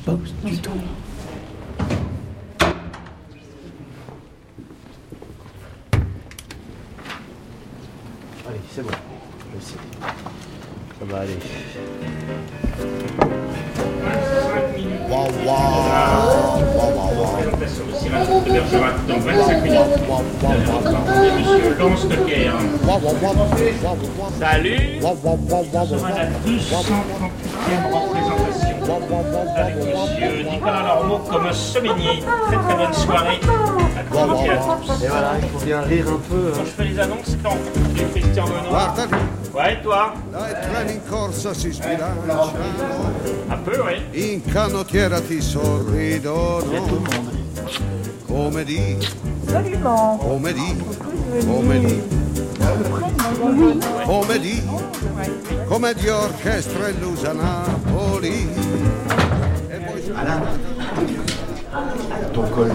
sais pas où du tout. Allez, c'est bon. Je sais. Ça va aller. Waouh, waouh, waouh, waouh, Présentation de Cyrano de Bergerac dans 25 minutes. Monsieur Lance de Caire. Salut waouh, waouh, waouh, waouh, Ce sera la 238e représentation avec monsieur Nicolas Lormeau comme semainier. Très très bonne soirée à tous théâtres. Et voilà, il faut bien rire un peu. Quand hein. je fais les annonces, quand du Christian Benoît. Ouais, toi dai in corsa si sbilanciano, Un peu, oui. in canottiera ti sorridono, come di, come di, come di, come di, come di orchestra illusa Napoli. Poi Ton col.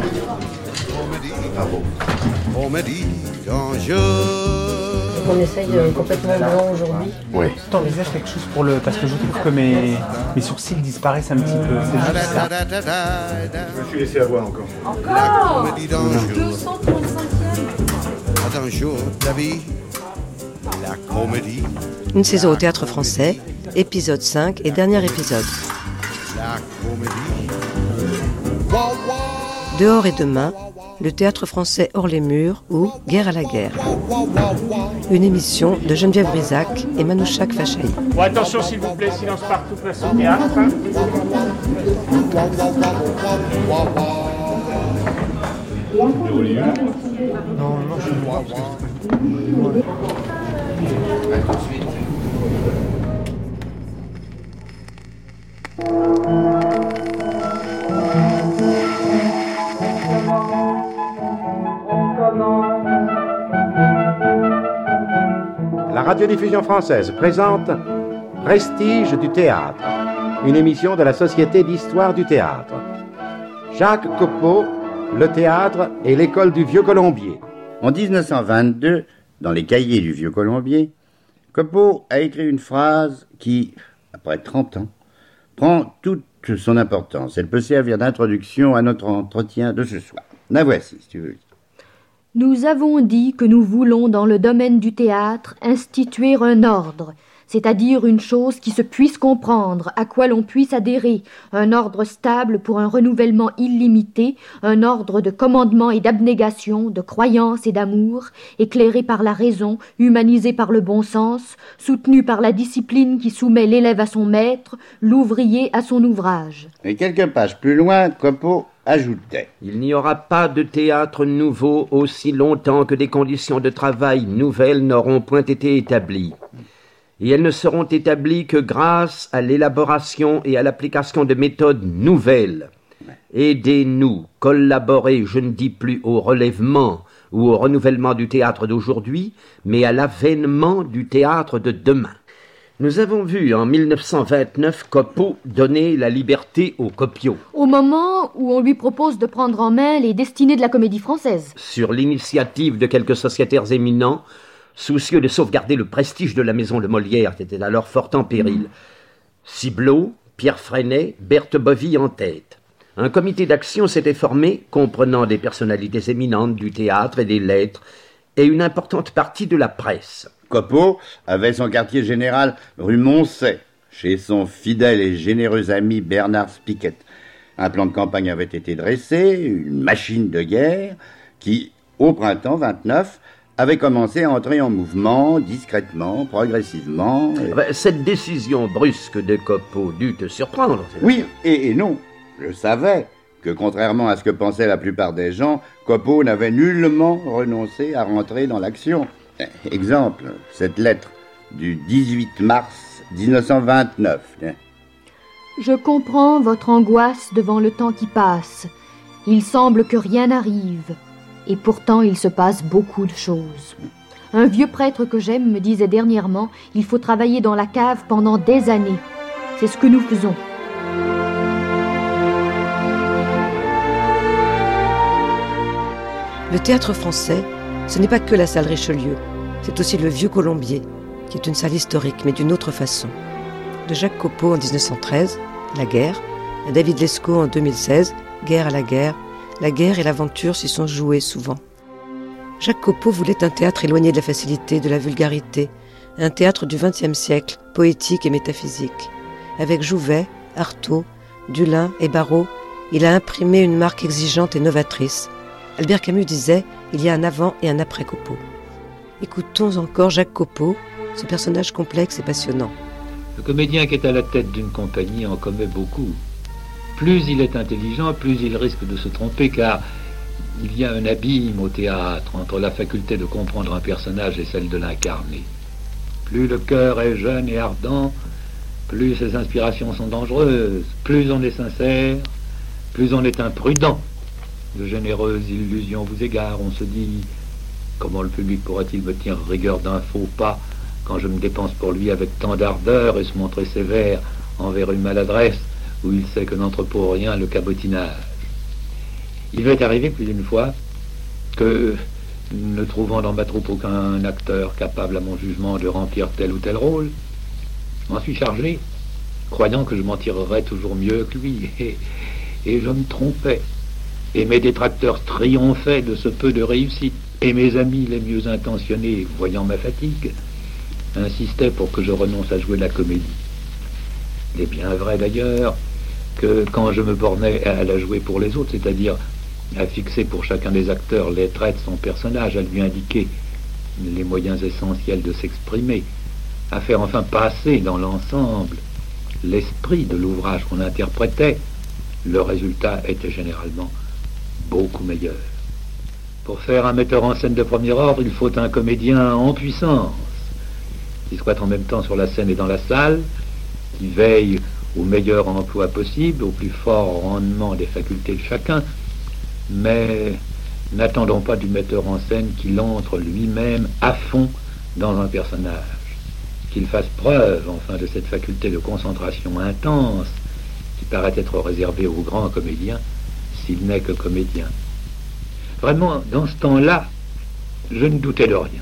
di, quand je... On essaye euh, complètement blanc aujourd'hui. Oui. T'envisages quelque chose pour le. Parce que je trouve que mes, mes sourcils disparaissent un petit peu. C'est juste ça. Je me suis laissé avoir encore. La comédie d'un jour, vie, la comédie, Une saison au théâtre français, épisode 5 et dernier épisode. la comédie. Dehors et demain, le théâtre français hors les murs ou Guerre à la guerre. Une émission de Geneviève Brisac et Manouchak Fachaï. Bon, attention s'il vous plaît, silence partout, place au théâtre. hein. Non, non, je suis noir. La radiodiffusion française présente Prestige du théâtre, une émission de la Société d'histoire du théâtre. Jacques Copeau, le théâtre et l'école du Vieux Colombier. En 1922, dans les cahiers du Vieux Colombier, Copeau a écrit une phrase qui, après 30 ans, prend toute son importance. Elle peut servir d'introduction à notre entretien de ce soir. La voici, si tu veux. Nous avons dit que nous voulons, dans le domaine du théâtre, instituer un ordre, c'est-à-dire une chose qui se puisse comprendre, à quoi l'on puisse adhérer, un ordre stable pour un renouvellement illimité, un ordre de commandement et d'abnégation, de croyance et d'amour, éclairé par la raison, humanisé par le bon sens, soutenu par la discipline qui soumet l'élève à son maître, l'ouvrier à son ouvrage. Et quelques pages plus loin, Copeau Il n'y aura pas de théâtre nouveau aussi longtemps que des conditions de travail nouvelles n'auront point été établies. Et elles ne seront établies que grâce à l'élaboration et à l'application de méthodes nouvelles. Aidez-nous, collaborez, je ne dis plus au relèvement ou au renouvellement du théâtre d'aujourd'hui, mais à l'avènement du théâtre de demain. Nous avons vu en 1929 Copeau donner la liberté aux copiaux. Au moment où on lui propose de prendre en main les destinées de la comédie française. sur l'initiative de quelques sociétaires éminents, soucieux de sauvegarder le prestige de la maison de Molière, qui était alors fort en péril. Ciblot, Pierre Freinet, Berthe Bovy en tête. Un comité d'action s'était formé, comprenant des personnalités éminentes du théâtre et des lettres, et une importante partie de la presse. Copeau avait son quartier général rue Moncey, chez son fidèle et généreux ami Bernard Spiquet. Un plan de campagne avait été dressé, une machine de guerre, qui, au printemps 29, avait commencé à entrer en mouvement, discrètement, progressivement. et- Ben, Cette décision brusque de Copeau dut te surprendre. Oui et, et non. Je savais que, contrairement à ce que pensaient la plupart des gens, Copeau n'avait nullement renoncé à rentrer dans l'action. Exemple, cette lettre du 18 mars 1929. Tiens. Je comprends votre angoisse devant le temps qui passe. Il semble que rien n'arrive, et pourtant il se passe beaucoup de choses. Un vieux prêtre que j'aime me disait dernièrement, il faut travailler dans la cave pendant des années. C'est ce que nous faisons. Le théâtre français, ce n'est pas que la salle Richelieu, c'est aussi le Vieux Colombier, qui est une salle historique, mais d'une autre façon. De Jacques Copeau en 1913, La guerre, À David Lescaut en 2016, Guerre à la guerre, la guerre et l'aventure s'y sont jouées souvent. Jacques Copeau voulait un théâtre éloigné de la facilité, de la vulgarité, un théâtre du XXe siècle, poétique et métaphysique. Avec Jouvet, Artaud, Dulin et Barrault, il a imprimé une marque exigeante et novatrice. Albert Camus disait Il y a un avant et un après Copeau. Écoutons encore Jacques Copeau, ce personnage complexe et passionnant. Le comédien qui est à la tête d'une compagnie en commet beaucoup. Plus il est intelligent, plus il risque de se tromper car il y a un abîme au théâtre entre la faculté de comprendre un personnage et celle de l'incarner. Plus le cœur est jeune et ardent, plus ses inspirations sont dangereuses, plus on est sincère, plus on est imprudent. De généreuses illusions vous égarent, on se dit comment le public pourra-t-il me tenir rigueur d'un faux pas quand je me dépense pour lui avec tant d'ardeur et se montrer sévère envers une maladresse où il sait que n'entrepôt rien le cabotinage. Il m'est arrivé plus d'une fois que, ne trouvant dans ma troupe aucun acteur capable à mon jugement de remplir tel ou tel rôle, m'en suis chargé, croyant que je m'en tirerais toujours mieux que lui, et je me trompais. Et mes détracteurs triomphaient de ce peu de réussite, et mes amis les mieux intentionnés, voyant ma fatigue, insistaient pour que je renonce à jouer la comédie. Il est bien vrai d'ailleurs que quand je me bornais à la jouer pour les autres, c'est-à-dire à fixer pour chacun des acteurs les traits de son personnage, à lui indiquer les moyens essentiels de s'exprimer, à faire enfin passer dans l'ensemble l'esprit de l'ouvrage qu'on interprétait, le résultat était généralement beaucoup meilleur. Pour faire un metteur en scène de premier ordre, il faut un comédien en puissance, qui soit en même temps sur la scène et dans la salle, qui veille au meilleur emploi possible, au plus fort rendement des facultés de chacun, mais n'attendons pas du metteur en scène qu'il entre lui-même à fond dans un personnage, qu'il fasse preuve enfin de cette faculté de concentration intense qui paraît être réservée aux grands comédiens, s'il n'est que comédien. Vraiment, dans ce temps-là, je ne doutais de rien.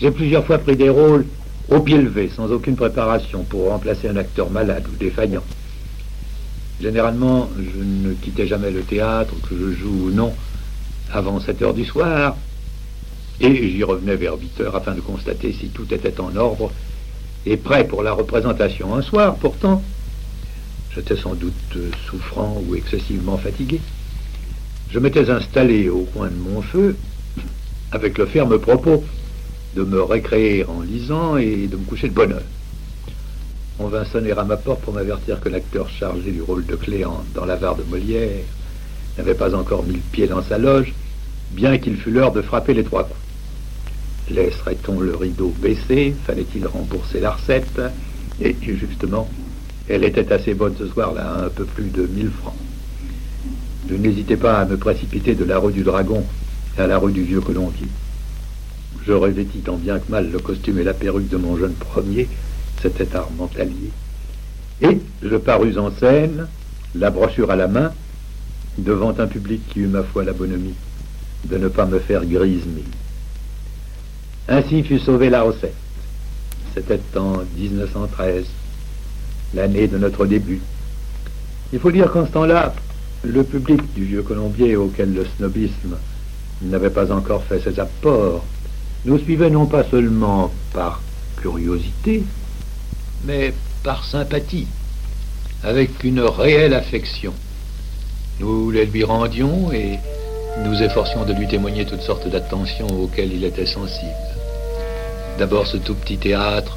J'ai plusieurs fois pris des rôles au pied levé, sans aucune préparation, pour remplacer un acteur malade ou défaillant. Généralement, je ne quittais jamais le théâtre, que je joue ou non, avant 7 heures du soir, et j'y revenais vers 8 heures afin de constater si tout était en ordre et prêt pour la représentation. Un soir, pourtant, j'étais sans doute souffrant ou excessivement fatigué. Je m'étais installé au coin de mon feu avec le ferme propos de me récréer en lisant et de me coucher de bonne heure. On vint sonner à ma porte pour m'avertir que l'acteur chargé du rôle de Cléante dans l'avare de Molière n'avait pas encore mis le pied dans sa loge, bien qu'il fût l'heure de frapper les trois coups. Laisserait-on le rideau baissé Fallait-il rembourser la recette? Et justement, elle était assez bonne ce soir-là, un peu plus de mille francs. Je n'hésitais pas à me précipiter de la rue du Dragon à la rue du Vieux Colombier. Je revêtis tant bien que mal le costume et la perruque de mon jeune premier, c'était Armand Allier. Et je parus en scène, la brochure à la main, devant un public qui eut ma foi la bonhomie de ne pas me faire grise Ainsi fut sauvée la recette. C'était en 1913, l'année de notre début. Il faut dire qu'en ce temps-là, le public du vieux Colombier auquel le snobisme n'avait pas encore fait ses apports nous suivait non pas seulement par curiosité, mais par sympathie, avec une réelle affection. Nous les lui rendions et nous efforcions de lui témoigner toutes sortes d'attentions auxquelles il était sensible. D'abord ce tout petit théâtre,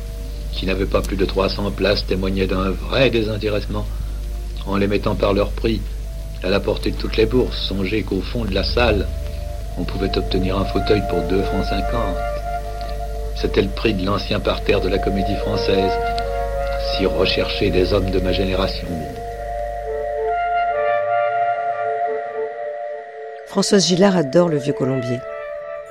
qui n'avait pas plus de 300 places, témoignait d'un vrai désintéressement en les mettant par leur prix à la portée de toutes les bourses. Songez qu'au fond de la salle, on pouvait obtenir un fauteuil pour 2 francs 50. C'était le prix de l'ancien parterre de la comédie française, si recherché des hommes de ma génération. Françoise Gillard adore le Vieux Colombier.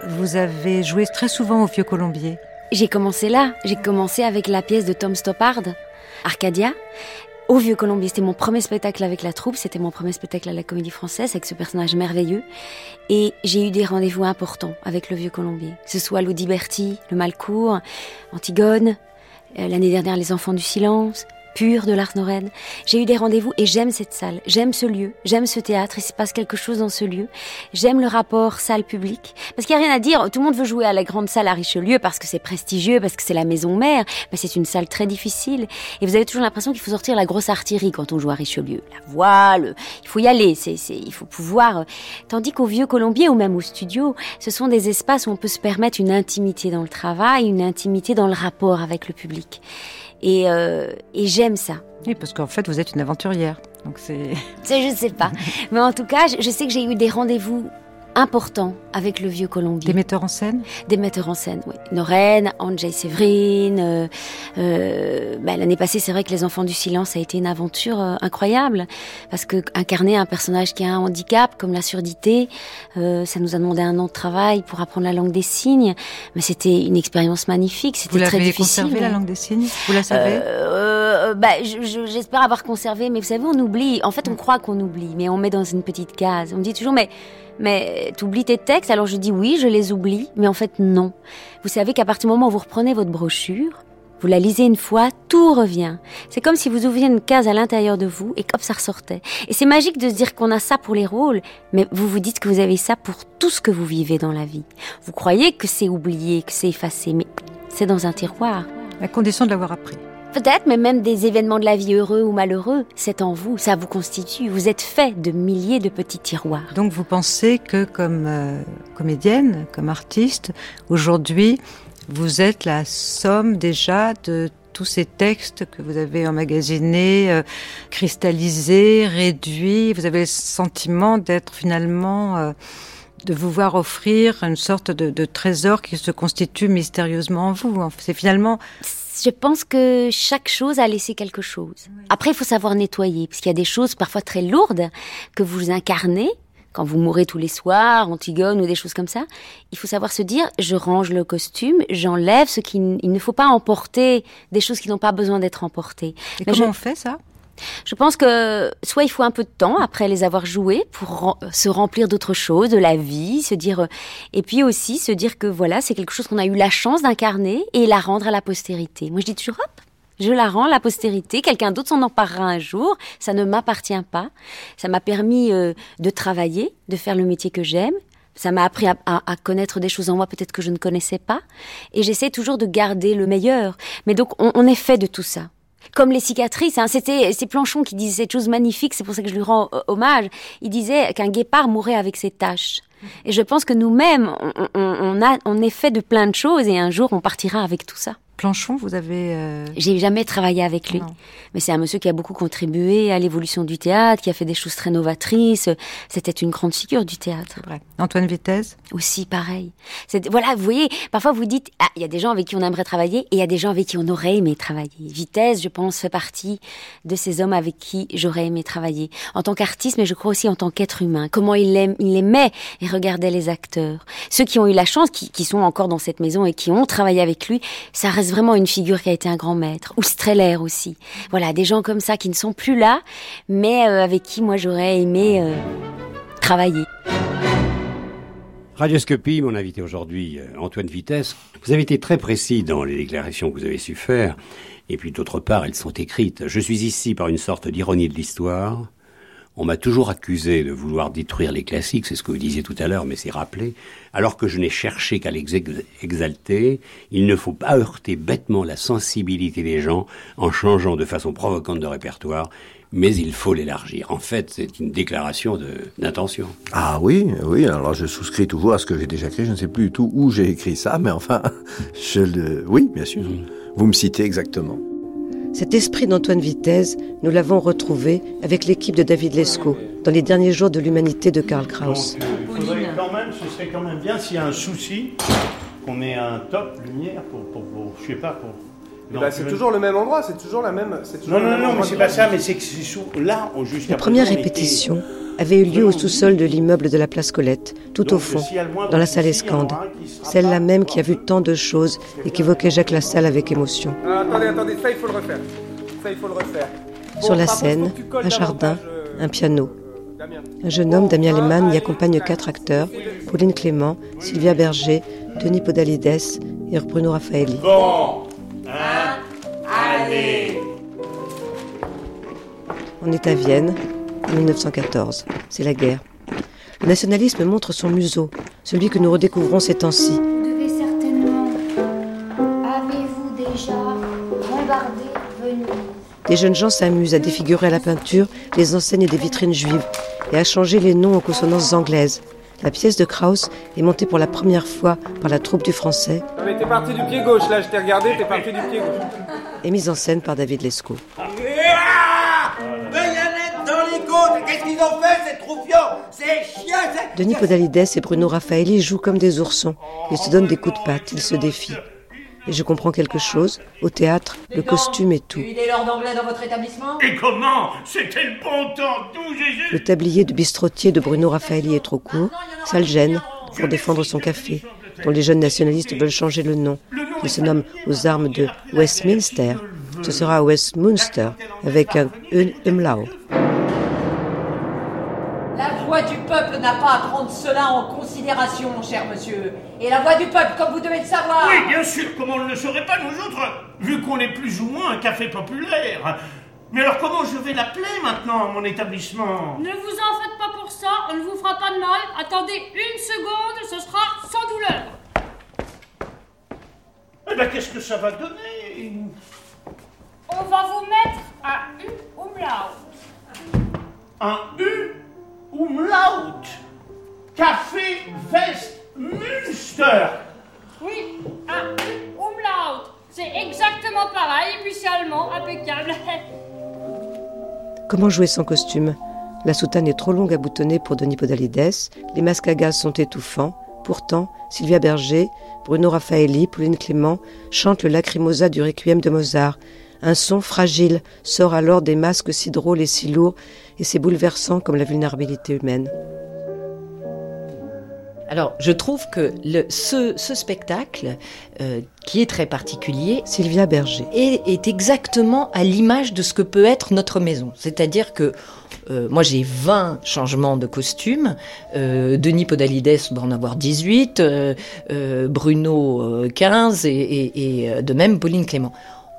Vous avez joué très souvent au Vieux Colombier. J'ai commencé là. J'ai commencé avec la pièce de Tom Stoppard, Arcadia au Vieux Colombier. C'était mon premier spectacle avec la troupe, c'était mon premier spectacle à la Comédie Française avec ce personnage merveilleux. Et j'ai eu des rendez-vous importants avec le Vieux Colombier. Que ce soit Berti, Le Malcourt, Antigone, euh, l'année dernière Les Enfants du Silence, pur de l'Art Noren. J'ai eu des rendez-vous et j'aime cette salle, j'aime ce lieu, j'aime ce théâtre, il se passe quelque chose dans ce lieu. J'aime le rapport salle-public. Parce qu'il n'y a rien à dire, tout le monde veut jouer à la grande salle à Richelieu parce que c'est prestigieux, parce que c'est la maison mère, mais c'est une salle très difficile. Et vous avez toujours l'impression qu'il faut sortir la grosse artillerie quand on joue à Richelieu. La voile, il faut y aller, c'est, c'est, il faut pouvoir. Tandis qu'au Vieux Colombier ou même au studio, ce sont des espaces où on peut se permettre une intimité dans le travail, une intimité dans le rapport avec le public. Et, euh, et j'aime ça. Oui, parce qu'en fait, vous êtes une aventurière. Donc c'est. je sais pas. Mais en tout cas, je, je sais que j'ai eu des rendez-vous important avec le vieux Colombier. Des metteurs en scène Des metteurs en scène, oui. Noren, Andrzej Severin. Euh, euh, ben, L'année passée, c'est vrai que Les Enfants du Silence a été une aventure euh, incroyable. Parce que incarner un personnage qui a un handicap, comme la surdité, euh, ça nous a demandé un an de travail pour apprendre la langue des signes. Mais c'était une expérience magnifique. C'était très difficile. Vous conservé, la langue des signes? Vous la savez? Euh, ben, J'espère avoir conservé. Mais vous savez, on oublie. En fait, on croit qu'on oublie. Mais on met dans une petite case. On me dit toujours, mais mais tu oublies tes textes Alors je dis oui, je les oublie, mais en fait non. Vous savez qu'à partir du moment où vous reprenez votre brochure, vous la lisez une fois, tout revient. C'est comme si vous ouvriez une case à l'intérieur de vous et comme ça ressortait. Et c'est magique de se dire qu'on a ça pour les rôles, mais vous vous dites que vous avez ça pour tout ce que vous vivez dans la vie. Vous croyez que c'est oublié, que c'est effacé, mais c'est dans un tiroir. À condition de l'avoir appris. Peut-être, mais même des événements de la vie heureux ou malheureux, c'est en vous, ça vous constitue. Vous êtes fait de milliers de petits tiroirs. Donc vous pensez que comme euh, comédienne, comme artiste, aujourd'hui, vous êtes la somme déjà de tous ces textes que vous avez emmagasinés, euh, cristallisés, réduits. Vous avez le sentiment d'être finalement... Euh, de vous voir offrir une sorte de, de, trésor qui se constitue mystérieusement en vous. C'est finalement je pense que chaque chose a laissé quelque chose. Après, il faut savoir nettoyer, parce qu'il y a des choses parfois très lourdes que vous incarnez. Quand vous mourrez tous les soirs, Antigone ou des choses comme ça, il faut savoir se dire, je range le costume, j'enlève ce qui, il ne faut pas emporter des choses qui n'ont pas besoin d'être emportées. Et comment on fait ça? Je pense que soit il faut un peu de temps après les avoir joués pour se remplir d'autres choses, de la vie, se dire, et puis aussi se dire que voilà, c'est quelque chose qu'on a eu la chance d'incarner et la rendre à la postérité. Moi, je dis toujours, hop, je la rends à la postérité, quelqu'un d'autre s'en emparera un jour, ça ne m'appartient pas. Ça m'a permis euh, de travailler, de faire le métier que j'aime. Ça m'a appris à, connaître des choses en moi peut-être que je ne connaissais pas. Et j'essaie toujours de garder le meilleur. Mais donc, on, on est fait de tout ça comme les cicatrices. Hein. C'était c'est Planchon qui disait cette chose magnifique, c'est pour ça que je lui rends hommage. Il disait qu'un guépard mourait avec ses taches. Et je pense que nous-mêmes, on, on, a, on est fait de plein de choses et un jour on partira avec tout ça. Planchon, vous avez... Euh... J'ai jamais travaillé avec lui. Non. Mais c'est un monsieur qui a beaucoup contribué à l'évolution du théâtre, qui a fait des choses très novatrices. C'était une grande figure du théâtre. Vrai. Antoine Vitesse Aussi, pareil. Voilà, vous voyez, parfois vous dites, ah, il y a des gens avec qui on aimerait travailler et il y a des gens avec qui on aurait aimé travailler. Vitesse, je pense, fait partie de ces hommes avec qui j'aurais aimé travailler. En tant qu'artiste, mais je crois aussi en tant qu'être humain. Comment il, aime, il aimait et regardait les acteurs. Ceux qui ont eu la chance, qui, qui sont encore dans cette maison et qui ont travaillé avec lui, ça reste vraiment une figure qui a été un grand maître. Ou Streller aussi. Voilà, des gens comme ça qui ne sont plus là, mais euh, avec qui moi j'aurais aimé euh, travailler. Radioscopie, mon invité aujourd'hui, euh, Antoine Vitesse. Vous avez été très précis dans les déclarations que vous avez su faire, et puis d'autre part, elles sont écrites. Je suis ici par une sorte d'ironie de l'histoire. On m'a toujours accusé de vouloir détruire les classiques, c'est ce que vous disiez tout à l'heure, mais c'est rappelé. Alors que je n'ai cherché qu'à les exalter, il ne faut pas heurter bêtement la sensibilité des gens en changeant de façon provocante de répertoire, mais il faut l'élargir. En fait, c'est une déclaration d'intention. Ah oui, oui, alors je souscris toujours à ce que j'ai déjà écrit, je ne sais plus du tout où j'ai écrit ça, mais enfin, je le... Oui, bien sûr, mmh. vous me citez exactement. Cet esprit d'Antoine Vitesse, nous l'avons retrouvé avec l'équipe de David Lescaut dans les derniers jours de l'humanité de Karl Kraus. Donc, quand même, ce serait quand même bien s'il y a un souci qu'on ait un top lumière pour, pour, pour je sais pas, pour. Eh ben, c'est toujours le même endroit, c'est toujours la même. Toujours non, non, non, mais c'est pas ça, mais c'est que c'est là, jusqu'à La première répétition avait eu lieu au sous-sol de l'immeuble de la place Colette, tout Donc, au fond, dans la salle Escande, celle-là même qui a vu tant de choses et qui évoquait Jacques Lassalle avec émotion. Ah, attendez, attendez, ça il faut le refaire. Ça il faut le refaire. Bon, Sur la scène, un jardin, euh... un piano. Un jeune homme, Damien Lehmann, y accompagne quatre acteurs Pauline Clément, Sylvia Berger, Denis Podalides et Bruno Raffaelli. Bon, hein, allez On est à Vienne, en 1914. C'est la guerre. Le nationalisme montre son museau, celui que nous redécouvrons ces temps-ci. Vous devez certainement. Avez-vous déjà bombardé Venise Des jeunes gens s'amusent à défigurer à la peinture les enseignes des vitrines juives et à changer les noms aux consonances anglaises. La pièce de Krauss est montée pour la première fois par la troupe du français Non mais t'es parti du pied gauche là, je t'ai regardé, t'es parti du pied gauche. et mise en scène par David Lescaut. Bayonnette dans les côtes Qu'est-ce qu'ils ont fait, ces troufions Ces chiens ces- Denis Podalides et Bruno Raffaelli jouent comme des oursons. Ils se donnent des coups de patte, ils se défient. Et je comprends quelque chose. Au théâtre, le costume et tout. Dans votre établissement? Et comment? C'était le bon temps, tout Jésus? Le tablier de bistrotier de Bruno Raffaelli est trop court. Ça le gêne pour défendre son café, dont les jeunes nationalistes veulent changer le nom. Il se nomme aux armes de Westminster. Ce sera Westminster, avec un. La voix du peuple n'a pas à prendre cela en considération, mon cher monsieur. Et la voix du peuple, comme vous devez le savoir. Oui, bien sûr, comment on ne le saurait pas, nous autres, vu qu'on est plus ou moins un café populaire. Mais alors comment je vais l'appeler maintenant, mon établissement? Ne vous en faites pas pour ça, on ne vous fera pas de mal. Attendez une seconde, ce sera sans douleur. Eh ben, qu'est-ce que ça va donner? On va vous mettre un U umlaut. Un U? Umlaut Café Westminster Oui, U umlaut. C'est exactement pareil, et puis c'est allemand, impeccable. Comment jouer sans costume? La soutane est trop longue à boutonner pour Denis Podalides, les masques à gaz sont étouffants. Pourtant, Sylvia Berger, Bruno Raffaelli, Pauline Clément chantent le lacrymosa du requiem de Mozart. Un son fragile sort alors des masques si drôles et si lourds, et c'est bouleversant comme la vulnérabilité humaine. Alors, je trouve que le, ce, ce spectacle, euh, qui est très particulier, Sylvia Berger, est, est exactement à l'image de ce que peut être notre maison. C'est-à-dire que euh, moi, j'ai 20 changements de costumes. Euh, Denis Podalides doit en avoir 18, euh, Bruno euh, 15 et, et- et, de même Pauline Clément.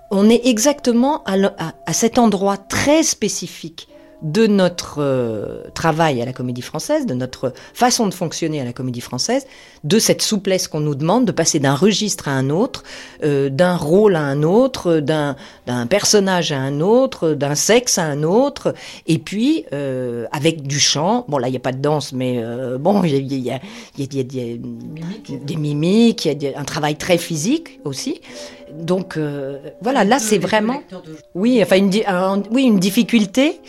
On est exactement à, le- à- à cet endroit très spécifique de notre euh, travail à la Comédie Française, de notre façon de fonctionner à la Comédie Française, de cette souplesse qu'on nous demande de passer d'un registre à un autre, euh, d'un rôle à un autre, d'un d'un personnage à un autre, d'un sexe à un autre, et puis euh, avec du chant. Bon là, il n'y a pas de danse, mais bon, il y y a- y y des- mimiques, il y a un travail très physique aussi. Donc voilà, là c'est vraiment, oui, enfin une, un- oui, une difficulté.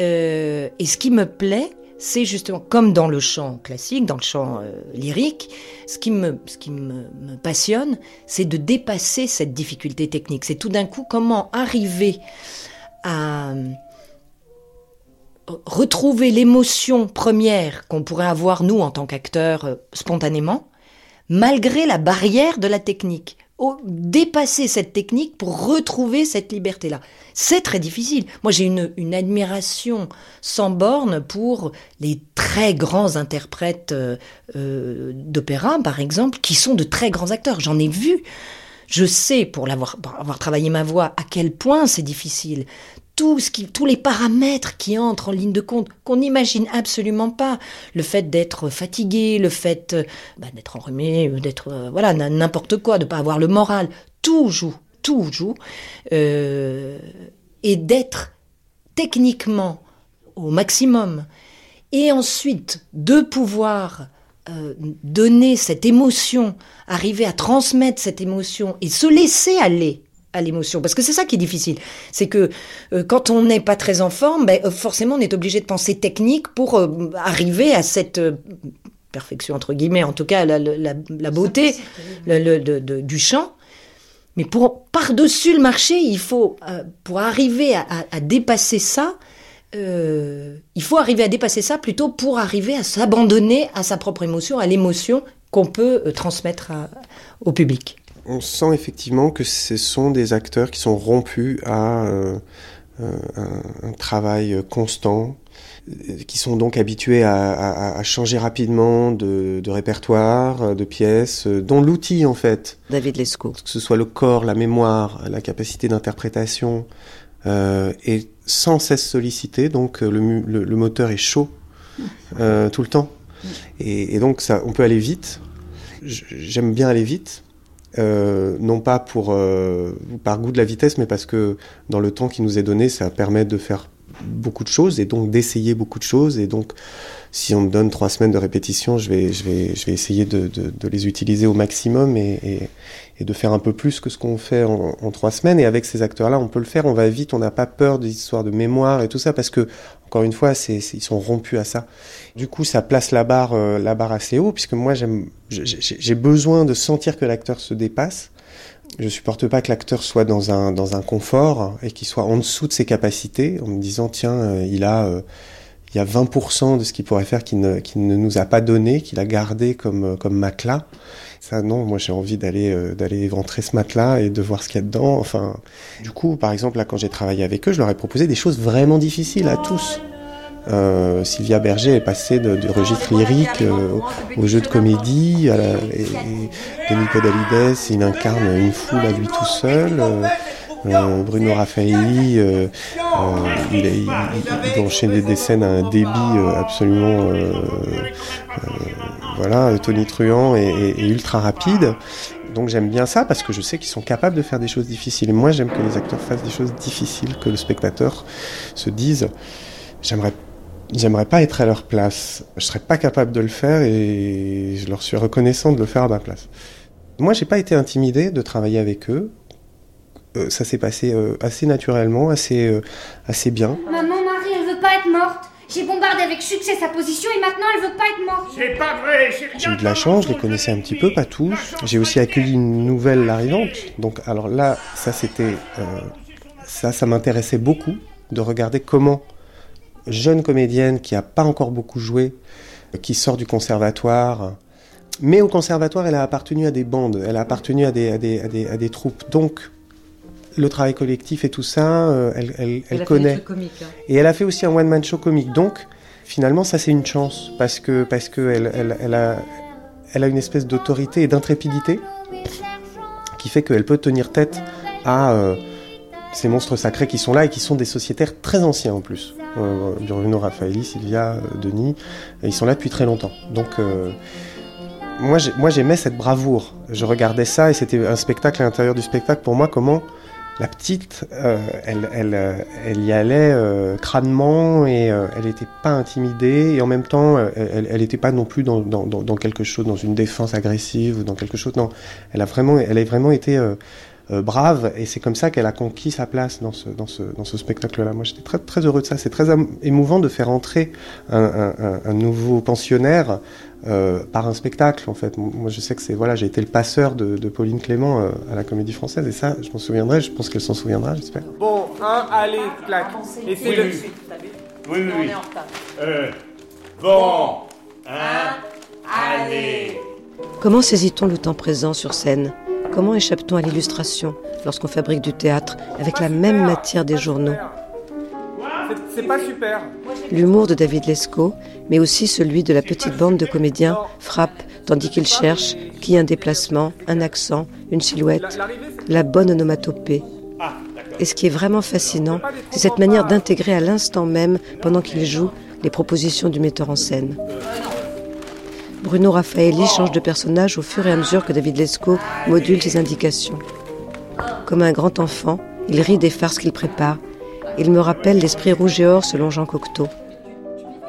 Euh, et ce qui me plaît, c'est justement comme dans le chant classique, dans le chant euh, lyrique, ce qui me, passionne, c'est de dépasser cette difficulté technique. C'est tout d'un coup comment arriver à euh, retrouver l'émotion première qu'on pourrait avoir nous en tant qu'acteurs spontanément, malgré la barrière de la technique. Dépasser cette technique pour retrouver cette liberté-là. C'est très difficile. Moi, j'ai une, admiration sans borne pour les très grands interprètes euh, euh, d'opéra, par exemple, qui sont de très grands acteurs. J'en ai vu. Je sais, pour avoir travaillé ma voix, à quel point c'est difficile. Tout ce qui, tous les paramètres qui entrent en ligne de compte, qu'on n'imagine absolument pas. Le fait d'être fatigué, le fait euh, bah, d'être enrhumé, euh, d'être euh, voilà n'importe quoi, de pas avoir le moral, tout joue, tout joue, euh, et d'être techniquement au maximum, et ensuite de pouvoir euh, donner cette émotion, arriver à transmettre cette émotion et se laisser aller à l'émotion. Parce que c'est ça qui est difficile. C'est que euh, quand on n'est pas très en forme, ben, euh, forcément on est obligé de penser technique pour euh, arriver à cette euh, perfection, entre guillemets, en tout cas la, la- la- la beauté le- le- de- de- du chant. Mais pour par-dessus le marché, il faut, pour arriver à, à- à dépasser ça, il faut arriver à dépasser ça plutôt pour arriver à s'abandonner à sa propre émotion, à l'émotion qu'on peut transmettre à- au public. On sent effectivement que ce sont des acteurs qui sont rompus à euh, euh, un, un travail constant, euh, qui sont donc habitués à, à- à changer rapidement de, de répertoire, de pièces, euh, dont l'outil en fait, David Lescaut, que ce soit le corps, la mémoire, la capacité d'interprétation, euh, est sans cesse sollicité, donc euh, le, mu- le- le moteur est chaud euh, tout le temps. Et, et donc ça, on peut aller vite. J'aime bien aller vite. Euh, non pas pour euh, par goût de la vitesse, mais parce que dans le temps qui nous est donné, ça permet de faire beaucoup de choses et donc d'essayer beaucoup de choses. Et donc, si on me donne trois semaines de répétition, je vais, je vais, je vais essayer de, de, de les utiliser au maximum et, et, et de faire un peu plus que ce qu'on fait en, trois semaines. Et avec ces acteurs-là, on peut le faire, on va vite, on n'a pas peur des histoires de mémoire et tout ça parce que, encore une fois, c'est, ils sont rompus à ça. Du coup, ça place la barre, euh, la barre assez haut puisque moi, j'ai besoin de sentir que l'acteur se dépasse. Je supporte pas que l'acteur soit dans un dans un confort et qu'il soit en dessous de ses capacités, en me disant tiens euh, il a euh, il y a 20% de ce qu'il pourrait faire qu'il ne qu'il ne nous a pas donné, qu'il a gardé comme euh, comme matelas. Ça non, moi j'ai envie d'aller euh, d'aller éventrer ce matelas et de voir ce qu'il y a dedans. Enfin, du coup par exemple là quand j'ai travaillé avec eux, je leur ai proposé des choses vraiment difficiles à tous. Euh, Sylvia Berger est passée de, du registre lyrique euh, au jeu de comédie, à la, et, et Denis Podalides, il incarne une foule à lui tout seul. euh, euh, Bruno Raffaelli, euh, euh, il, il, il, enchaînait des scènes à un débit euh, absolument, voilà, Tony Truant est, est- est ultra rapide. Donc j'aime bien ça parce que je sais qu'ils sont capables de faire des choses difficiles. Et moi j'aime que les acteurs fassent des choses difficiles, que le spectateur se dise, j'aimerais J'aimerais pas être à leur place. Je serais pas capable de le faire et je leur suis reconnaissant de le faire à ma place. Moi, j'ai pas été intimidé de travailler avec eux. Euh, ça s'est passé euh, assez naturellement, assez, euh, assez bien. Maman, Marie, elle veut pas être morte. J'ai bombardé avec succès sa position et maintenant elle veut pas être morte. C'est pas vrai, j'ai J'ai eu de la chance, je les connaissais un petit peu, pas tous. J'ai aussi accueilli une nouvelle arrivante. Donc, alors là, ça c'était, euh, ça, ça m'intéressait beaucoup de regarder comment jeune comédienne qui a pas encore beaucoup joué, qui sort du conservatoire, mais au conservatoire, elle a appartenu à des bandes, elle a appartenu à des, à des, à des, à des troupes. Donc, le travail collectif et tout ça, euh, elle, connaît. hein. Et elle a fait aussi un one-man show comique. Donc, finalement, ça, c'est une chance. Parce que, parce que elle, a, elle a une espèce d'autorité et d'intrépidité qui fait qu'elle peut tenir tête à euh, ces monstres sacrés qui sont là et qui sont des sociétaires très anciens en plus. Euh, Bruno Raffaelli, Sylvia, euh, Denis, ils sont là depuis très longtemps. Donc, moi, j'aimais cette bravoure. Je regardais ça et c'était un spectacle à l'intérieur du spectacle pour moi, comment la petite, euh, elle, elle, euh, elle y allait euh, crânement et euh, elle n'était pas intimidée et en même temps, euh, elle n'était pas non plus dans, dans, dans, quelque chose, dans une défense agressive ou dans quelque chose. Non, elle a vraiment, elle a vraiment été euh, brave et c'est comme ça qu'elle a conquis sa place dans ce, dans ce, dans ce spectacle-là. Moi, j'étais très, très heureux de ça. C'est très émouvant de faire entrer un, un- un nouveau pensionnaire euh, par un spectacle, en fait. Moi, je sais que c'est voilà, j'ai été le passeur de, de Pauline Clément euh, à la Comédie Française et ça, je m'en souviendrai. Je pense qu'elle s'en souviendra, j'espère. Bon, un, allez, clac. Et c'est Oui, le. oui. Oui, oui, oui. Euh, bon, hein, allez. Comment saisit-on le temps présent sur scène? Comment échappe-t-on à l'illustration lorsqu'on fabrique du théâtre avec la même matière des journaux? C'est- pas super. L'humour de David Lescaut, mais aussi celui de la petite bande de comédiens, frappe tandis qu'ils cherchent qui un déplacement, un accent, une silhouette, la bonne onomatopée. Et ce qui est vraiment fascinant, c'est cette manière d'intégrer à l'instant même, pendant qu'ils jouent, les propositions du metteur en scène. Bruno Raffaelli change de personnage au fur et à mesure que David Lescaut module ses indications. Comme un grand enfant, il rit des farces qu'il prépare. Il me rappelle l'esprit rouge et or selon Jean Cocteau.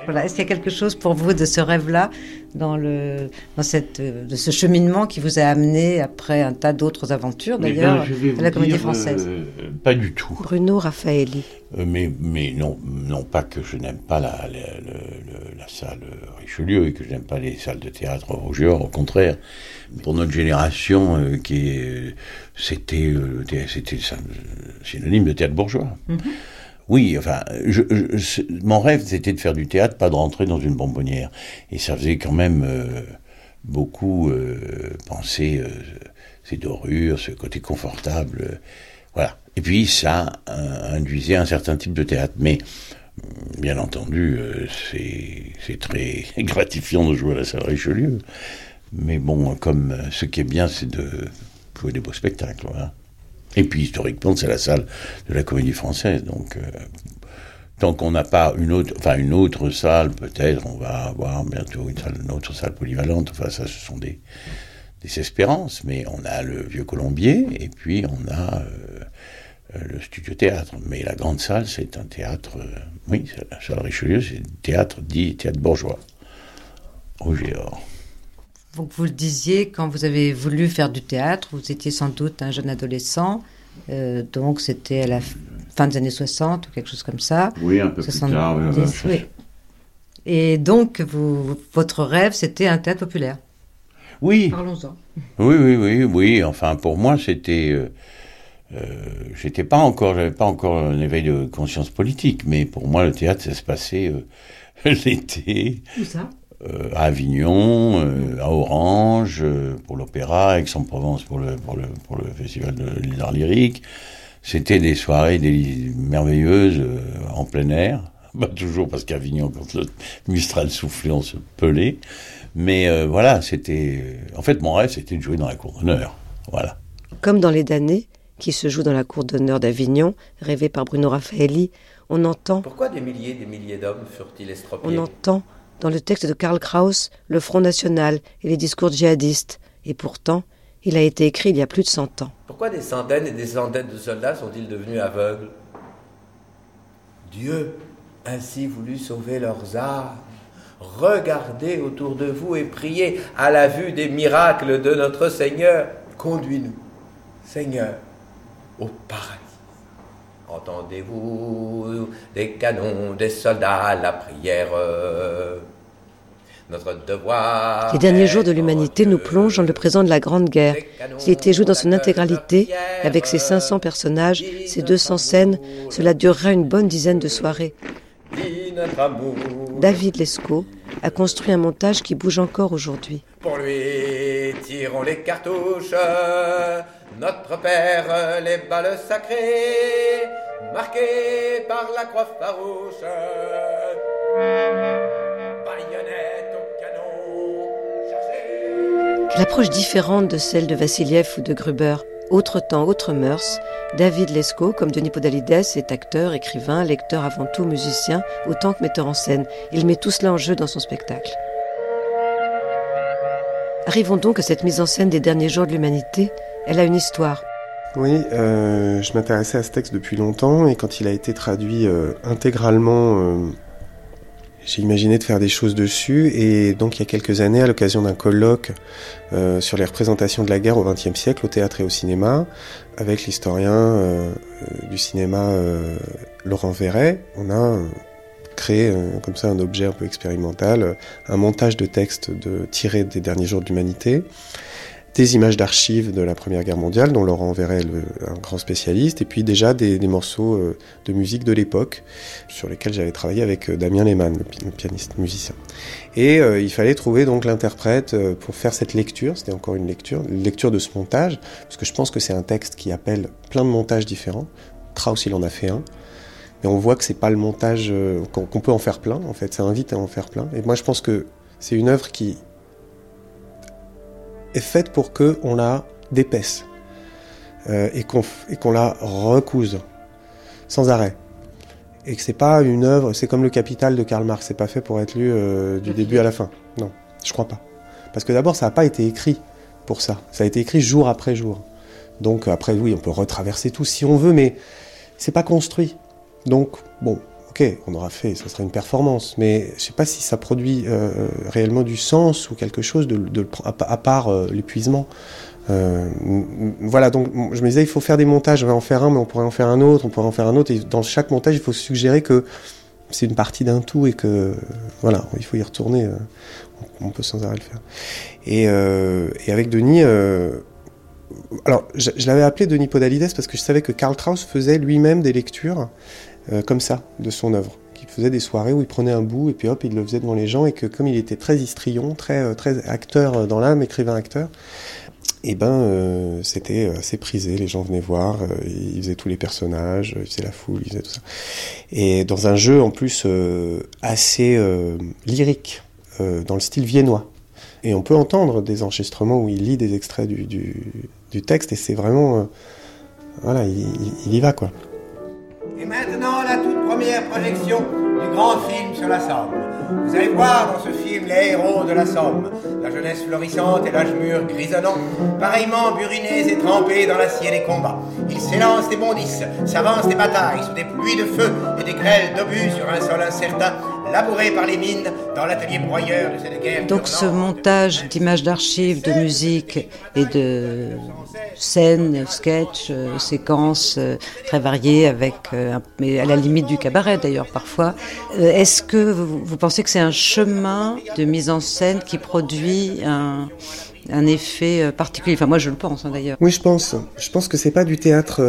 Voilà. Est-ce qu'il y a quelque chose pour vous de ce rêve-là, dans, le, dans cette, euh, de ce cheminement qui vous a amené après un tas d'autres aventures, Eh d'ailleurs, ben, à la Comédie dire, Française? euh, Pas du tout. Bruno Raffaelli. Euh, mais, mais non, non pas que je n'aime pas la, la, le- le- la salle Richelieu et que je n'aime pas les salles de théâtre Rougeur, au contraire. Pour notre génération, euh, qui est, euh, c'était, euh, c'était ça- synonyme de théâtre bourgeois. Oui, enfin, mon rêve, c'était de faire du théâtre, pas de rentrer dans une bonbonnière. Et ça faisait quand même euh, beaucoup euh, penser euh, ces dorures, ce côté confortable. voilà. Et puis, ça induisait un certain type de théâtre. Mais, bien entendu, c'est très gratifiant de jouer à la salle Richelieu. Mais bon, comme ce qui est bien, c'est de jouer des beaux spectacles. Voilà. Et puis historiquement, c'est la salle de la Comédie Française, donc. Tant qu'on n'a pas une autre, enfin une autre salle, peut-être, on va avoir bientôt une, autre salle polyvalente. Enfin, ça, ce sont des, des espérances. Mais on a le Vieux Colombier et puis on a euh, le studio théâtre. Mais la grande salle, c'est un théâtre. Euh, oui, la salle Richelieu, c'est un théâtre dit théâtre bourgeois. Rouge et or. Donc vous le disiez, quand vous avez voulu faire du théâtre, vous étiez sans doute un jeune adolescent. Euh, donc c'était à la fin des années 60 ou quelque chose comme ça. Oui, un peu plus tard. oui. Et donc, vous, votre rêve, c'était un théâtre populaire. Oui. Parlons-en. Oui, oui, oui, oui. Enfin, pour moi, c'était. Euh, euh, j'étais pas encore, j'avais pas encore un éveil de conscience politique, mais pour moi, le théâtre, ça se passait l'été. Où ça? À Avignon, à Orange, pour l'opéra, Aix-en-Provence pour le, pour, le, pour le festival de l'art lyrique. C'était des soirées des, merveilleuses euh, en plein air. Pas toujours parce qu'Avignon, quand le Mistral soufflait, on se pelait. Mais euh, voilà, c'était. En fait, mon rêve, c'était de jouer dans la cour d'honneur. Voilà. Comme dans Les damnés, qui se joue dans la cour d'honneur d'Avignon, rêvé par Bruno Raffaelli, on entend. Pourquoi des milliers des milliers d'hommes furent-ils estropiés? On entend, dans le texte de Karl Kraus, le Front National et les discours djihadistes. Et pourtant, il a été écrit il y a plus de cent ans. Pourquoi des centaines et des centaines de soldats sont-ils devenus aveugles? Dieu ainsi voulu sauver leurs âmes. Regardez autour de vous et priez à la vue des miracles de notre Seigneur. Conduis-nous, Seigneur, au paradis. Entendez-vous des canons, des soldats, la prière devoir. Les derniers jours de l'humanité nous plongent dans le présent de la Grande Guerre. Il était joué dans son intégralité, avec ses 500 personnages, ses 200 scènes. Cela durera une bonne dizaine de soirées. David Lescaut a construit un montage qui bouge encore aujourd'hui. Pour lui, tirons les cartouches, notre père, les balles sacrées, marquées par la croix farouche. L'approche différente de celle de Vassiliev ou de Gruber. Autre temps, autre mœurs. David Lescaut, comme Denis Podalides, est acteur, écrivain, lecteur avant tout, musicien, autant que metteur en scène. Il met tout cela en jeu dans son spectacle. Arrivons donc à cette mise en scène des derniers jours de l'humanité. Elle a une histoire. Oui, euh, je m'intéressais à ce texte depuis longtemps et quand il a été traduit euh, intégralement euh, j'ai imaginé de faire des choses dessus et donc il y a quelques années, à l'occasion d'un colloque sur les représentations de la guerre au XXe siècle au théâtre et au cinéma, avec l'historien du cinéma Laurent Verret, on a créé comme ça un objet un peu expérimental, un montage de textes de, tirés des derniers jours de l'humanité des images d'archives de la Première Guerre mondiale, dont Laurent Verret est un grand spécialiste, et puis déjà des, morceaux euh, de musique de l'époque, sur lesquels j'avais travaillé avec euh, Damien Lehmann, le pianiste musicien. Et euh, il fallait trouver donc l'interprète pour faire cette lecture, c'était encore une lecture, une lecture de ce montage, parce que je pense que c'est un texte qui appelle plein de montages différents. Krauss, il en a fait un. Mais on voit que c'est pas le montage qu'on peut en faire plein, en fait, ça invite à en faire plein. Et moi, je pense que c'est une œuvre qui est faite pour que on la dépaisse euh, et qu'on la recouse sans arrêt. Et que c'est pas une œuvre, c'est comme le Capital de Karl Marx, c'est pas fait pour être lu euh, du début à la fin. Non, je crois pas. Parce que d'abord, ça n'a pas été écrit pour ça. Ça a été écrit jour après jour. Donc après, oui, on peut retraverser tout si on veut, mais c'est pas construit. Donc bon, ok, on aura fait, ça sera une performance, mais je sais pas si ça produit euh, réellement du sens ou quelque chose à, part euh, l'épuisement. Euh, voilà, donc je me disais, il faut faire des montages, on va en faire un, mais on pourrait en faire un autre, on pourrait en faire un autre, et dans chaque montage, il faut suggérer que c'est une partie d'un tout et que voilà, il faut y retourner, on, peut sans arrêt le faire. Et, et avec Denis, alors je, je l'avais appelé Denis Podalides parce que je savais que Karl Kraus faisait lui-même des lectures euh, comme ça de son œuvre. Qui faisait des soirées où il prenait un bout et puis hop, il le faisait devant les gens et que comme il était très histrion, très, euh, très acteur euh, dans l'âme, écrivain-acteur, et eh ben c'était assez prisé. Les gens venaient voir, il faisait tous les personnages, il faisait la foule, il faisait tout ça. Et dans un jeu en plus assez lyrique, dans le style viennois. Et on peut entendre des enregistrements où il lit des extraits du, du, texte et c'est vraiment voilà, il, il y va quoi. Et maintenant, la toute première projection du grand film sur la Somme. Vous allez voir dans ce film les héros de la Somme, la jeunesse florissante et l'âge mûr grisonnant, pareillement burinés et trempés dans l'acier des combats. Ils s'élancent et bondissent, s'avancent des batailles sous des pluies de feu et des grêles d'obus sur un sol incertain, labourés par les mines dans l'atelier broyeur de cette guerre. Donc ce montage d'images d'archives, de musique et de scènes, sketchs, euh, séquences euh, très variées, avec, euh, mais à la limite du cabaret d'ailleurs parfois. Est-ce que vous, pensez que c'est un chemin de mise en scène qui produit un, effet particulier? Enfin moi je le pense hein, d'ailleurs. Oui, je pense. Je pense que c'est pas du théâtre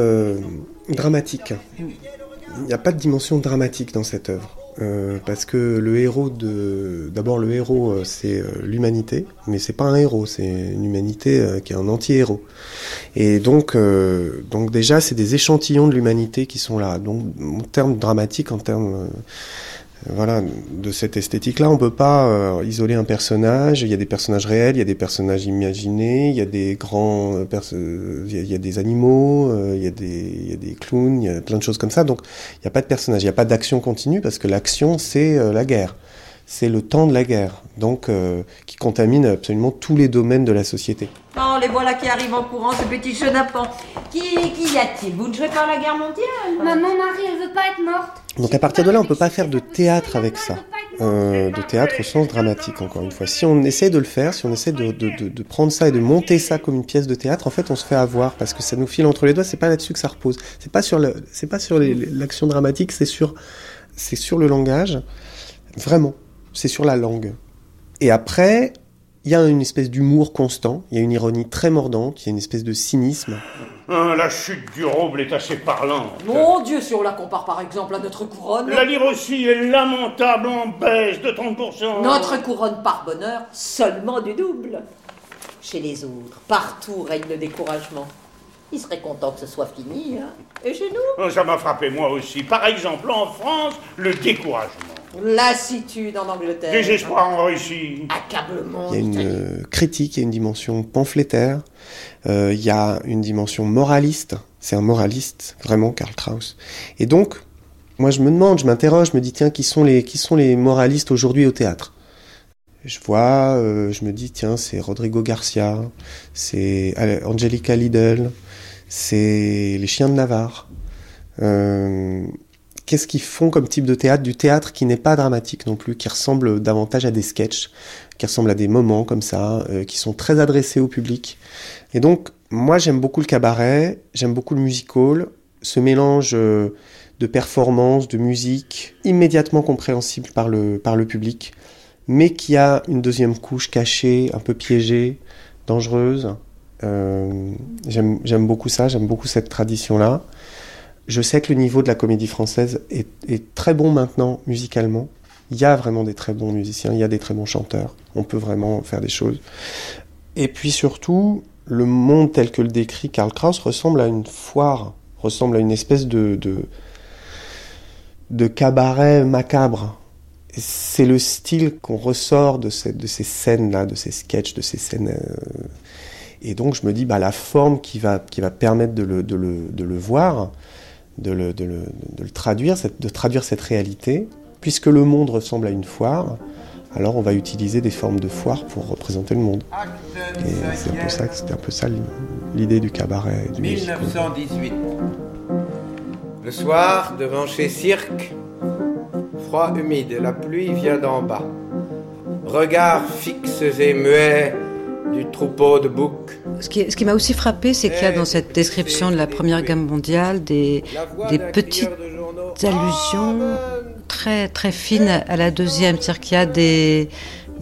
dramatique. Il n'y a pas de dimension dramatique dans cette œuvre. Euh, parce que le héros de d'abord le héros euh, c'est euh, l'humanité mais c'est pas un héros c'est une humanité qui est un anti-héros. Et donc euh, donc déjà c'est des échantillons de l'humanité qui sont là. Donc en termes dramatiques en termes voilà, de cette esthétique-là, on peut pas euh, isoler un personnage. Il y a des personnages réels, il y a des personnages imaginés, il y a des grands, euh, perso- il y a, il y a des animaux, euh, il y a des, il y a des clowns, il y a plein de choses comme ça. Donc, il n'y a pas de personnage, il n'y a pas d'action continue parce que l'action, c'est euh, la guerre. C'est le temps de la guerre, donc euh, qui contamine absolument tous les domaines de la société. Oh, les voilà qui arrivent en courant, ce petit chenapan. Qui, qui y a-t-il? Vous ne jouez pas à la guerre mondiale? Maman, Marie, elle veut pas être morte. Donc à partir de là, on peut pas faire de théâtre avec ça, Euh, de théâtre au sens dramatique encore une fois. Si on essaie de le faire, si on essaie de, de, de, de prendre ça et de monter ça comme une pièce de théâtre, en fait, on se fait avoir parce que ça nous file entre les doigts. C'est pas là-dessus que ça repose. C'est pas sur c'est pas sur l'action dramatique, c'est sur, c'est sur le langage. Vraiment, c'est sur la langue. Et après, il y a une espèce d'humour constant, il y a une ironie très mordante, il y a une espèce de cynisme. Hein, la chute du rouble est assez parlante. Mon Dieu, si on la compare par exemple à notre couronne. La lire aussi est lamentable en baisse de 30%. Notre couronne par bonheur, seulement du double. Chez les autres, partout règne le découragement. Ils seraient contents que ce soit fini. hein. Et chez nous? Ça m'a frappé moi aussi. Par exemple, en France, le découragement. Lassitude en Angleterre. Désespoir en Russie. Accablement. Il y a une euh, critique, il y a une dimension pamphlétaire, il y a une dimension moraliste. C'est un moraliste, vraiment, Karl Kraus. Et donc, moi, je me demande, je m'interroge, je me dis, tiens, qui sont les, qui sont les moralistes aujourd'hui au théâtre? Je vois, euh, je me dis, tiens, c'est Rodrigo Garcia, c'est Angelica Lidl, c'est les Chiens de Navarre. Euh, Qu'est-ce qu'ils font comme type de théâtre Du théâtre qui n'est pas dramatique non plus, qui ressemble davantage à des sketchs, qui ressemble à des moments comme ça, euh, qui sont très adressés au public. Et donc, moi, j'aime beaucoup le cabaret, j'aime beaucoup le musical, ce mélange euh, de performance, de musique, immédiatement compréhensible par le, par le public, mais qui a une deuxième couche cachée, un peu piégée, dangereuse. Euh, j'aime beaucoup ça, j'aime beaucoup cette tradition-là. Je sais que le niveau de la comédie française est très bon maintenant musicalement. Il y a vraiment des très bons musiciens, il y a des très bons chanteurs. On peut vraiment faire des choses. Et puis surtout, le monde tel que le décrit Karl Kraus ressemble à une foire, ressemble à une espèce de, de, cabaret macabre. C'est le style qu'on ressort de, de ces scènes-là, de ces sketchs, de ces scènes. euh, Et donc je me dis, bah, la forme qui va, qui va permettre de le, de le, de le voir, de le, de le, traduire, de traduire cette réalité, puisque le monde ressemble à une foire, alors on va utiliser des formes de foire pour représenter le monde. Et c'est un peu ça, c'était un peu ça l'idée du cabaret. et Du musical. 1918. Le soir, devant chez Cirque, froid humide, la pluie vient d'en bas. Regards fixes et muets du troupeau de boucs. Ce qui, ce qui m'a aussi frappé, c'est qu'il y a dans cette description de la Première Guerre mondiale des, des petites allusions très très fines à la deuxième. C'est-à-dire qu'il y a des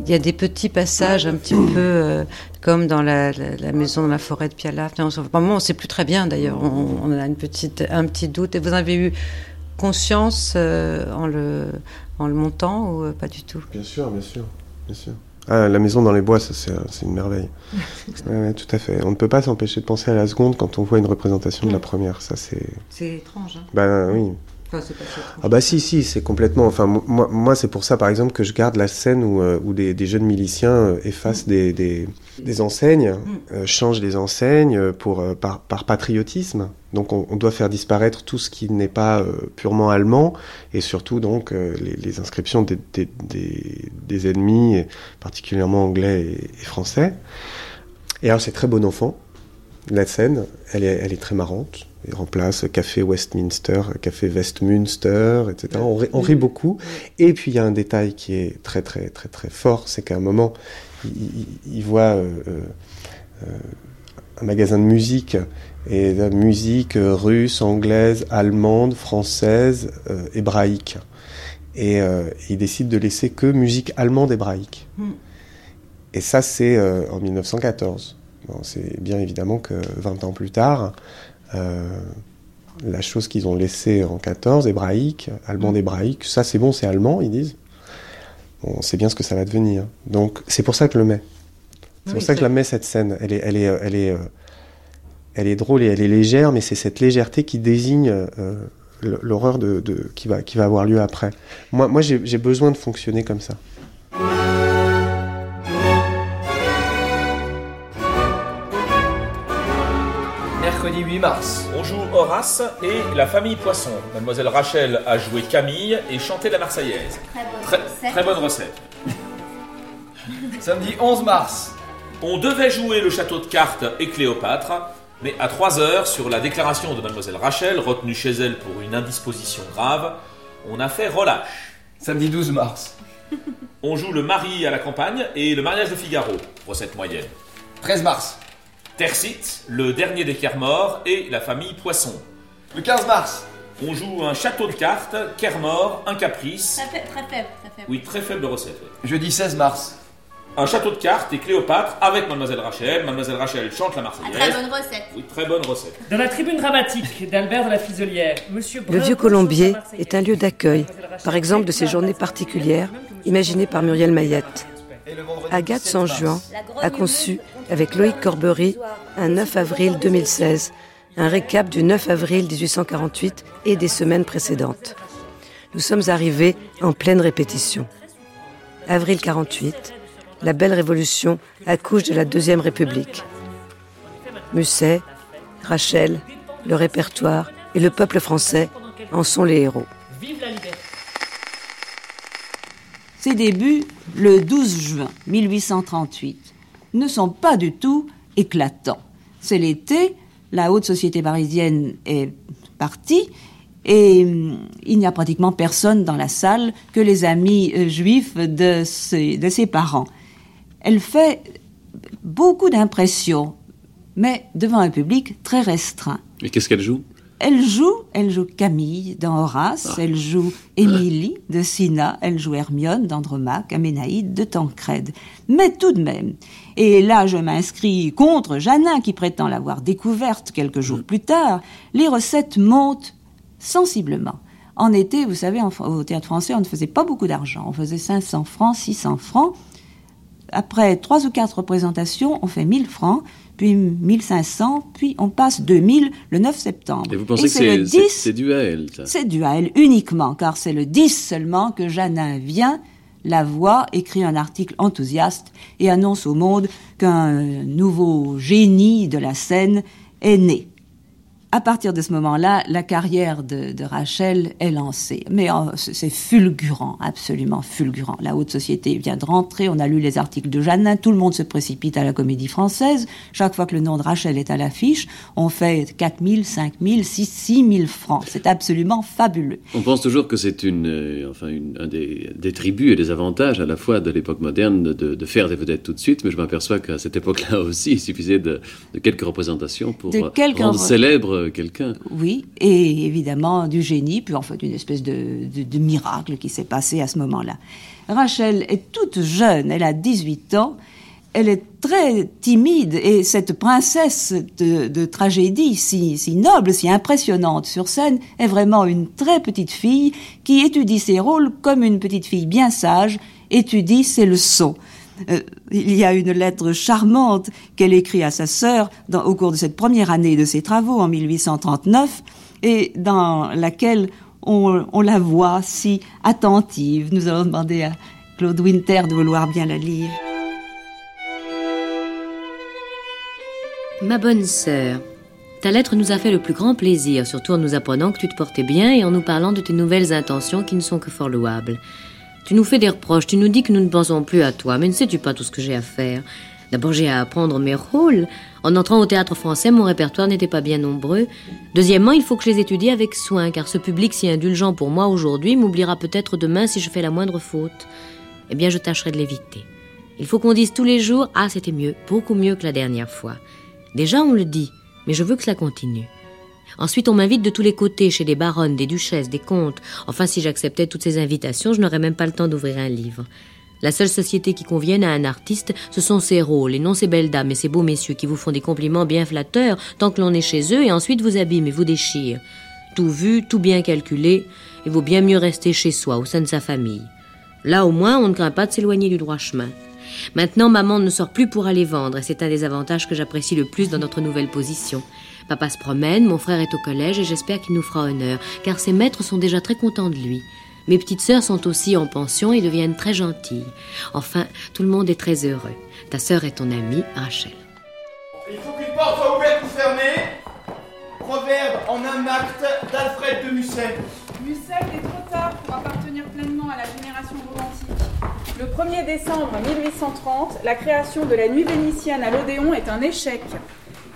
il y a des petits passages un petit peu euh, comme dans la, la- la maison dans la forêt de Piala. Enfin, on- Par moment, on ne sait plus très bien d'ailleurs. On, on a une petite, un petit doute. Et vous avez eu conscience euh, en, le, en le montant ou euh, pas du tout? Bien sûr, bien sûr, bien sûr. Ah, la maison dans les bois, ça c'est une merveille. Ouais, tout à fait. On ne peut pas s'empêcher de penser à la seconde quand on voit une représentation de la première. Ça c'est. C'est étrange. Hein Ben oui. Enfin, c'est pas si étrange. Ah bah si, si, c'est complètement... Enfin, mo- moi, moi c'est pour ça, par exemple, que je garde la scène où, euh, où des, des jeunes miliciens euh, effacent des, des, des enseignes, euh, changent des enseignes pour, par, par patriotisme. Donc on, on, doit faire disparaître tout ce qui n'est pas euh, purement allemand et surtout donc euh, les, les, inscriptions des, des, des, des, ennemis, particulièrement anglais et, et français. Et alors c'est très bon enfant. La scène, elle est, elle est très marrante. Il remplace Café Westminster, Café Westminster, etc. On, rit, on rit beaucoup. Et puis il y a un détail qui est très très très très fort, c'est qu'à un moment, il, voit euh, euh, un magasin de musique et de musique russe, anglaise, allemande, française, euh, hébraïque. Et euh, il décide de laisser que musique allemande hébraïque. Mm. Et ça, c'est euh, en 1914. Bon, c'est bien évidemment que 20 ans plus tard, euh, la chose qu'ils ont laissée en 14, hébraïque, allemande hébraïque, ça c'est bon, c'est allemand, ils disent. Bon, on sait bien ce que ça va devenir. Donc c'est pour ça que je le mets. C'est oui, pour ça que je la mets cette scène. Elle est, elle est, elle est, elle est drôle et elle est légère, mais c'est cette légèreté qui désigne euh, l'horreur de, de, qui, va, qui va avoir lieu après. Moi, moi j'ai besoin de fonctionner comme ça. Mars, on joue Horace et la famille Poisson. Mademoiselle Rachel a joué Camille et chanté la Marseillaise. Très bonne très, très bonne recette. Samedi 11 mars, on devait jouer le château de cartes et Cléopâtre, mais à 3 heures, sur la déclaration de mademoiselle Rachel, retenue chez elle pour une indisposition grave, on a fait relâche. Samedi 12 mars. On joue le mari à la campagne et le mariage de Figaro, recette moyenne. 13 mars. Tercite, le dernier des Kermor et la famille Poisson. Le 15 mars. On joue un château de cartes, Kermor, un caprice. Très, très faible, très faible. Oui, très faible recette. Jeudi 16 mars un château de cartes et Cléopâtre avec Mademoiselle Rachel. Mademoiselle Rachel chante la Marseillaise. très bonne recette. Oui, très bonne recette. Dans la tribune dramatique d'Albert de la Fiselière, Monsieur Le Vieux Colombier est un lieu d'accueil, par exemple de ces journées particulières imaginées par Muriel Mayette. Agathe Sanjuan a conçu, avec Loïc Corbery, un 9 avril 2016, un récap du 9 avril 1848 et des semaines précédentes. Nous sommes arrivés en pleine répétition. Avril 48, la belle révolution accouche de la Deuxième République. Musset, Rachel, le répertoire et le peuple français en sont les héros. Ses débuts, le 12 juin 1838, ne sont pas du tout éclatants. C'est l'été, la haute société parisienne est partie et il n'y a pratiquement personne dans la salle que les amis juifs de ses, parents elle fait beaucoup d'impression, mais devant un public très restreint. Et qu'est-ce qu'elle joue? Elle joue, elle joue Camille dans Horace, ah. elle joue Émilie de Cinna, elle joue Hermione d'Andromaque, Aménaïde de Tancrède. Mais tout de même, et là je m'inscris contre Janin qui prétend l'avoir découverte quelques jours plus tard, les recettes montent sensiblement. En été, vous savez, au théâtre français, on ne faisait pas beaucoup d'argent. On faisait 500 francs, 600 francs après trois ou quatre représentations, on fait 1000 francs, puis 1500, puis on passe 2000 le 9 septembre. Et vous pensez Et que c'est dû à elle C'est dû à elle uniquement, car c'est le 10 seulement que Janin vient, la voix, écrit un article enthousiaste et annonce au monde qu'un nouveau génie de la scène est né à partir de ce moment-là, la carrière de, de, Rachel est lancée. Mais oh, c'est fulgurant, absolument fulgurant. La haute société vient de rentrer, on a lu les articles de Jeannin, tout le monde se précipite à la comédie française. Chaque fois que le nom de Rachel est à l'affiche, on fait 4 000, 5 000, 6 000 francs. C'est absolument fabuleux. On pense toujours que c'est une, euh, enfin une, un des, des, tribus et des avantages à la fois de l'époque moderne de, de, faire des vedettes tout de suite, mais je m'aperçois qu'à cette époque-là aussi, il suffisait de, de quelques représentations pour quelques rendre célèbre quelqu'un. Oui, et évidemment du génie, puis en fait une espèce de, miracle qui s'est passé à ce moment-là. Rachel est toute jeune, elle a 18 ans, elle est très timide et cette princesse de, tragédie si, noble, si impressionnante sur scène est vraiment une très petite fille qui étudie ses rôles comme une petite fille bien sage étudie ses leçons. Euh, il y a une lettre charmante qu'elle écrit à sa sœur au cours de cette première année de ses travaux en 1839 et dans laquelle on, on, la voit si attentive. Nous allons demander à Claude Winter de vouloir bien la lire. Ma bonne sœur, Ta lettre nous a fait le plus grand plaisir, surtout en nous apprenant que tu te portais bien et en nous parlant de tes nouvelles intentions qui ne sont que fort louables. Tu nous fais des reproches, tu nous dis que nous ne pensons plus à toi, mais ne sais-tu pas tout ce que j'ai à faire? D'abord, j'ai à apprendre mes rôles. En entrant au théâtre français, mon répertoire n'était pas bien nombreux. Deuxièmement, il faut que je les étudie avec soin, car ce public si indulgent pour moi aujourd'hui m'oubliera peut-être demain si je fais la moindre faute. Eh bien, je tâcherai de l'éviter. Il faut qu'on dise tous les jours Ah, c'était mieux, beaucoup mieux que la dernière fois. Déjà, on le dit, mais je veux que cela continue. Ensuite, on m'invite de tous les côtés, chez des baronnes, des duchesses, des comtes. Enfin, si j'acceptais toutes ces invitations, je n'aurais même pas le temps d'ouvrir un livre. La seule société qui convienne à un artiste, ce sont ces rôles, et non ces belles dames et ces beaux messieurs qui vous font des compliments bien flatteurs tant que l'on est chez eux et ensuite vous abîment et vous déchirent. Tout vu, tout bien calculé, il vaut bien mieux rester chez soi, au sein de sa famille. Là au moins, on ne craint pas de s'éloigner du droit chemin. Maintenant, maman ne sort plus pour aller vendre, et c'est un des avantages que j'apprécie le plus dans notre nouvelle position. Papa se promène, mon frère est au collège, et j'espère qu'il nous fera honneur, car ses maîtres sont déjà très contents de lui. Mes petites sœurs sont aussi en pension et deviennent très gentilles. Enfin, tout le monde est très heureux. Ta sœur est ton amie, Rachel. Il faut qu'une porte soit ouverte ou fermée. Proverbe en un acte d'Alfred de Musset. Musset est trop tard pour appartenir pleinement à la génération romantique. Le 1er décembre 1830, la création de la Nuit vénitienne à l'Odéon est un échec.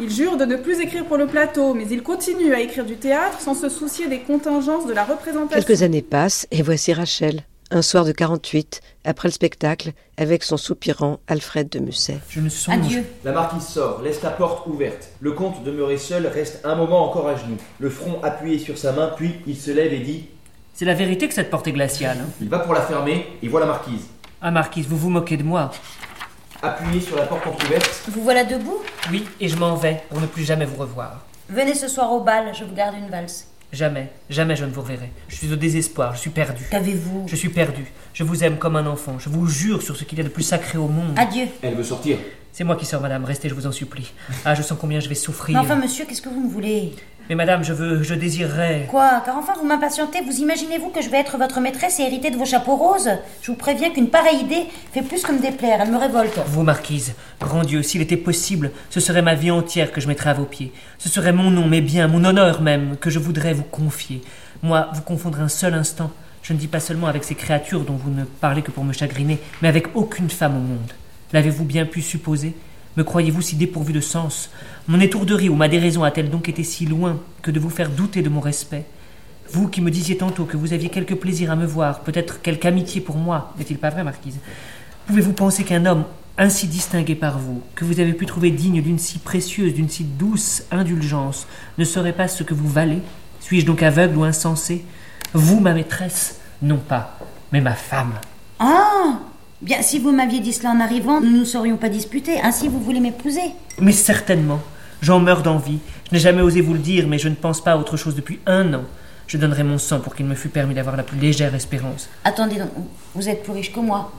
Il jure de ne plus écrire pour le plateau, mais il continue à écrire du théâtre sans se soucier des contingences de la représentation. Quelques années passent et voici Rachel, un soir de 48, après le spectacle, avec son soupirant Alfred de Musset. Je ne songe. Adieu. La marquise sort, laisse la porte ouverte. Le comte, demeuré seul, reste un moment encore à genoux, le front appuyé sur sa main, puis il se lève et dit C'est la vérité que cette porte est glaciale. hein Il va pour la fermer et voit la marquise. Ah, Marquise, vous vous moquez de moi. Appuyé sur la porte entrouverte, Vous voilà debout? Oui, et je m'en vais pour ne plus jamais vous revoir. Venez ce soir au bal, je vous garde une valse. Jamais, jamais je ne vous reverrai. Je suis au désespoir, je suis perdu. Qu'avez-vous? Je suis perdu. Je vous aime comme un enfant. Je vous jure sur ce qu'il y a de plus sacré au monde. Adieu. elle veut sortir. C'est moi qui sors, madame. Restez, je vous en supplie. Ah, je sens combien je vais souffrir. Mais enfin, monsieur, qu'est-ce que vous me voulez? Mais madame, je veux, je désirerais. Quoi Car enfin, vous m'impatientez. Vous imaginez-vous que je vais être votre maîtresse et hériter de vos chapeaux roses? Je vous préviens qu'une pareille idée fait plus que me déplaire. Elle me révolte. Vous, marquise, grand Dieu, s'il était possible, ce serait ma vie entière que je mettrais à vos pieds. Ce serait mon nom, mes biens, mon honneur même, que je voudrais vous confier. Moi, vous confondre un seul instant. Je ne dis pas seulement avec ces créatures dont vous ne parlez que pour me chagriner, mais avec aucune femme au monde. L'avez-vous bien pu supposer? Me croyez-vous si dépourvu de sens Mon étourderie ou ma déraison a-t-elle donc été si loin que de vous faire douter de mon respect Vous qui me disiez tantôt que vous aviez quelque plaisir à me voir, peut-être quelque amitié pour moi, n'est-il pas vrai, Marquise Pouvez-vous penser qu'un homme ainsi distingué par vous, que vous avez pu trouver digne d'une si précieuse, d'une si douce indulgence, ne saurait pas ce que vous valez Suis-je donc aveugle ou insensé Vous, ma maîtresse Non pas, mais ma femme. Ah Bien, si vous m'aviez dit cela en arrivant, nous ne nous serions pas disputés. Ainsi, vous voulez m'épouser Mais certainement, j'en meurs d'envie. Je n'ai jamais osé vous le dire, mais je ne pense pas à autre chose depuis un an. Je donnerai mon sang pour qu'il me fût permis d'avoir la plus légère espérance. Attendez donc, vous êtes plus riche que moi.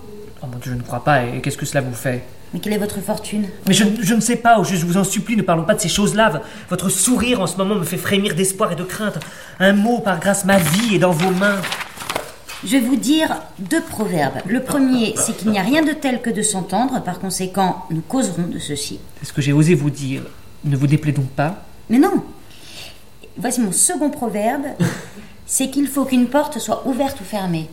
Oh mon Dieu, je ne crois pas, et qu'est-ce que cela vous fait? Mais quelle est votre fortune? Mais je, je ne sais pas, au juste, je vous en supplie, ne parlons pas de ces choses-là. Votre sourire en ce moment me fait frémir d'espoir et de crainte. Un mot, par grâce, ma vie est dans vos mains. Je vais vous dire deux proverbes. Le premier, c'est qu'il n'y a rien de tel que de s'entendre, par conséquent, nous causerons de ceci. C'est ce que j'ai osé vous dire. Ne vous déplaît donc pas Mais non Voici mon second proverbe, c'est qu'il faut qu'une porte soit ouverte ou fermée.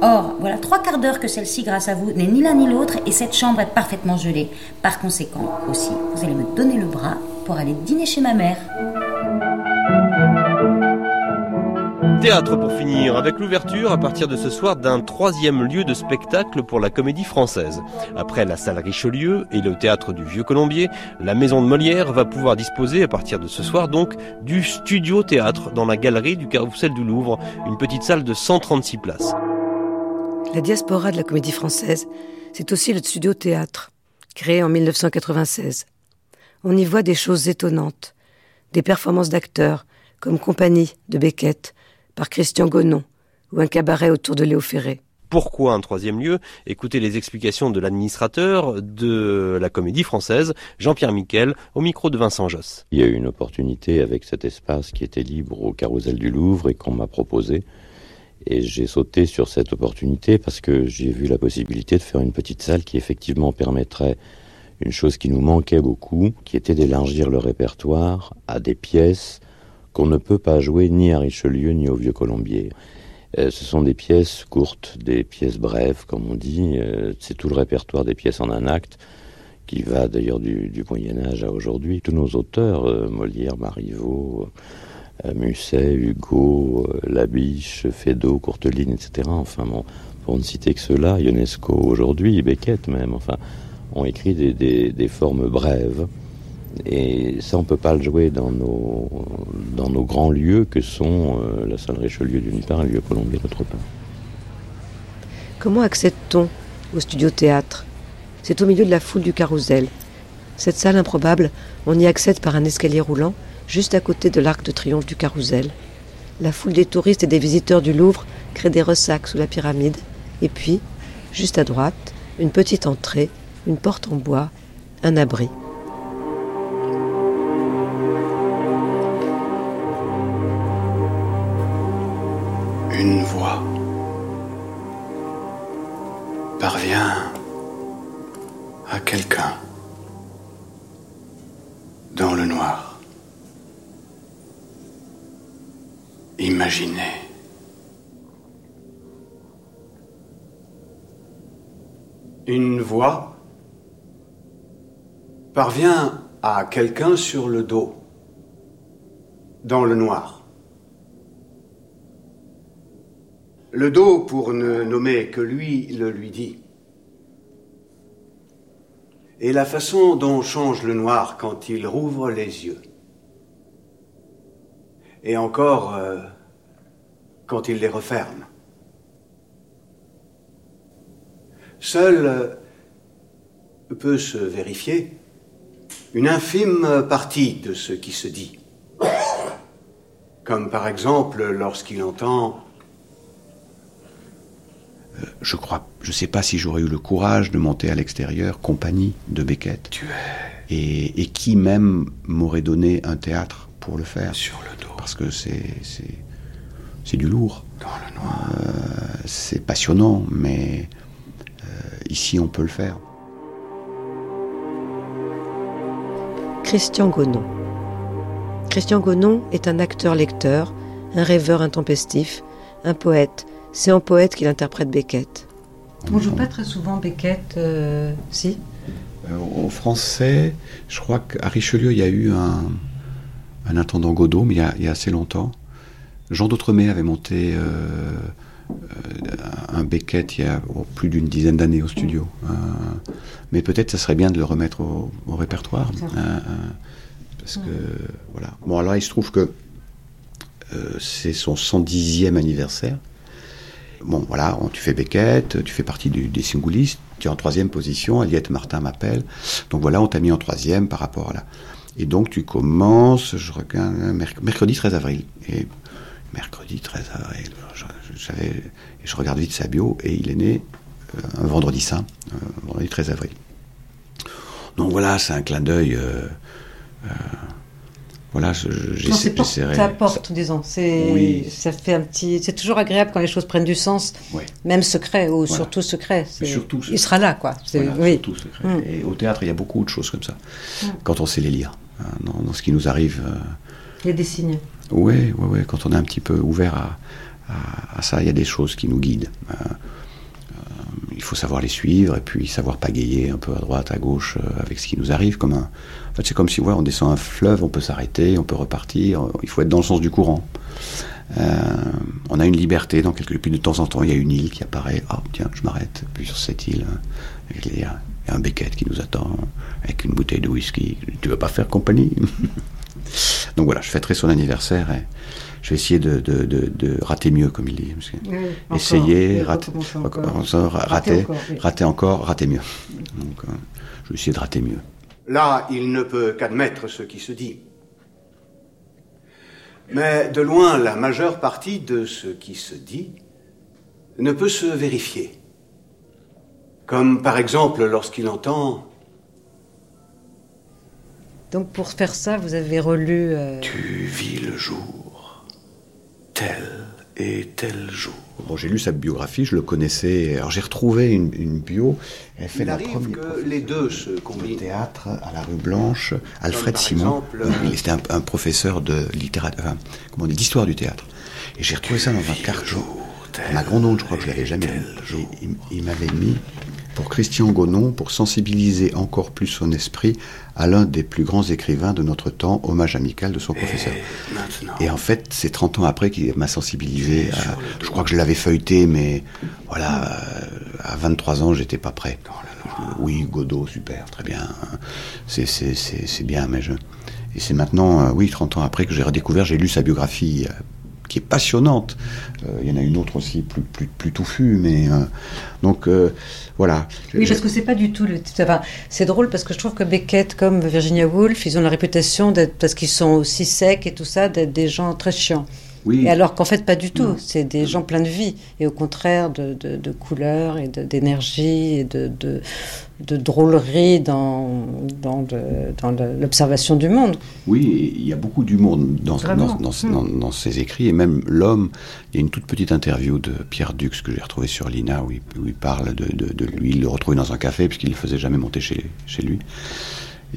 Or, voilà trois quarts d'heure que celle-ci, grâce à vous, n'est ni l'un ni l'autre, et cette chambre est parfaitement gelée. Par conséquent, aussi, vous allez me donner le bras pour aller dîner chez ma mère. Théâtre pour finir, avec l'ouverture à partir de ce soir d'un troisième lieu de spectacle pour la comédie française. Après la salle Richelieu et le théâtre du Vieux Colombier, la maison de Molière va pouvoir disposer à partir de ce soir donc du studio théâtre dans la galerie du Carrousel du Louvre, une petite salle de 136 places. La diaspora de la comédie française, c'est aussi le studio théâtre, créé en 1996. On y voit des choses étonnantes, des performances d'acteurs, comme Compagnie de Beckett, par Christian Gonon, ou un cabaret autour de Léo Ferré. Pourquoi un troisième lieu? Écoutez les explications de l'administrateur de la comédie française, Jean-Pierre Miquel, au micro de Vincent Josse. Il y a eu une opportunité avec cet espace qui était libre au carrousel du Louvre et qu'on m'a proposé. Et j'ai sauté sur cette opportunité parce que j'ai vu la possibilité de faire une petite salle qui effectivement permettrait une chose qui nous manquait beaucoup, qui était d'élargir le répertoire à des pièces qu'on ne peut pas jouer ni à Richelieu ni au Vieux Colombier. Euh, ce sont des pièces courtes, des pièces brèves, comme on dit. Euh, c'est tout le répertoire des pièces en un acte, qui va d'ailleurs du, Moyen Âge à aujourd'hui. Tous nos auteurs, euh, Molière, Marivaux, Musset, Hugo, Labiche, Feydeau, Courteline, etc. Enfin pour ne citer que ceux-là, Ionesco aujourd'hui, Beckett même, enfin, ont écrit des, formes brèves. Et ça, on peut pas le jouer dans nos, dans nos grands lieux que sont euh, la salle Richelieu d'une part et le lieu Colombier d'autre part. Comment accède-t-on au studio théâtre? C'est au milieu de la foule du carrousel. Cette salle improbable, on y accède par un escalier roulant, juste à côté de l'arc de triomphe du carrousel. La foule des touristes et des visiteurs du Louvre crée des ressacs sous la pyramide, et puis, juste à droite, une petite entrée, une porte en bois, un abri. Une voix parvient à quelqu'un dans le noir. Imaginez. Une voix parvient à quelqu'un sur le dos, dans le noir. Le dos, pour ne nommer que lui, le lui dit. Et la façon dont change le noir quand il rouvre les yeux. Et encore euh, quand il les referme. Seul euh, peut se vérifier une infime partie de ce qui se dit. Comme par exemple lorsqu'il entend je crois, je sais pas si j'aurais eu le courage de monter à l'extérieur, compagnie de Beckett. Tu es. Et, et qui même m'aurait donné un théâtre pour le faire. Sur le dos. Parce que c'est, c'est, c'est du lourd. Dans le noir. Euh, c'est passionnant, mais ici on peut le faire. Christian Gonon. Christian Gonon est un acteur-lecteur, un rêveur intempestif, un poète. C'est en poète qu'il interprète Beckett. On joue pas très souvent Beckett, euh, si? Euh, Au français, je crois qu'à Richelieu, il y a eu un, intendant Godot, mais il y, a, assez longtemps. Jean d'Outremet avait monté euh, un Beckett il y a plus d'une dizaine d'années au studio. Euh, mais peut-être ça serait bien de le remettre au, répertoire. Euh, euh, parce que, voilà. Bon, alors il se trouve que c'est son 110e anniversaire. Bon, voilà, tu fais Beckett, tu fais partie des singoulistes, tu es en troisième position, Aliette Martin m'appelle. Donc voilà, on t'a mis en troisième par rapport à là. Et donc tu commences, je regarde, mercredi 13 avril. Et mercredi 13 avril, j'avais, je regarde vite sa bio et il est né euh, un vendredi saint, euh, vendredi 13 avril. Donc voilà, c'est un clin d'œil. Euh, voilà, j'essaie de Ça apporte, disons. C'est, ça fait un petit. C'est toujours agréable quand les choses prennent du sens, même secret ou surtout secret. surtout, il sera là, quoi. oui. Surtout secret. Mm. Et au théâtre, il y a beaucoup de choses comme ça. Mm. Quand on sait les lire, hein, dans, ce qui nous arrive. il y a des signes. Oui, ouais, ouais, quand on est un petit peu ouvert à, à, ça, il y a des choses qui nous guident. Euh, euh, il faut savoir les suivre et puis savoir pagayer un peu à droite, à gauche euh, avec ce qui nous arrive. Comme un... Fait, c'est comme si ouais, on descend un fleuve, on peut s'arrêter, on peut repartir. Il faut être dans le sens du courant. on a une liberté dans quelques. Puis de temps en temps, il y a une île qui apparaît. Ah, tiens, je m'arrête. Puis sur cette île, il y a un Beckett qui nous attend avec une bouteille de whisky. Tu veux pas faire compagnie? Donc voilà, je fêterai son anniversaire et je vais essayer de, de, de, rater mieux, comme il dit. essayer, rater, encore, rater, rater, encore, rater mieux. Donc, euh, je vais essayer de rater mieux. Là, il ne peut qu'admettre ce qui se dit. Mais de loin, la majeure partie de ce qui se dit ne peut se vérifier. Comme par exemple lorsqu'il entend donc pour faire ça, vous avez relu... Euh, tu vis le jour tel et tel jour. Bon, j'ai lu sa biographie, je le connaissais. Alors j'ai retrouvé une, une bio. Elle fait Il la arrive première que les deux se combinent. théâtre à la rue Blanche, Alfred Simon. exemple, Il était un, un professeur de littérature, enfin, comment on dit, d'histoire du théâtre. Et j'ai retrouvé ça dans un carton. Ma grande onde, je crois que je l'avais jamais lu. Il, il m'avait mis pour Christian Gonon, pour sensibiliser encore plus son esprit à l'un des plus grands écrivains de notre temps, hommage amical de son professeur. Et en fait, c'est 30 ans après qu'il m'a sensibilisé. à- je crois que je l'avais feuilleté, mais voilà, à 23 ans, j'étais pas prêt. Oui, Godot, super, très bien. C'est, c'est, c'est, c'est bien, mais je. Et c'est maintenant, euh, oui, 30 ans après que j'ai redécouvert, j'ai lu sa biographie, euh, qui est passionnante. Euh, Il y en a une autre aussi, plus, plus, touffue, mais. euh, donc, euh, voilà. Oui, parce que c'est pas du tout le. Enfin, c'est drôle parce que je trouve que Beckett, comme Virginia Woolf, ils ont la réputation d'être, parce qu'ils sont aussi secs et tout ça, d'être des gens très chiants. Oui. Et alors qu'en fait, pas du tout. C'est des gens pleins de vie. Et au contraire, de, de, de couleurs et de- d'énergie et de, de, de drôlerie dans, dans, dans l'observation du monde. Oui, il y a beaucoup d'humour dans, Vraiment. dans, dans, dans- dans ses écrits, et même l'homme, il y a une toute petite interview de Pierre Dux que j'ai retrouvée sur l'INA, où il, où il parle de, de- de lui, il le retrouvait dans un café, puisqu'il ne le faisait jamais monter chez, chez lui.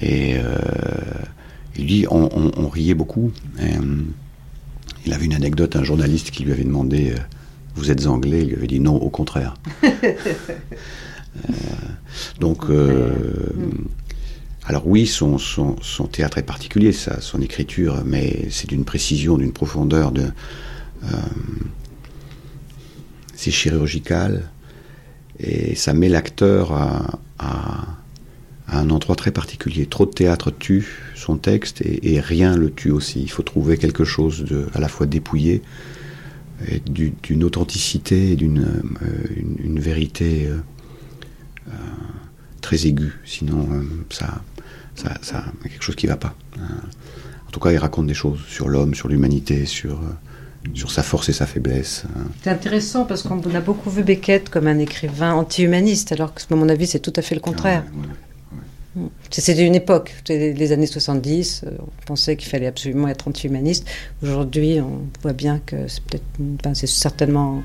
Et euh, il dit, on, on- on riait beaucoup. Et, euh, il avait une anecdote, un journaliste qui lui avait demandé, euh, vous êtes anglais Il lui avait dit non, au contraire. Euh, donc, euh, alors oui, son, son, son théâtre est particulier, ça, son écriture, mais c'est d'une précision, d'une profondeur, de, c'est chirurgical et ça met l'acteur à, à- à un endroit très particulier. Trop de théâtre tue son texte et, et rien le tue aussi. Il faut trouver quelque chose de à la fois dépouillé et du- d'une authenticité, et d'une euh, une, une vérité euh, euh, très aiguë. Sinon, ça, ça, quelque chose qui ne va pas. En tout cas, il raconte des choses sur l'homme, sur l'humanité, sur, sur sa force et sa faiblesse. euh. C'est intéressant parce qu'on a beaucoup vu Beckett comme un écrivain anti-humaniste, alors que, à mon avis, c'est tout à fait le contraire. C'est- C'était une époque, les années 70, euh, on pensait qu'il fallait absolument être anti-humaniste. Aujourd'hui, on voit bien que c'est peut-être, enfin, c'est certainement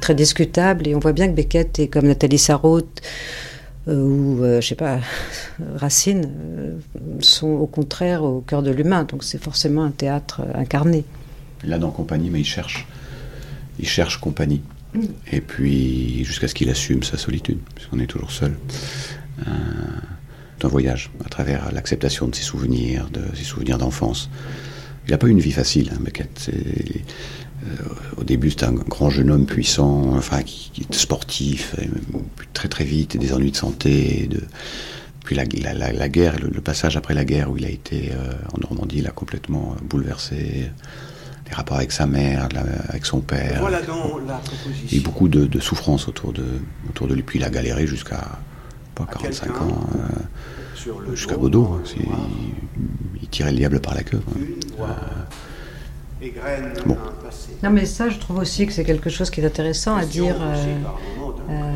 très discutable, et on voit bien que Beckett est comme Nathalie Sarraute euh, ou, euh, je sais pas, Racine, euh, sont au contraire au cœur de l'humain. Donc c'est forcément un théâtre incarné. Il l'a dans compagnie, mais il cherche. Il cherche compagnie. Et puis, jusqu'à ce qu'il assume sa solitude, puisqu'on est toujours seul. Euh, c'est un voyage à travers l'acceptation de ses souvenirs, de ses souvenirs d'enfance. Il n'a pas eu une vie facile, hein, Beckett. Euh, au début, c'était un grand jeune homme puissant, enfin, qui, qui était sportif, et puis très très vite, et des ennuis de santé. et de... Puis la, la- la- la guerre, le, le passage après la guerre où il a été euh, en Normandie, l'a complètement euh, bouleversé. Les rapports avec sa mère, la- avec son père. Voilà donc la Il a proposition. beaucoup de, de souffrance autour de, autour de lui. Puis il a galéré jusqu'à pas 45 quelqu'un ans, euh, jusqu'à Godot. hein. Il, il tirait le diable par la queue. quoi. Bon. passé. Non, mais ça, je trouve aussi que c'est quelque chose qui est intéressant à dire euh, euh,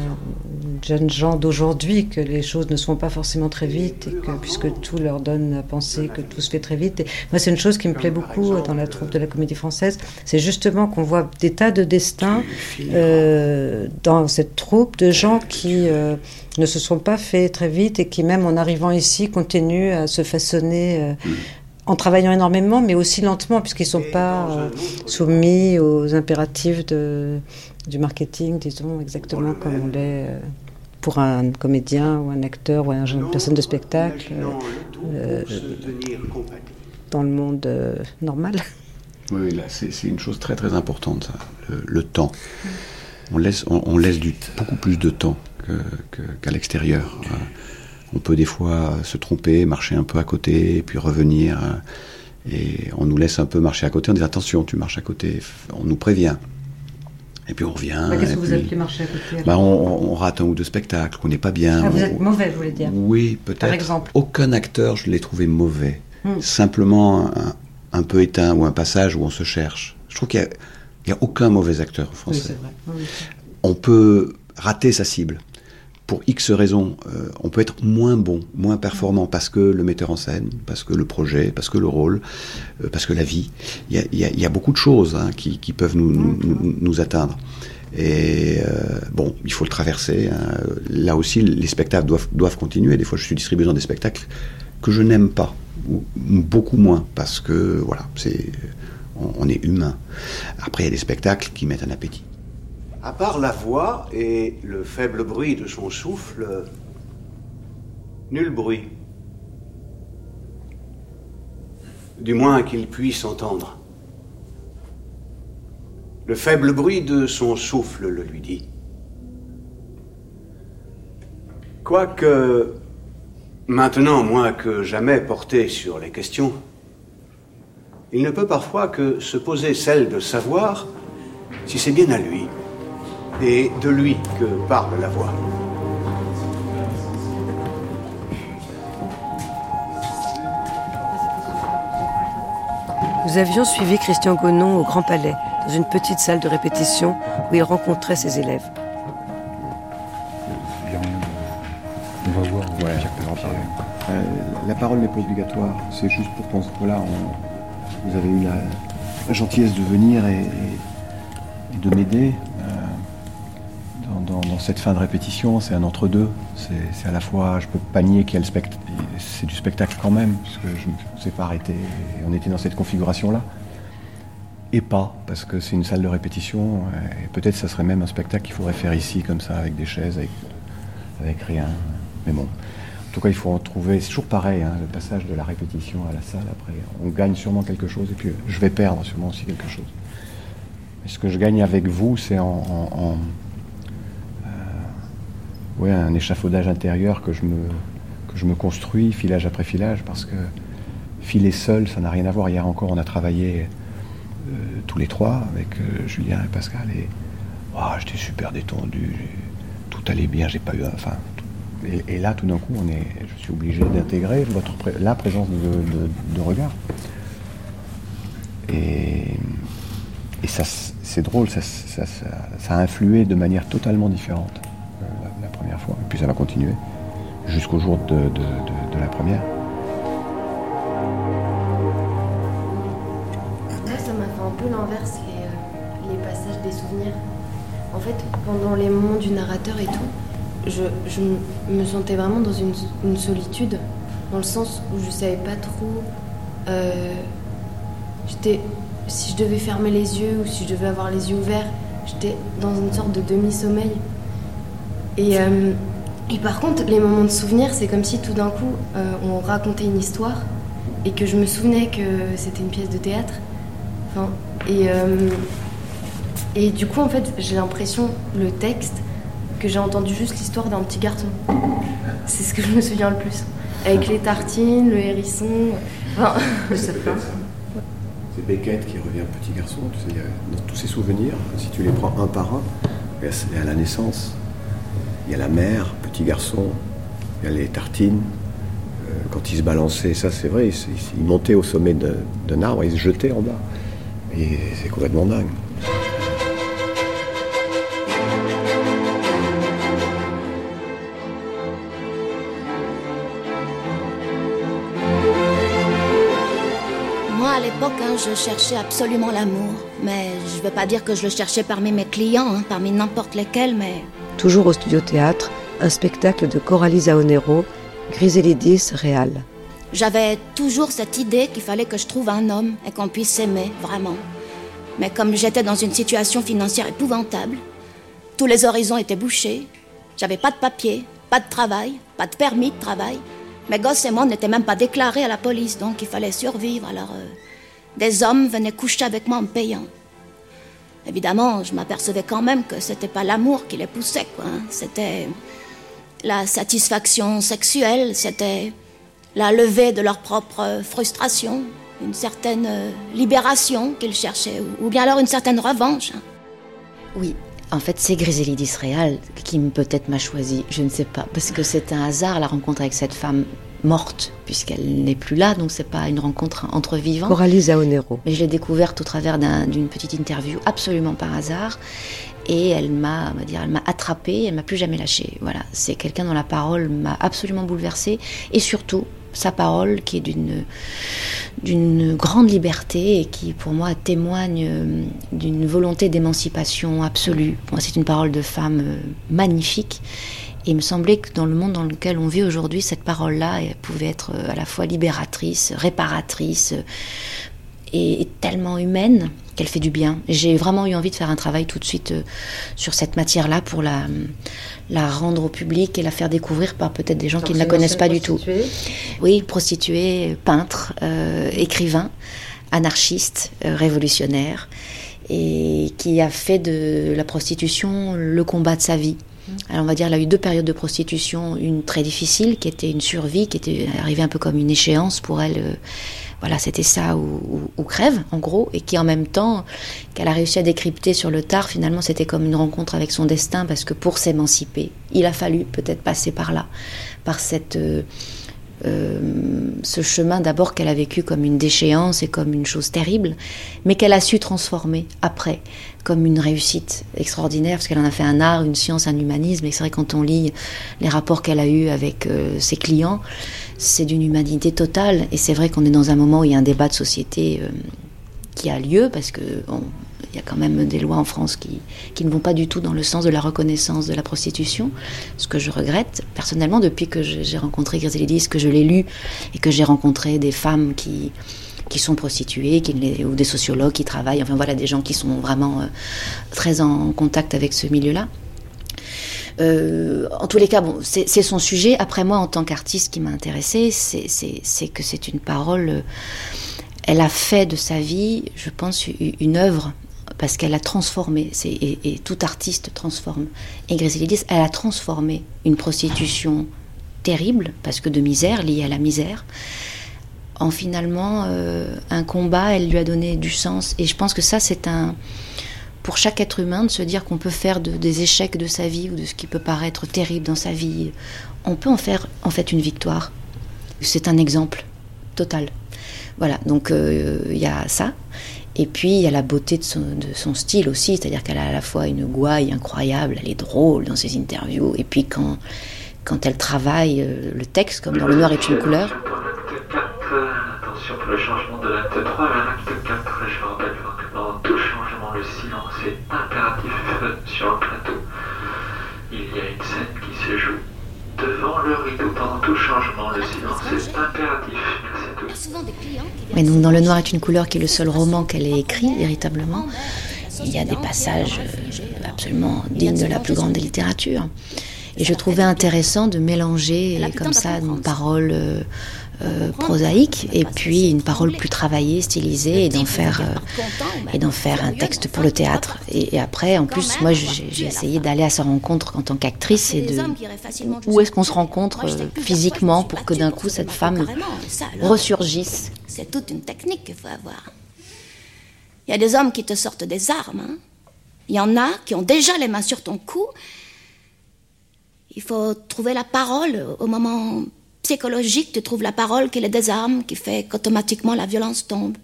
jeunes gens d'aujourd'hui, que les choses ne se font pas forcément très vite, puisque tout leur donne à penser que tout se fait très vite. Moi, c'est une chose qui me plaît beaucoup dans la troupe de la comédie française, c'est justement qu'on voit des tas de destins euh, dans cette troupe de gens qui euh, ne se sont pas faits très vite et qui, même en arrivant ici, continuent à se façonner. euh, en travaillant énormément, mais aussi lentement, puisqu'ils ne sont pas euh, soumis aux impératifs du marketing, disons, exactement comme on l'est euh, pour un comédien ou un acteur ou une personne de spectacle euh, se tenir compagnie. dans le monde euh, normal. Oui, là, c'est une chose très très importante, ça, le, le temps. On laisse, on, on laisse du, beaucoup plus de temps que- qu'à l'extérieur. Euh, On peut des fois se tromper, marcher un peu à côté, et puis revenir. euh, Et on nous laisse un peu marcher à côté, on dit attention, tu marches à côté, on nous prévient. Et puis on revient. Bah, Qu'est-ce que vous appelez marcher à côté bah, on, on rate un ou deux spectacles, qu'on n'est pas bien. Ah, vous on- êtes mauvais, vous voulez dire oui, peut-être. Par exemple Aucun acteur, je l'ai trouvé mauvais. Hmm. Simplement un, un peu éteint ou un passage où on se cherche. Je trouve qu'il n'y a, aucun mauvais acteur Oui, français. c'est vrai. Oui. on peut rater sa cible pour X raisons, euh, on peut être moins bon, moins performant parce que le metteur en scène, parce que le projet, parce que le rôle, euh, parce que la vie. Il y a, il y a- il y a beaucoup de choses hein, qui, qui peuvent nous, nous, nous- nous atteindre. Et euh, bon, il faut le traverser. hein. Là aussi, les spectacles doivent, doivent continuer. Des fois, je suis distribué dans des spectacles que je n'aime pas, ou beaucoup moins, parce que voilà, c'est on, on est humain. Après, il y a des spectacles qui mettent un appétit. À part la voix et le faible bruit de son souffle, nul bruit. Du moins qu'il puisse entendre. Le faible bruit de son souffle le lui dit. Quoique, maintenant moins que jamais porté sur les questions, il ne peut parfois que se poser celle de savoir si c'est bien à lui et de lui que parle la voix. Nous avions suivi Christian Gonon au Grand Palais, dans une petite salle de répétition où il rencontrait ses élèves. On va voir. Ouais, Euh, la parole n'est pas obligatoire. C'est juste pour penser. Voilà, on- vous avez eu la, la gentillesse de venir et de m'aider cette fin de répétition. C'est un entre-deux. C'est à la fois. Je peux pas nier qu'il y a le spectacle. C'est du spectacle quand même, parce que je ne s'est pas arrêté. Et on était dans cette configuration-là. Et pas, parce que c'est une salle de répétition. Et peut-être ça serait même un spectacle qu'il faudrait faire ici, comme ça, avec des chaises, avec, rien. Mais bon. En tout cas, il faut en trouver. C'est toujours pareil, hein, le passage de la répétition à la salle. Après, on gagne sûrement quelque chose, et puis je vais perdre sûrement aussi quelque chose. Mais ce que je gagne avec vous, c'est en, ouais, un échafaudage intérieur que je me construis filage après filage, parce que filer seul, ça n'a rien à voir. Hier encore, on a travaillé euh, tous les trois avec euh, Julien et Pascal, et ah, j'étais super détendu. Tout allait bien. J'ai pas eu, un- et, là, tout d'un coup, je suis obligé d'intégrer votre la présence de, regard. Et, et ça, c'est drôle, ça, a influé de manière totalement différente Et puis ça va continuer jusqu'au jour de, la première. Moi, ça m'a fait un peu l'inverse, les, euh, les passages des souvenirs. En fait, pendant les moments du narrateur et tout, je, me sentais vraiment dans une, solitude, dans le sens où je savais pas trop. euh, si je devais fermer les yeux ou si je devais avoir les yeux ouverts, j'étais dans une sorte de demi-sommeil. Et, euh, et par contre, les moments de souvenir, c'est comme si tout d'un coup, euh, on racontait une histoire et que je me souvenais que c'était une pièce de théâtre. Enfin, et, euh, et du coup, en fait, j'ai l'impression, le texte, que j'ai entendu juste l'histoire d'un petit garçon. C'est ce que je me souviens le plus. Avec les tartines, le hérisson. Enfin, le sapin. C'est Beckett qui revient petit garçon, tu sais, dans tous ses souvenirs, si tu les prends un par un, y a la naissance, il y a la mère, petit garçon, il y a les tartines, euh, quand il se balançait, ça c'est vrai, il, il montait au sommet d'un arbre il se jetait en bas. Et c'est complètement dingue. Moi, à l'époque, hein, je cherchais absolument l'amour. Mais je ne veux pas dire que je le cherchais parmi mes clients, hein, parmi n'importe lesquels, mais Toujours au studio théâtre, un spectacle de Coralie Zaonero, Griselidis Réal. j'avais toujours cette idée qu'il fallait que je trouve un homme et qu'on puisse s'aimer, vraiment. Mais comme j'étais dans une situation financière épouvantable, tous les horizons étaient bouchés, j'avais pas de papier, pas de travail, pas de permis de travail. Mes gosses et moi n'étaient même pas déclarés à la police, donc il fallait survivre. Alors, euh, des hommes venaient coucher avec moi en payant. Évidemment, je m'apercevais quand même que c'était pas l'amour qui les poussait, quoi. hein. C'était la satisfaction sexuelle, c'était la levée de leur propre frustration, une certaine euh, libération qu'ils cherchaient, ou, bien alors une certaine revanche. hein. Oui, en fait, c'est Griselidis Réal qui peut-être m'a choisi, je ne sais pas, parce que c'est un hasard la rencontre avec cette femme morte, puisqu'elle n'est plus là, donc c'est pas une rencontre entre vivants. Coralie Zaonero. Mais je l'ai découverte au travers d'une petite interview, absolument par hasard. Et elle m'a, dire, elle m'a attrapée, elle m'a plus jamais lâchée. Voilà, c'est quelqu'un dont la parole m'a absolument bouleversée, et surtout sa parole qui est d'une d'une grande liberté et qui pour moi témoigne euh, d'une volonté d'émancipation absolue. Moi, c'est une parole de femme euh, magnifique et il me semblait que dans le monde dans lequel on vit aujourd'hui, cette parole-là pouvait être euh, à la fois libératrice, réparatrice euh, et, tellement humaine qu'elle fait du bien. J'ai vraiment eu envie de faire un travail tout de suite euh, sur cette matière-là pour la, la rendre au public et la faire découvrir par peut-être des gens qui ne la connaissent pas du tout. Oui, prostituée, peintre, écrivain, anarchiste, révolutionnaire et qui a fait de la prostitution le combat de sa vie. Alors on va dire, elle a eu deux périodes de prostitution, une très difficile, qui était une survie, qui était arrivée un peu comme une échéance pour elle. Euh, voilà, c'était ça ou, crève, en gros, et qui en même temps, qu'elle a réussi à décrypter sur le tard, finalement, c'était comme une rencontre avec son destin, parce que pour s'émanciper, il a fallu peut-être passer par là, par cette euh, ce chemin d'abord qu'elle a vécu comme une déchéance et comme une chose terrible, mais qu'elle a su transformer après comme une réussite extraordinaire, parce qu'elle en a fait un art, une science, un humanisme, et c'est vrai quand on lit les rapports qu'elle a eus avec euh, ses clients, c'est d'une humanité totale, et c'est vrai qu'on est dans un moment où il y a un débat de société euh, qui a lieu, parce que il y a quand même des lois en France qui, qui, ne vont pas du tout dans le sens de la reconnaissance de la prostitution, ce que je regrette personnellement depuis que j'ai rencontré Griselidis, que je l'ai lu et que j'ai rencontré des femmes qui, qui sont prostituées, ou des sociologues qui travaillent, enfin voilà, des gens qui sont vraiment euh, très en contact avec ce milieu-là. Euh, en tous les cas, bon, c'est son sujet. Après moi, en tant qu'artiste, qui m'a intéressée, c'est que c'est une parole. Euh, elle a fait de sa vie, je pense, une œuvre parce qu'elle a transformé, et, tout artiste transforme. Et Griselidis, elle a transformé une prostitution terrible, parce que de misère, liée à la misère, en finalement euh, un combat, elle lui a donné du sens. Et je pense que ça, c'est un. Pour chaque être humain, de se dire qu'on peut faire des échecs de sa vie ou de ce qui peut paraître terrible dans sa vie, on peut en faire en fait une victoire. C'est un exemple total. Voilà, donc euh, il y a ça. Et puis il y a la beauté de son, style aussi, c'est-à-dire qu'elle a à la fois une gouaille incroyable, elle est drôle dans ses interviews, et puis quand, quand elle travaille euh, le texte, comme dans Le Noir est une couleur. Attention pour le changement de l'acte 3 vers l'acte 4. Je rappelle que dans tout changement, le silence est impératif sur le plateau. Il y a une scène qui se joue devant le rideau. Pendant tout changement, le silence est impératif. Mais donc dans Le Noir est une couleur qui est le seul roman qu'elle ait écrit véritablement, il y a des passages euh, absolument dignes de la plus grande des littératures. Et je trouvais intéressant de mélanger comme ça une parole euh, euh, prosaïque et puis une parole plus travaillée, stylisée et d'en faire et d'en faire un texte pour le théâtre. Et, après, en plus, moi, j'ai essayé d'aller à sa rencontre en tant qu'actrice et de où est-ce qu'on se rencontre physiquement pour que d'un coup cette femme ressurgisse. C'est toute une technique qu'il faut avoir. Il y a des hommes qui te sortent des armes. Hein. Il y en a qui ont déjà les mains sur ton cou. Il faut trouver la parole au moment psychologique. Tu trouves la parole qui les désarme, qui fait qu'automatiquement la violence tombe.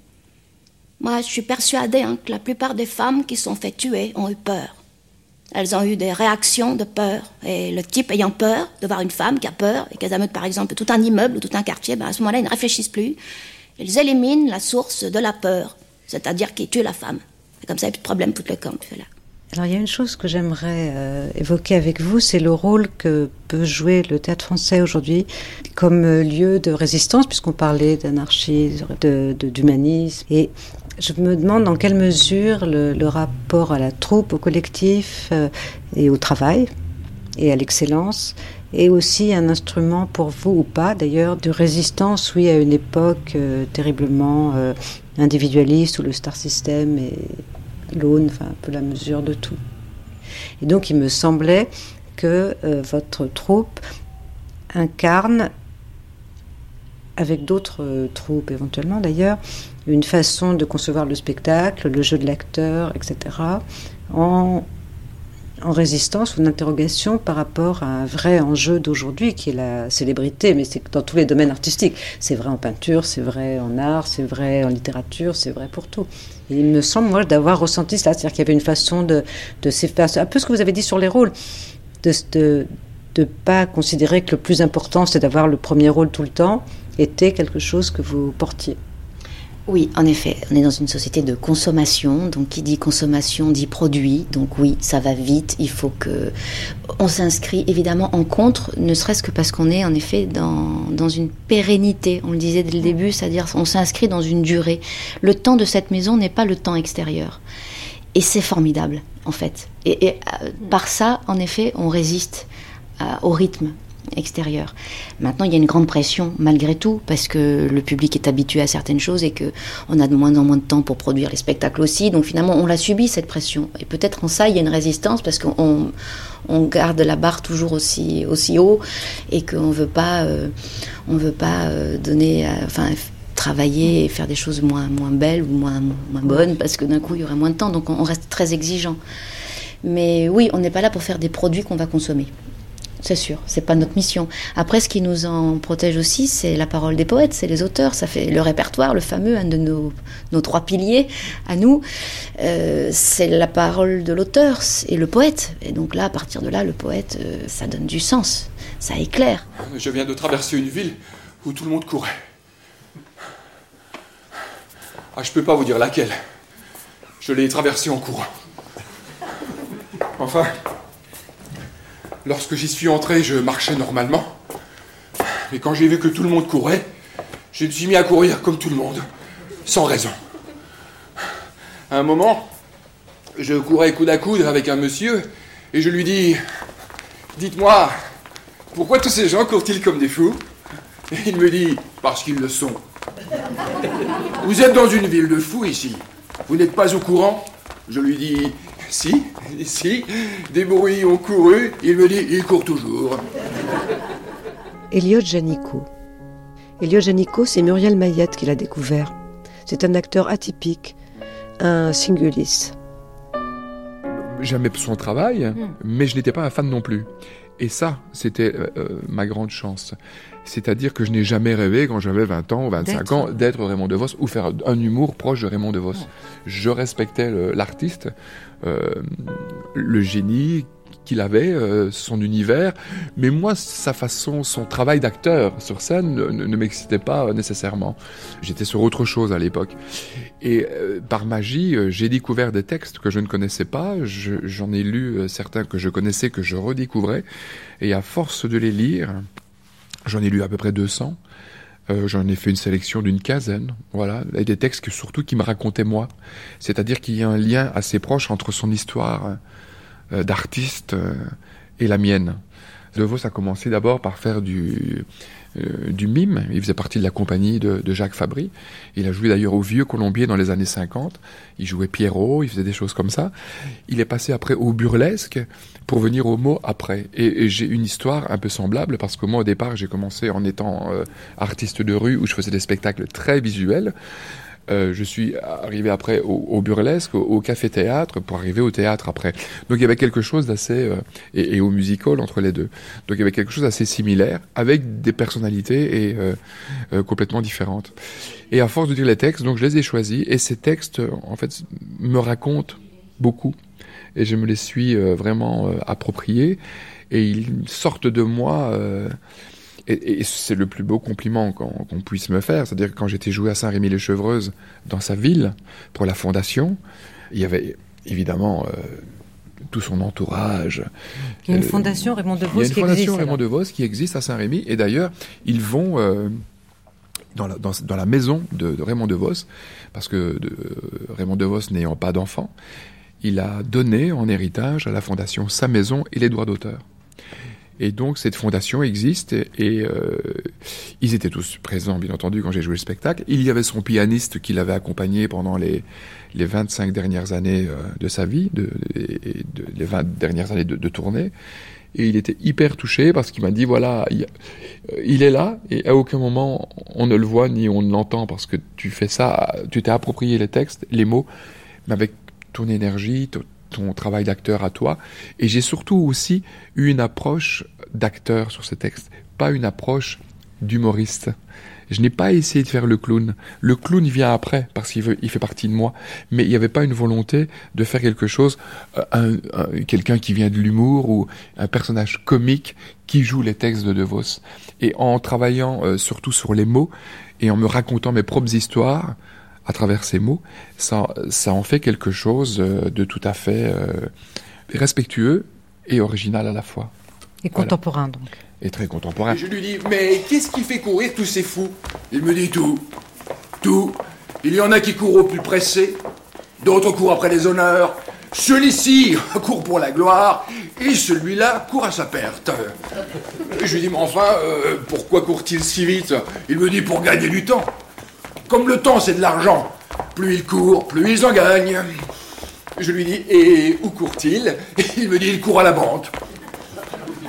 Moi, je suis persuadée hein, que la plupart des femmes qui sont fait tuer ont eu peur. Elles ont eu des réactions de peur. Et le type ayant peur de voir une femme qui a peur et qu'elles amènent par exemple tout un immeuble ou tout un quartier, ben à ce moment-là, ils ne réfléchissent plus. Ils éliminent la source de la peur, c'est-à-dire qu'ils tuent la femme. Et comme ça, il n'y a plus de problème tout le camp. là. Alors il y a une chose que j'aimerais euh, évoquer avec vous, c'est le rôle que peut jouer le théâtre français aujourd'hui comme euh, lieu de résistance, puisqu'on parlait d'anarchisme, d'humanisme. Et je me demande dans quelle mesure le, rapport à la troupe, au collectif euh, et au travail et à l'excellence est aussi un instrument pour vous ou pas d'ailleurs de résistance, oui, à une époque terriblement individualiste où le star system est l'aune, enfin un peu la mesure de tout. Et donc il me semblait que euh, votre troupe incarne, avec d'autres euh, troupes éventuellement d'ailleurs, une façon de concevoir le spectacle, le jeu de l'acteur, etc., en en résistance ou en interrogation par rapport à un vrai enjeu d'aujourd'hui qui est la célébrité, mais c'est dans tous les domaines artistiques. C'est vrai en peinture, c'est vrai en art, c'est vrai en littérature, c'est vrai pour tout. Il me semble, moi, d'avoir ressenti cela, c'est-à-dire qu'il y avait une façon de, de s'effacer, un peu ce que vous avez dit sur les rôles, de ne de, pas considérer que le plus important, c'est d'avoir le premier rôle tout le temps, était quelque chose que vous portiez. Oui, en effet, on est dans une société de consommation, donc qui dit consommation dit produit, donc oui, ça va vite, il faut que... On s'inscrit évidemment en contre, ne serait-ce que parce qu'on est en effet dans, dans une pérennité, on le disait dès le début, c'est-à-dire on s'inscrit dans une durée. Le temps de cette maison n'est pas le temps extérieur. Et c'est formidable, en fait. Et, euh, par ça, en effet, on résiste euh, au rythme extérieur. Maintenant, il y a une grande pression malgré tout parce que le public est habitué à certaines choses et que on a de moins en moins de temps pour produire les spectacles aussi. Donc finalement, on l'a subi cette pression. Et peut-être en ça, il y a une résistance parce qu'on on garde la barre toujours aussi aussi haut et qu'on veut pas euh, on veut pas euh, donner euh, enfin travailler et faire des choses moins moins belles ou moins moins bonnes parce que d'un coup il y aurait moins de temps. Donc on reste très exigeant. Mais oui, on n'est pas là pour faire des produits qu'on va consommer c'est sûr, c'est pas notre mission. Après, ce qui nous en protège aussi, c'est la parole des poètes, c'est les auteurs, ça fait le répertoire, le fameux, un de nos, trois piliers à nous, euh, c'est la parole de l'auteur et le poète. Et donc là, à partir de là, le poète, euh, ça donne du sens, ça éclaire. Je viens de traverser une ville où tout le monde courait. Ah, je peux pas vous dire laquelle. Je l'ai traversée en courant. Enfin, Lorsque j'y suis entré, je marchais normalement. Mais quand j'ai vu que tout le monde courait, je me suis mis à courir comme tout le monde, sans raison. À un moment, je courais coude à coude avec un monsieur et je lui dis Dites-moi, pourquoi tous ces gens courent-ils comme des fous? Et il me dit Parce qu'ils le sont. Vous êtes dans une ville de fous ici. Vous n'êtes pas au courant? Je lui dis si, si, des bruits ont couru, il me dit, il court toujours. Elliot Janico. Elliot Janico, c'est Muriel Mayette qui l'a découvert. C'est un acteur atypique, un singulis. J'aimais son travail, hmm. mais je n'étais pas un fan non plus. Et ça, c'était euh, euh, ma grande chance. C'est-à-dire que je n'ai jamais rêvé, quand j'avais 20 ans ou 25 ans, d'être Raymond DeVos ou faire un humour proche de Raymond DeVos. Je respectais l'artiste, le génie qu'il avait, euh, son univers, mais moi, sa façon, son travail d'acteur sur scène ne, m'excitait pas nécessairement. J'étais sur autre chose à l'époque. Et euh, par magie, j'ai découvert des textes que je ne connaissais pas, j'en ai lu certains que je connaissais, que je redécouvrais, et à force de les lire, J'en ai lu à peu près 200. Euh, j'en ai fait une sélection d'une quinzaine, voilà, et des textes que, surtout qui me racontaient moi. C'est-à-dire qu'il y a un lien assez proche entre son histoire euh, d'artiste euh, et la mienne. De Vos a commencé d'abord par faire du, euh, du mime. Il faisait partie de la compagnie de, Jacques Fabry. Il a joué d'ailleurs au Vieux Colombier dans les années 50. Il jouait Pierrot, il faisait des choses comme ça. Il est passé après au burlesque pour venir au mot après. Et, j'ai une histoire un peu semblable parce que moi au départ j'ai commencé en étant euh, artiste de rue où je faisais des spectacles très visuels. Euh, je suis arrivé après au, burlesque, au, café-théâtre, pour arriver au théâtre après. Donc il y avait quelque chose d'assez... Euh, et, au musical entre les deux. Donc il y avait quelque chose d'assez similaire, avec des personnalités et euh, complètement différentes. Et à force de dire les textes, donc je les ai choisis, et ces textes, en fait, me racontent beaucoup. Et je me les suis vraiment appropriés, et ils sortent de moi et, c'est le plus beau compliment qu'on puisse me faire. C'est-à-dire que quand j'étais joué à Saint-Rémy-les-Chevreuses, dans sa ville, pour la fondation, il y avait évidemment euh, tout son entourage. Il y a une euh, fondation Raymond DeVos qui existe. Il y a une fondation Raymond DeVos qui existe à Saint-Rémy. Et d'ailleurs, ils vont euh, dans, la, dans, dans, la, maison de, de Raymond DeVos, parce que de, Raymond DeVos n'ayant pas d'enfant, il a donné en héritage à la fondation sa maison et les droits d'auteur. Et donc cette fondation existe et, euh, ils étaient tous présents, bien entendu, quand j'ai joué le spectacle. Il y avait son pianiste qui l'avait accompagné pendant les, les 25 dernières années euh, de sa vie, les 20 dernières années de, de, tournée. Et il était hyper touché parce qu'il m'a dit, voilà, il, euh, il, est là et à aucun moment on ne le voit ni on ne l'entend parce que tu fais ça, tu t'es approprié les textes, les mots, mais avec ton énergie, ton travail d'acteur à toi. Et j'ai surtout aussi eu une approche d'acteur sur ce texte, pas une approche d'humoriste. Je n'ai pas essayé de faire le clown. Le clown vient après parce qu'il il fait partie de moi. Mais il n'y avait pas une volonté de faire quelque chose, euh, quelqu'un qui vient de l'humour ou un personnage comique qui joue les textes de De Vos. Et en travaillant euh, surtout sur les mots et en me racontant mes propres histoires à travers ces mots, ça, ça en fait quelque chose euh, de tout à fait respectueux et original à la fois. Et contemporain donc et très contemporain. je lui dis, mais qu'est-ce qui fait courir tous ces fous? Il me dit tout. Tout. Il y en a qui courent au plus pressé, d'autres courent après les honneurs, celui-ci court pour la gloire, et celui-là court à sa perte. Je lui dis, mais enfin, euh, pourquoi court-il si vite? Il me dit, pour gagner du temps. Comme le temps, c'est de l'argent. Plus il court, plus ils en gagnent. Je lui dis, et où court-il? Il me dit, il court à la banque.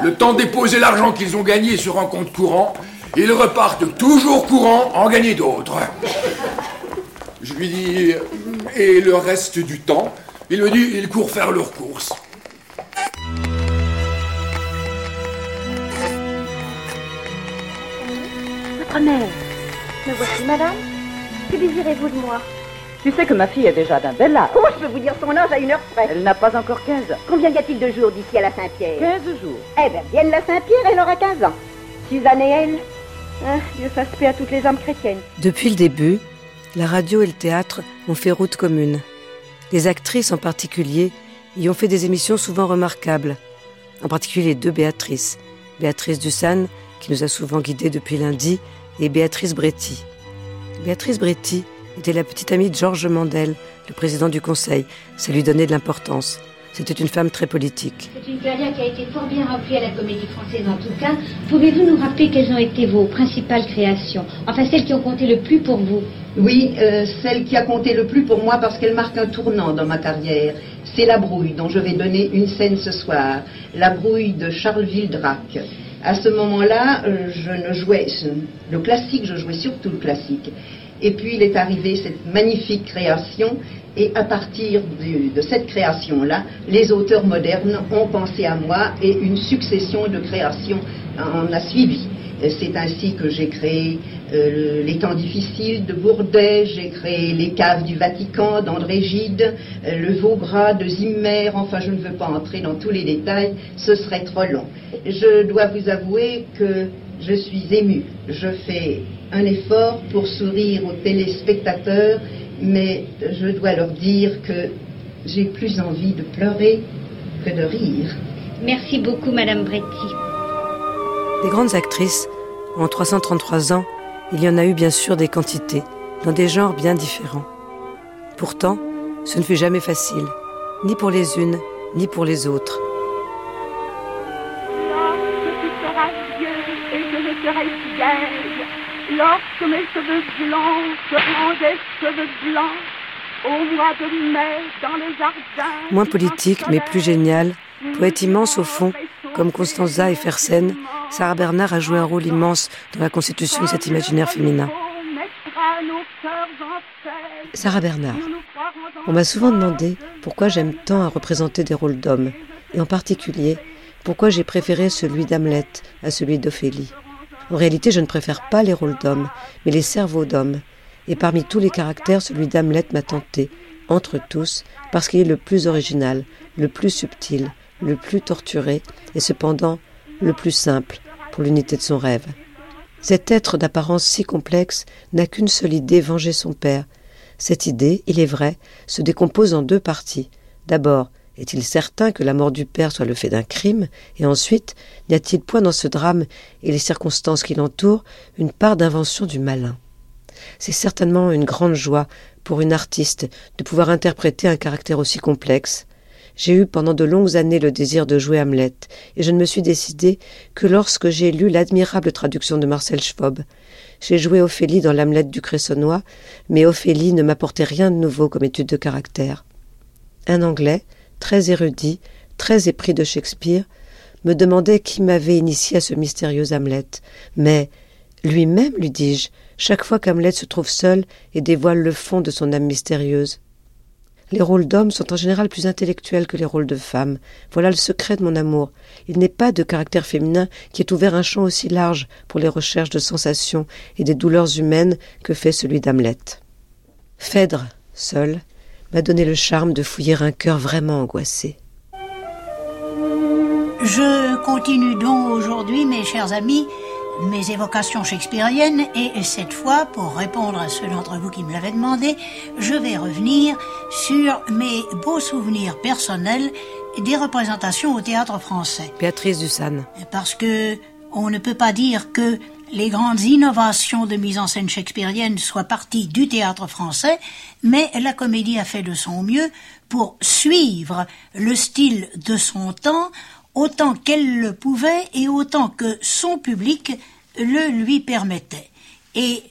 Le temps de déposer l'argent qu'ils ont gagné sur un compte courant, ils repartent toujours courant en gagner d'autres. Je lui dis, et le reste du temps, il me dit, ils courent faire leurs courses. Me voici, madame. Que désirez-vous de moi tu sais que ma fille est déjà d'un bel âge. Oh, je peux vous dire son âge à une heure près. Elle n'a pas encore 15 ans. Combien y a-t-il de jours d'ici à la Saint-Pierre 15 jours. Eh bien, vienne la Saint-Pierre, elle aura 15 ans. Suzanne et elle. Ah, Dieu fasse paix à toutes les âmes chrétiennes. Depuis le début, la radio et le théâtre ont fait route commune. Les actrices en particulier y ont fait des émissions souvent remarquables. En particulier les deux Béatrices. Béatrice Dussan, qui nous a souvent guidés depuis lundi, et Béatrice Bretti. Béatrice Bretti était la petite amie de Georges Mandel, le président du Conseil. Ça lui donnait de l'importance. C'était une femme très politique. C'est une carrière qui a été fort bien remplie à la Comédie Française en tout cas. Pouvez-vous nous rappeler quelles ont été vos principales créations? Enfin, celles qui ont compté le plus pour vous Oui, euh, celle qui a compté le plus pour moi parce qu'elle marque un tournant dans ma carrière. C'est La Brouille, dont je vais donner une scène ce soir. La Brouille de Charles Vildrac. À ce moment-là, euh, je ne jouais... Le classique, je jouais surtout le classique. Et puis il est arrivé cette magnifique création, et à partir de, cette création-là, les auteurs modernes ont pensé à moi, et une succession de créations en a suivi. C'est ainsi que j'ai créé euh, Les temps difficiles de Bourdet, j'ai créé Les caves du Vatican d'André Gide, euh, Le Vaugras de Zimmer, enfin je ne veux pas entrer dans tous les détails, ce serait trop long. Je dois vous avouer que je suis ému. Je fais un effort pour sourire aux téléspectateurs, mais je dois leur dire que j'ai plus envie de pleurer que de rire. Merci beaucoup, Madame Bretti. Des grandes actrices, en 333 ans, il y en a eu bien sûr des quantités, dans des genres bien différents. Pourtant, ce ne fut jamais facile, ni pour les unes, ni pour les autres. Lorsque mes cheveux blancs seront des cheveux blancs, au mois de mai, dans les jardins. Moins politique, mais plus génial, poète immense au fond, comme Constanza et Fersen, Sarah Bernard a joué un rôle immense dans la constitution de cet imaginaire féminin. Sarah Bernard. On m'a souvent demandé pourquoi j'aime tant à représenter des rôles d'hommes, et en particulier pourquoi j'ai préféré celui d'Hamlet à celui d'Ophélie. En réalité, je ne préfère pas les rôles d'hommes, mais les cerveaux d'hommes. Et parmi tous les caractères, celui d'Hamlet m'a tenté, entre tous, parce qu'il est le plus original, le plus subtil, le plus torturé, et cependant le plus simple pour l'unité de son rêve. Cet être d'apparence si complexe n'a qu'une seule idée, venger son père. Cette idée, il est vrai, se décompose en deux parties. D'abord, est-il certain que la mort du père soit le fait d'un crime Et ensuite, n'y a-t-il point dans ce drame et les circonstances qui l'entourent une part d'invention du malin C'est certainement une grande joie pour une artiste de pouvoir interpréter un caractère aussi complexe. J'ai eu pendant de longues années le désir de jouer Hamlet, et je ne me suis décidé que lorsque j'ai lu l'admirable traduction de Marcel Schwab. J'ai joué Ophélie dans l'Hamlet du Cressonnois, mais Ophélie ne m'apportait rien de nouveau comme étude de caractère. Un Anglais, très érudit, très épris de Shakespeare, me demandait qui m'avait initié à ce mystérieux Hamlet. Mais lui-même, lui dis-je, chaque fois qu'Hamlet se trouve seul et dévoile le fond de son âme mystérieuse. Les rôles d'hommes sont en général plus intellectuels que les rôles de femmes. Voilà le secret de mon amour. Il n'est pas de caractère féminin qui ait ouvert un champ aussi large pour les recherches de sensations et des douleurs humaines que fait celui d'Hamlet. Phèdre, seul, m'a donné le charme de fouiller un cœur vraiment angoissé. Je continue donc aujourd'hui, mes chers amis, mes évocations shakespeariennes et cette fois, pour répondre à ceux d'entre vous qui me l'avaient demandé, je vais revenir sur mes beaux souvenirs personnels des représentations au théâtre français. Béatrice Dussan. Parce que on ne peut pas dire que les grandes innovations de mise en scène shakespearienne soient parties du théâtre français, mais la comédie a fait de son mieux pour suivre le style de son temps autant qu'elle le pouvait et autant que son public le lui permettait. Et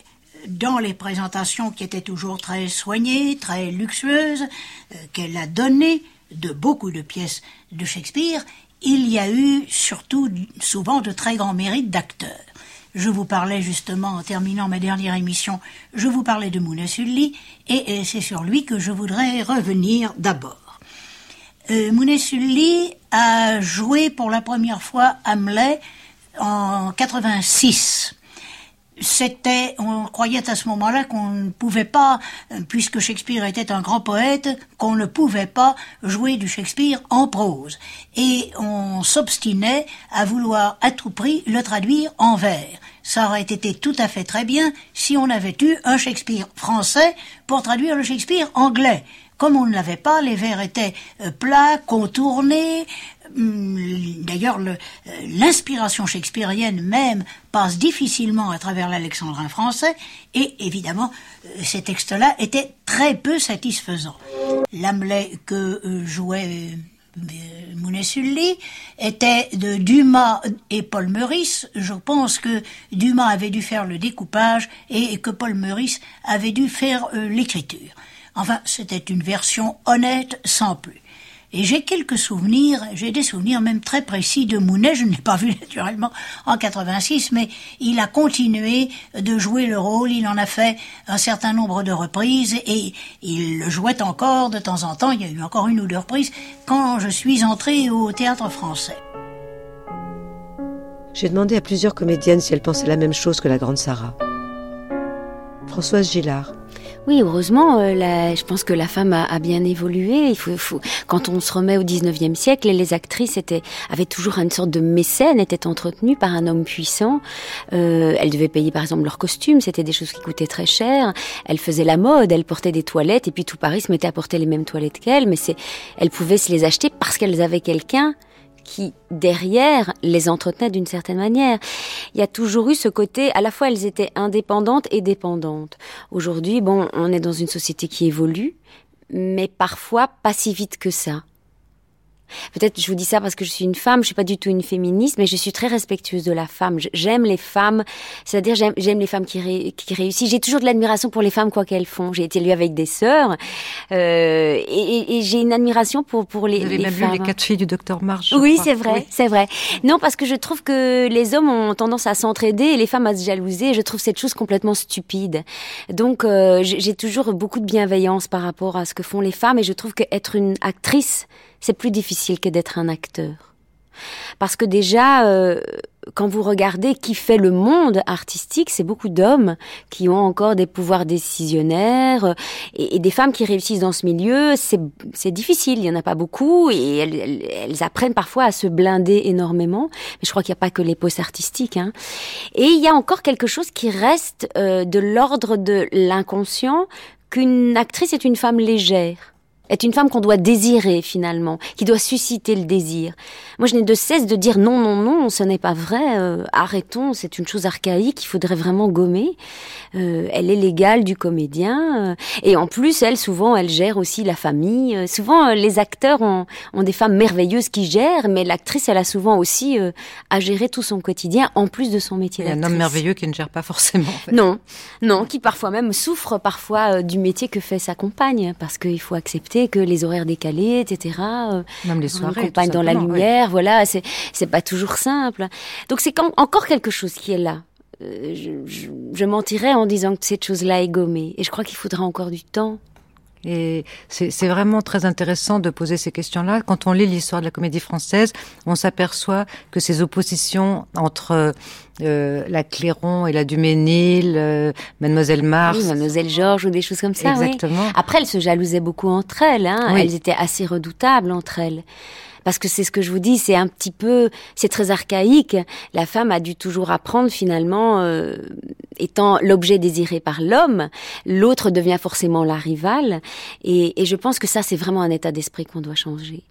dans les présentations qui étaient toujours très soignées, très luxueuses, euh, qu'elle a données de beaucoup de pièces de Shakespeare, il y a eu surtout souvent de très grands mérites d'acteurs. Je vous parlais justement, en terminant ma dernière émission, je vous parlais de Mouna Sully, et c'est sur lui que je voudrais revenir d'abord. Euh, Sully a joué pour la première fois Hamlet en 86. C'était, on croyait à ce moment-là qu'on ne pouvait pas, puisque Shakespeare était un grand poète, qu'on ne pouvait pas jouer du Shakespeare en prose. Et on s'obstinait à vouloir à tout prix le traduire en vers. Ça aurait été tout à fait très bien si on avait eu un Shakespeare français pour traduire le Shakespeare anglais. Comme on ne l'avait pas, les vers étaient euh, plats, contournés. Hum, d'ailleurs, euh, l'inspiration shakespearienne même passe difficilement à travers l'alexandrin français, et évidemment, euh, ces textes-là étaient très peu satisfaisants. L'Hamlet que jouait Mounet-Sully était de Dumas et Paul Meurice. Je pense que Dumas avait dû faire le découpage et que Paul Meurice avait dû faire l'écriture. Enfin, c'était une version honnête sans plus. Et j'ai quelques souvenirs, j'ai des souvenirs même très précis de Mounet, je ne l'ai pas vu naturellement en 86, mais il a continué de jouer le rôle, il en a fait un certain nombre de reprises et il le jouait encore de temps en temps, il y a eu encore une ou deux reprises quand je suis entrée au théâtre français. J'ai demandé à plusieurs comédiennes si elles pensaient la même chose que la grande Sarah. Françoise Gillard, oui, heureusement, euh, je pense que la femme a, bien évolué. Quand on se remet au 19e siècle, les actrices avaient toujours une sorte de mécène, étaient entretenues par un homme puissant. Euh, elles devaient payer par exemple leurs costumes, c'était des choses qui coûtaient très cher. Elles faisaient la mode, elles portaient des toilettes, et puis tout Paris se mettait à porter les mêmes toilettes qu'elles, mais elles pouvaient se les acheter parce qu'elles avaient quelqu'un qui, derrière, les entretenait d'une certaine manière. Il y a toujours eu ce côté, à la fois elles étaient indépendantes et dépendantes. Aujourd'hui, bon, on est dans une société qui évolue, mais parfois pas si vite que ça. Peut-être je vous dis ça parce que je suis une femme, je suis pas du tout une féministe, mais je suis très respectueuse de la femme. J'aime les femmes, c'est-à-dire j'aime les femmes qui, qui réussissent. J'ai toujours de l'admiration pour les femmes quoi qu'elles font. J'ai été élue avec des sœurs euh, et, et, j'ai une admiration pour pour les, vous avez les même femmes. Vu les quatre filles du docteur March. Oui, c'est vrai, c'est vrai. Non, parce que je trouve que les hommes ont tendance à s'entraider et les femmes à se jalouser. Je trouve cette chose complètement stupide. Donc euh, j'ai toujours beaucoup de bienveillance par rapport à ce que font les femmes et je trouve qu'être une actrice c'est plus difficile que d'être un acteur. Parce que déjà, euh, quand vous regardez qui fait le monde artistique, c'est beaucoup d'hommes qui ont encore des pouvoirs décisionnaires euh, et, des femmes qui réussissent dans ce milieu. C'est difficile, il y en a pas beaucoup et elles, apprennent parfois à se blinder énormément. Mais je crois qu'il n'y a pas que les postes artistiques. Hein. Et il y a encore quelque chose qui reste euh, de l'ordre de l'inconscient qu'une actrice est une femme légère est une femme qu'on doit désirer finalement, qui doit susciter le désir. Moi, je n'ai de cesse de dire non, non, non, ce n'est pas vrai. Euh, arrêtons, c'est une chose archaïque. Il faudrait vraiment gommer. Euh, elle est l'égale du comédien, euh, et en plus, elle souvent, elle gère aussi la famille. souvent, les acteurs ont, ont, des femmes merveilleuses qui gèrent, mais l'actrice, elle a souvent aussi à gérer tout son quotidien en plus de son métier d'actrice. Un homme merveilleux qui ne gère pas forcément. Non, non, qui parfois même souffre parfois du métier que fait sa compagne, parce qu'il faut accepter que les horaires décalés, etc. Euh, Même les soirées. Campagne dans la lumière, voilà, c'est c'est pas toujours simple. Donc c'est encore quelque chose qui est là. Euh, je, mentirais en disant que cette chose-là est gommée. Et je crois qu'il faudra encore du temps. Et c'est vraiment très intéressant de poser ces questions-là. Quand on lit l'histoire de la comédie française, on s'aperçoit que ces oppositions entre euh, la Clairon et la Duménil, euh, Mademoiselle Mars. Oui, Mademoiselle Georges ou des choses comme ça. Exactement. Après, elles se jalousaient beaucoup entre elles. Hein. Elles étaient assez redoutables entre elles parce que c'est ce que je vous dis, c'est un petit peu, c'est très archaïque. La femme a dû toujours apprendre finalement, euh, étant l'objet désiré par l'homme, l'autre devient forcément la rivale, et, je pense que ça c'est vraiment un état d'esprit qu'on doit changer.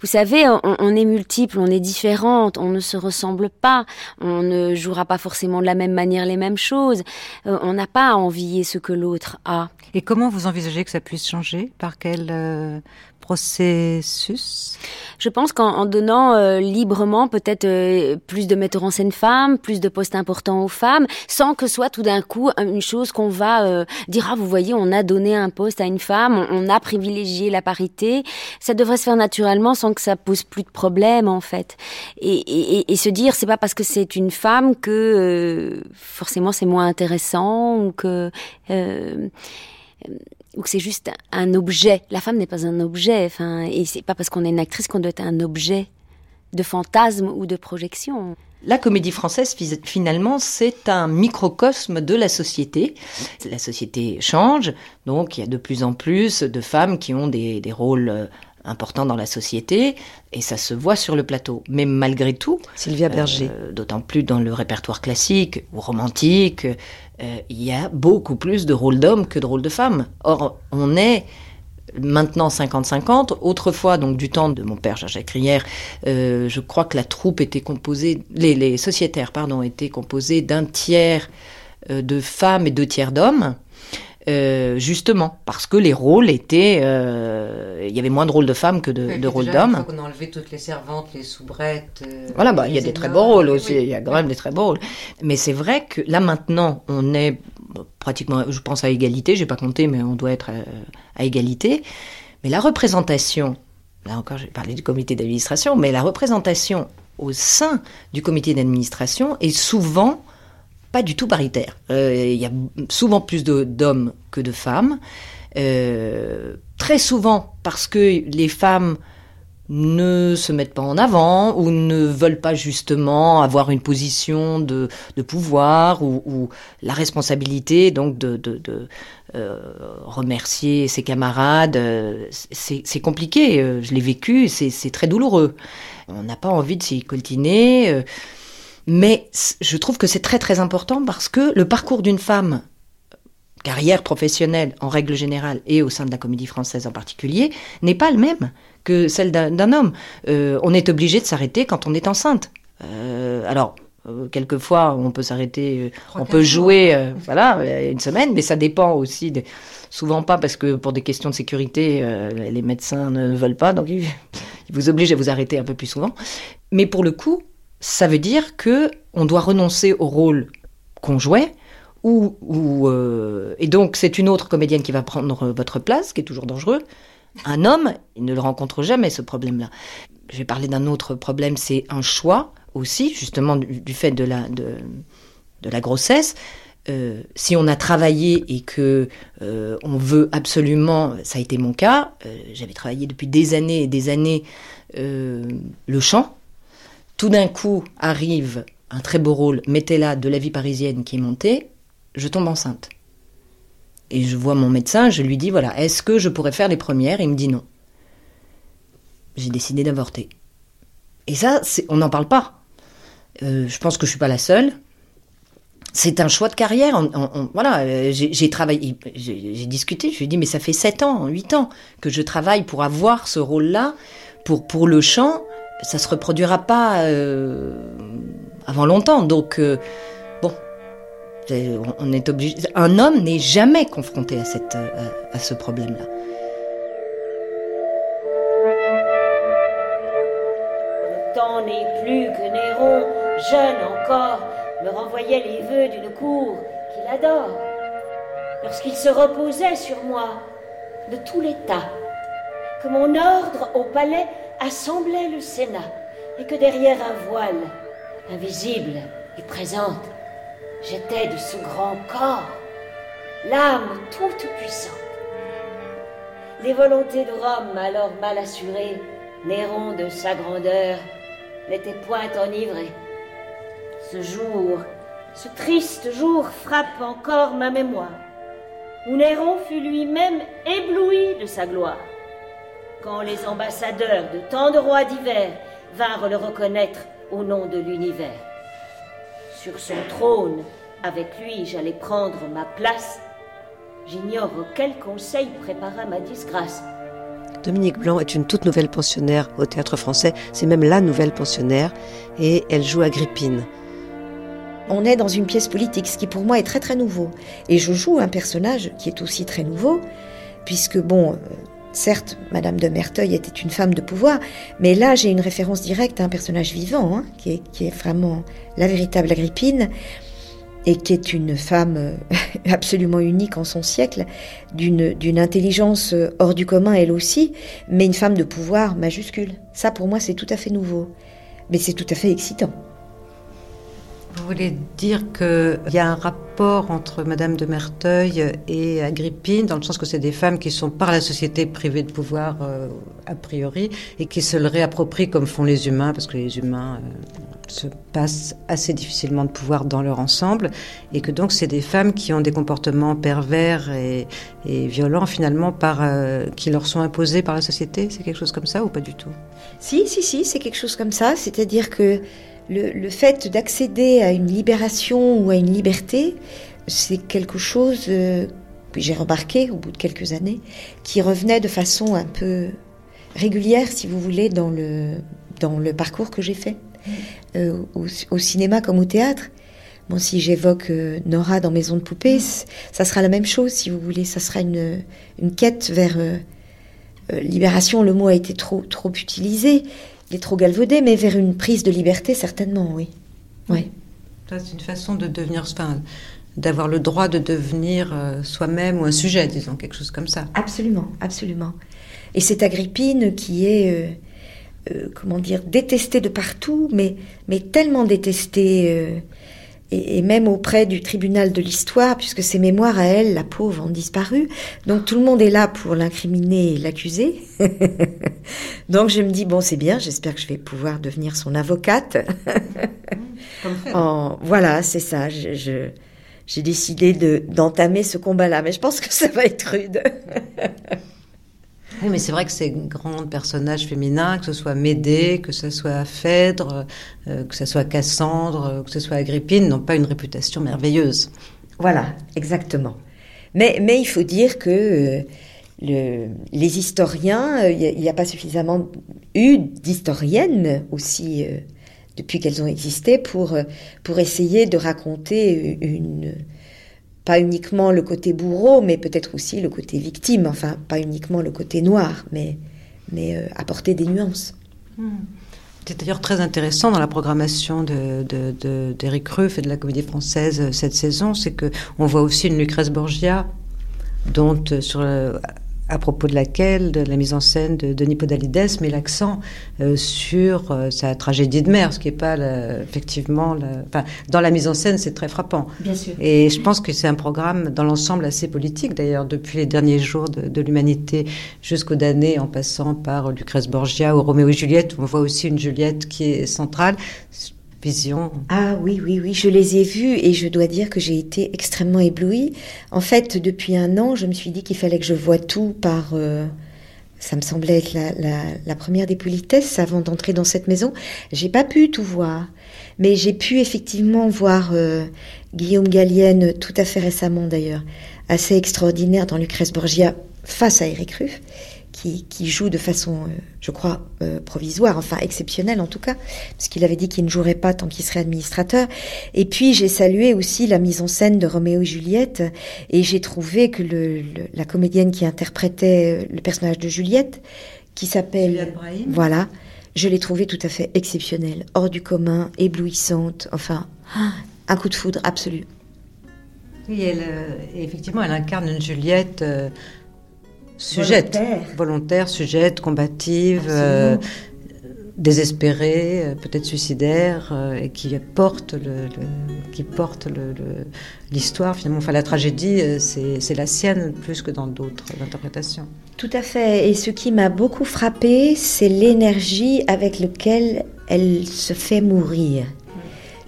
Vous savez, on, est multiple, on est différente, on ne se ressemble pas, on ne jouera pas forcément de la même manière les mêmes choses, euh, on n'a pas à envier ce que l'autre a. Et comment vous envisagez que ça puisse changer? Par quel euh, processus? Je pense qu'en donnant euh, librement peut-être plus de metteurs en scène femmes, plus de postes importants aux femmes, sans que soit tout d'un coup une chose qu'on va dire ah vous voyez on a donné un poste à une femme, on a privilégié la parité, ça devrait se faire naturellement sans que ça pose plus de problèmes en fait. Et, se dire c'est pas parce que c'est une femme que euh, forcément c'est moins intéressant ou que euh, ou que c'est juste un objet. La femme n'est pas un objet. Enfin, et c'est pas parce qu'on est une actrice qu'on doit être un objet de fantasme ou de projection. La comédie française, finalement, c'est un microcosme de la société. La société change, donc il y a de plus en plus de femmes qui ont des, des rôles euh, important dans la société et ça se voit sur le plateau. Mais malgré tout, Sylvia Berger, euh, d'autant plus dans le répertoire classique ou romantique, euh, il y a beaucoup plus de rôles d'hommes que de rôles de femmes. Or, on est maintenant 50-50. Autrefois, donc du temps de mon père Jacques Crière, euh, je crois que la troupe était composée, les, les sociétaires, pardon, étaient composés d'un tiers de femmes et deux tiers d'hommes. Euh, justement parce que les rôles étaient, euh, il y avait moins de rôles de femmes que de, de rôles d'hommes. On a enlevé toutes les servantes, les soubrettes. Euh, voilà, bah il y a des très beaux rôles aussi, il y a quand même des très beaux rôles. Mais c'est vrai que là maintenant, on est pratiquement, je pense à égalité, j'ai pas compté, mais on doit être à, égalité. Mais la représentation, là encore, j'ai parlé du comité d'administration, mais la représentation au sein du comité d'administration est souvent pas du tout paritaire. Euh, il y a souvent plus d'hommes que de femmes. Euh, très souvent parce que les femmes ne se mettent pas en avant ou ne veulent pas justement avoir une position de, pouvoir ou, la responsabilité donc de, euh, remercier ses camarades. C'est compliqué, je l'ai vécu, c'est très douloureux. On n'a pas envie de s'y coltiner. Mais je trouve que c'est très très important parce que le parcours d'une femme, carrière professionnelle en règle générale et au sein de la comédie française en particulier, n'est pas le même que celle d'un homme. Euh, on est obligé de s'arrêter quand on est enceinte. Euh, alors, euh, quelquefois, on peut s'arrêter, on peut jouer, voilà, une semaine, mais ça dépend aussi. De, souvent pas parce que pour des questions de sécurité, les médecins ne veulent pas, donc ils vous obligent à vous arrêter un peu plus souvent. Mais pour le coup, ça veut dire que on doit renoncer au rôle qu'on jouait, ou, euh, et donc c'est une autre comédienne qui va prendre votre place, ce qui est toujours dangereux. Un homme, il ne le rencontre jamais ce problème-là. Je vais parler d'un autre problème, c'est un choix aussi, justement du, fait de la, de la grossesse. Euh, si on a travaillé et que euh, on veut absolument, ça a été mon cas, j'avais travaillé depuis des années et des années le chant, tout d'un coup arrive un très beau rôle, mettez-la de la vie parisienne qui est montée, je tombe enceinte. Et je vois mon médecin, je lui dis voilà, est-ce que je pourrais faire les premières? Il me dit non. J'ai décidé d'avorter. Et ça, on n'en parle pas. Euh, je pense que je suis pas la seule. C'est un choix de carrière. voilà, euh, j'ai travaillé, j'ai discuté. Je lui ai dit mais ça fait 7 ans, 8 ans que je travaille pour avoir ce rôle-là, pour pour le chant ça se reproduira pas euh, avant longtemps. Donc, euh, bon, on est obligé. Un homme n'est jamais confronté à, euh, à, ce problème-là. Le temps n'est plus que Néron, jeune encore, me renvoyait les vœux d'une cour qu'il adore. Lorsqu'il se reposait sur moi de tout l'État, que mon ordre au palais assemblait le Sénat et que derrière un voile, invisible et présente, j'étais de ce grand corps, l'âme toute puissante. Les volontés de Rome, alors mal assurées, Néron de sa grandeur, n'était point enivré. Ce jour, ce triste jour frappe encore ma mémoire, où Néron fut lui-même ébloui de sa gloire. Quand les ambassadeurs de tant de rois divers vinrent le reconnaître au nom de l'univers. Sur son trône, avec lui, j'allais prendre ma place. J'ignore quel conseil prépara ma disgrâce. Dominique Blanc est une toute nouvelle pensionnaire au théâtre français. C'est même la nouvelle pensionnaire. Et elle joue Agrippine. On est dans une pièce politique, ce qui pour moi est très très nouveau. Et je joue un personnage qui est aussi très nouveau, puisque bon, euh, certes, Madame de Merteuil était une femme de pouvoir, mais là j'ai une référence directe à un personnage vivant, hein, qui, est, vraiment la véritable Agrippine et qui est une femme euh, absolument unique en son siècle, d'une intelligence euh, hors du commun elle aussi, mais une femme de pouvoir majuscule. Ça pour moi c'est tout à fait nouveau, mais c'est tout à fait excitant. Vous voulez dire qu'il y a un rapport entre Madame de Merteuil et Agrippine, dans le sens que c'est des femmes qui sont par la société privées de pouvoir euh, a priori, et qui se le réapproprient comme font les humains, parce que les humains euh, se passent assez difficilement de pouvoir dans leur ensemble, et que donc c'est des femmes qui ont des comportements pervers et, violents finalement euh, qui leur sont imposés par la société. C'est quelque chose comme ça ou pas du tout? Si, si, si, c'est quelque chose comme ça. C'est-à-dire que le, fait d'accéder à une libération ou à une liberté, c'est quelque chose euh, que j'ai remarqué au bout de quelques années, qui revenait de façon un peu régulière, si vous voulez, dans le, dans le parcours que j'ai fait, euh, au, cinéma comme au théâtre. Bon, si j'évoque euh, Nora dans Maison de poupée, ça sera la même chose, si vous voulez. Ça sera une, une quête vers libération. Le mot a été trop, trop utilisé, il est trop galvaudé, mais vers une prise de liberté, certainement, oui. Oui. C'est une façon de devenir, enfin, d'avoir le droit de devenir euh, soi-même ou un sujet, disons, quelque chose comme ça. Absolument, absolument. Et cette Agrippine qui est, euh, euh, comment dire, détestée de partout, mais, mais tellement détestée et, même auprès du tribunal de l'histoire, puisque ses mémoires à elle, la pauvre, ont disparu. Donc tout le monde est là pour l'incriminer et l'accuser. Donc je me dis, bon, c'est bien, j'espère que je vais pouvoir devenir son avocate. en, voilà, c'est ça. Je, j'ai décidé de, d'entamer ce combat-là, mais je pense que ça va être rude. Oui, mais c'est vrai que ces grands personnages féminins, que ce soit Médée, que ce soit Phèdre, euh, que ce soit Cassandre, euh, que ce soit Agrippine, n'ont pas une réputation merveilleuse. Voilà, exactement. Mais, il faut dire que euh, le, les historiens, il n'y a, pas suffisamment eu d'historiennes aussi depuis qu'elles ont existé pour, pour essayer de raconter une pas uniquement le côté bourreau, mais peut-être aussi le côté victime, enfin pas uniquement le côté noir, mais, mais euh, apporter des nuances. Hmm. C'est d'ailleurs très intéressant dans la programmation d'Éric Ruff et de la Comédie Française euh, cette saison, c'est que on voit aussi une Lucrèce Borgia, dont euh, sur à propos de laquelle de la mise en scène de Denis Podalides met l'accent euh, sur euh, sa tragédie de mer, ce qui n'est pas effectivement, dans la mise en scène, c'est très frappant. Bien sûr. Et je pense que c'est un programme dans l'ensemble assez politique, d'ailleurs, depuis les derniers jours de, l'humanité jusqu'au damné, en passant par Lucrèce Borgia ou Roméo et Juliette, où on voit aussi une Juliette qui est centrale Ah oui, oui, oui, je les ai vus et je dois dire que j'ai été extrêmement éblouie. En fait, depuis un an, je me suis dit qu'il fallait que je voie tout par... Euh, ça me semblait être la, première des politesses avant d'entrer dans cette maison. J'ai pas pu tout voir, mais j'ai pu effectivement voir euh, Guillaume Gallienne tout à fait récemment d'ailleurs, assez extraordinaire dans Lucrèce Borgia face à Eric Ruff qui, joue de façon, euh, je crois, euh, provisoire, enfin exceptionnelle en tout cas, parce qu'il avait dit qu'il ne jouerait pas tant qu'il serait administrateur. Et puis j'ai salué aussi la mise en scène de Roméo et Juliette, et j'ai trouvé que le, la comédienne qui interprétait euh, le personnage de Juliette, qui s'appelle, voilà, je l'ai trouvée tout à fait exceptionnelle, hors du commun, éblouissante, enfin, un coup de foudre absolu. Oui, elle, effectivement, elle incarne une Juliette sujette, volontaire, sujette, combative, euh, désespéré, peut-être suicidaire, et qui porte le, qui porte l'histoire finalement. Enfin, la tragédie, c'est la sienne plus que dans d'autres interprétations. Tout à fait. Et ce qui m'a beaucoup frappé, c'est l'énergie avec laquelle elle se fait mourir.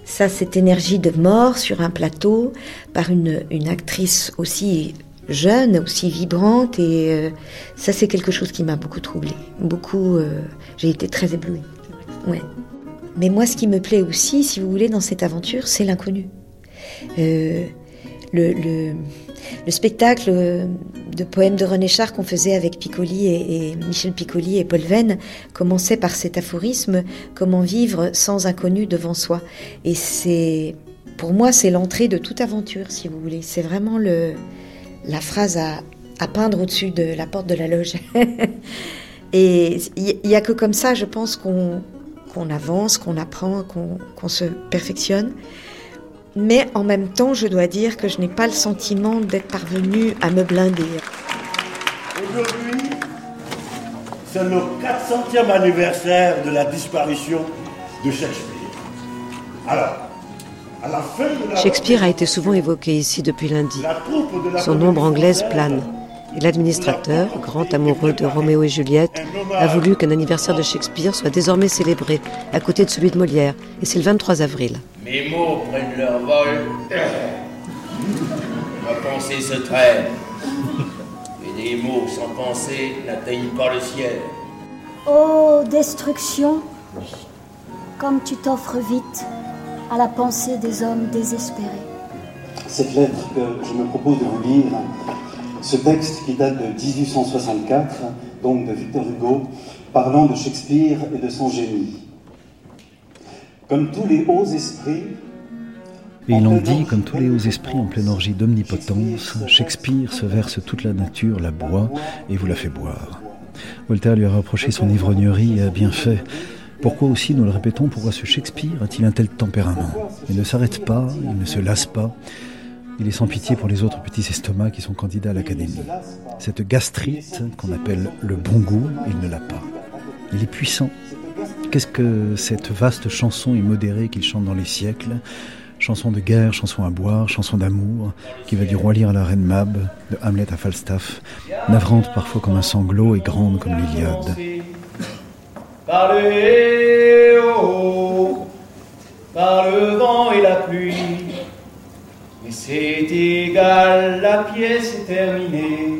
Ça, cette énergie de mort sur un plateau par une, une actrice aussi jeune, aussi vibrante, et euh, ça, c'est quelque chose qui m'a beaucoup troublée. Beaucoup, euh, j'ai été très éblouie. Ouais. Mais moi, ce qui me plaît aussi, si vous voulez, dans cette aventure, c'est l'inconnu. Euh, le, le, le spectacle de poèmes de René Char qu'on faisait avec Piccoli et, Michel Piccoli et Paul Venn commençait par cet aphorisme comment vivre sans inconnu devant soi? Et c'est, pour moi, c'est l'entrée de toute aventure, si vous voulez. C'est vraiment le, la phrase à, peindre au-dessus de la porte de la loge. et il n'y a que comme ça, je pense, qu'on qu'on avance, qu'on apprend, qu'on se perfectionne. Mais en même temps, je dois dire que je n'ai pas le sentiment d'être parvenu à me blinder. Aujourd'hui, c'est le 400e anniversaire de la disparition de Shakespeare. Alors, Shakespeare a été souvent évoqué ici depuis lundi. Son ombre anglaise plane. Et l'administrateur, grand amoureux de Roméo et Juliette, a voulu qu'un anniversaire de Shakespeare soit désormais célébré à côté de celui de Molière. Et c'est le 23 avril. Mes mots prennent leur vol. Ma pensée se traîne. Et des mots sans pensée n'atteignent pas le ciel. Oh, destruction, comme tu t'offres vite à la pensée des hommes désespérés. Cette lettre que je me propose de vous lire ce texte qui date de 1864, donc de Victor Hugo, parlant de Shakespeare et de son génie. Comme tous les hauts esprits, et il en dit, comme tous les hauts esprits en pleine orgie d'omnipotence, Shakespeare se verse toute la nature, la boit et vous la fait boire. Voltaire lui a reproché son ivrognerie et a bien fait. Pourquoi aussi, nous le répétons, pourquoi ce Shakespeare a-t-il un tel tempérament? Il ne s'arrête pas, il ne se lasse pas, il est sans pitié pour les autres petits estomacs qui sont candidats à l'académie. Cette gastrite qu'on appelle le bon goût, il ne l'a pas. Il est puissant. Qu'est-ce que cette vaste chanson immodérée qu'il chante dans les siècles? Chanson de guerre, chanson à boire, chanson d'amour, qui va du roi lire à la reine Mab, de Hamlet à Falstaff, navrante parfois comme un sanglot et grande comme l'Iliade. Par le héros, par le vent et la pluie, et c'est égal, la pièce est terminée.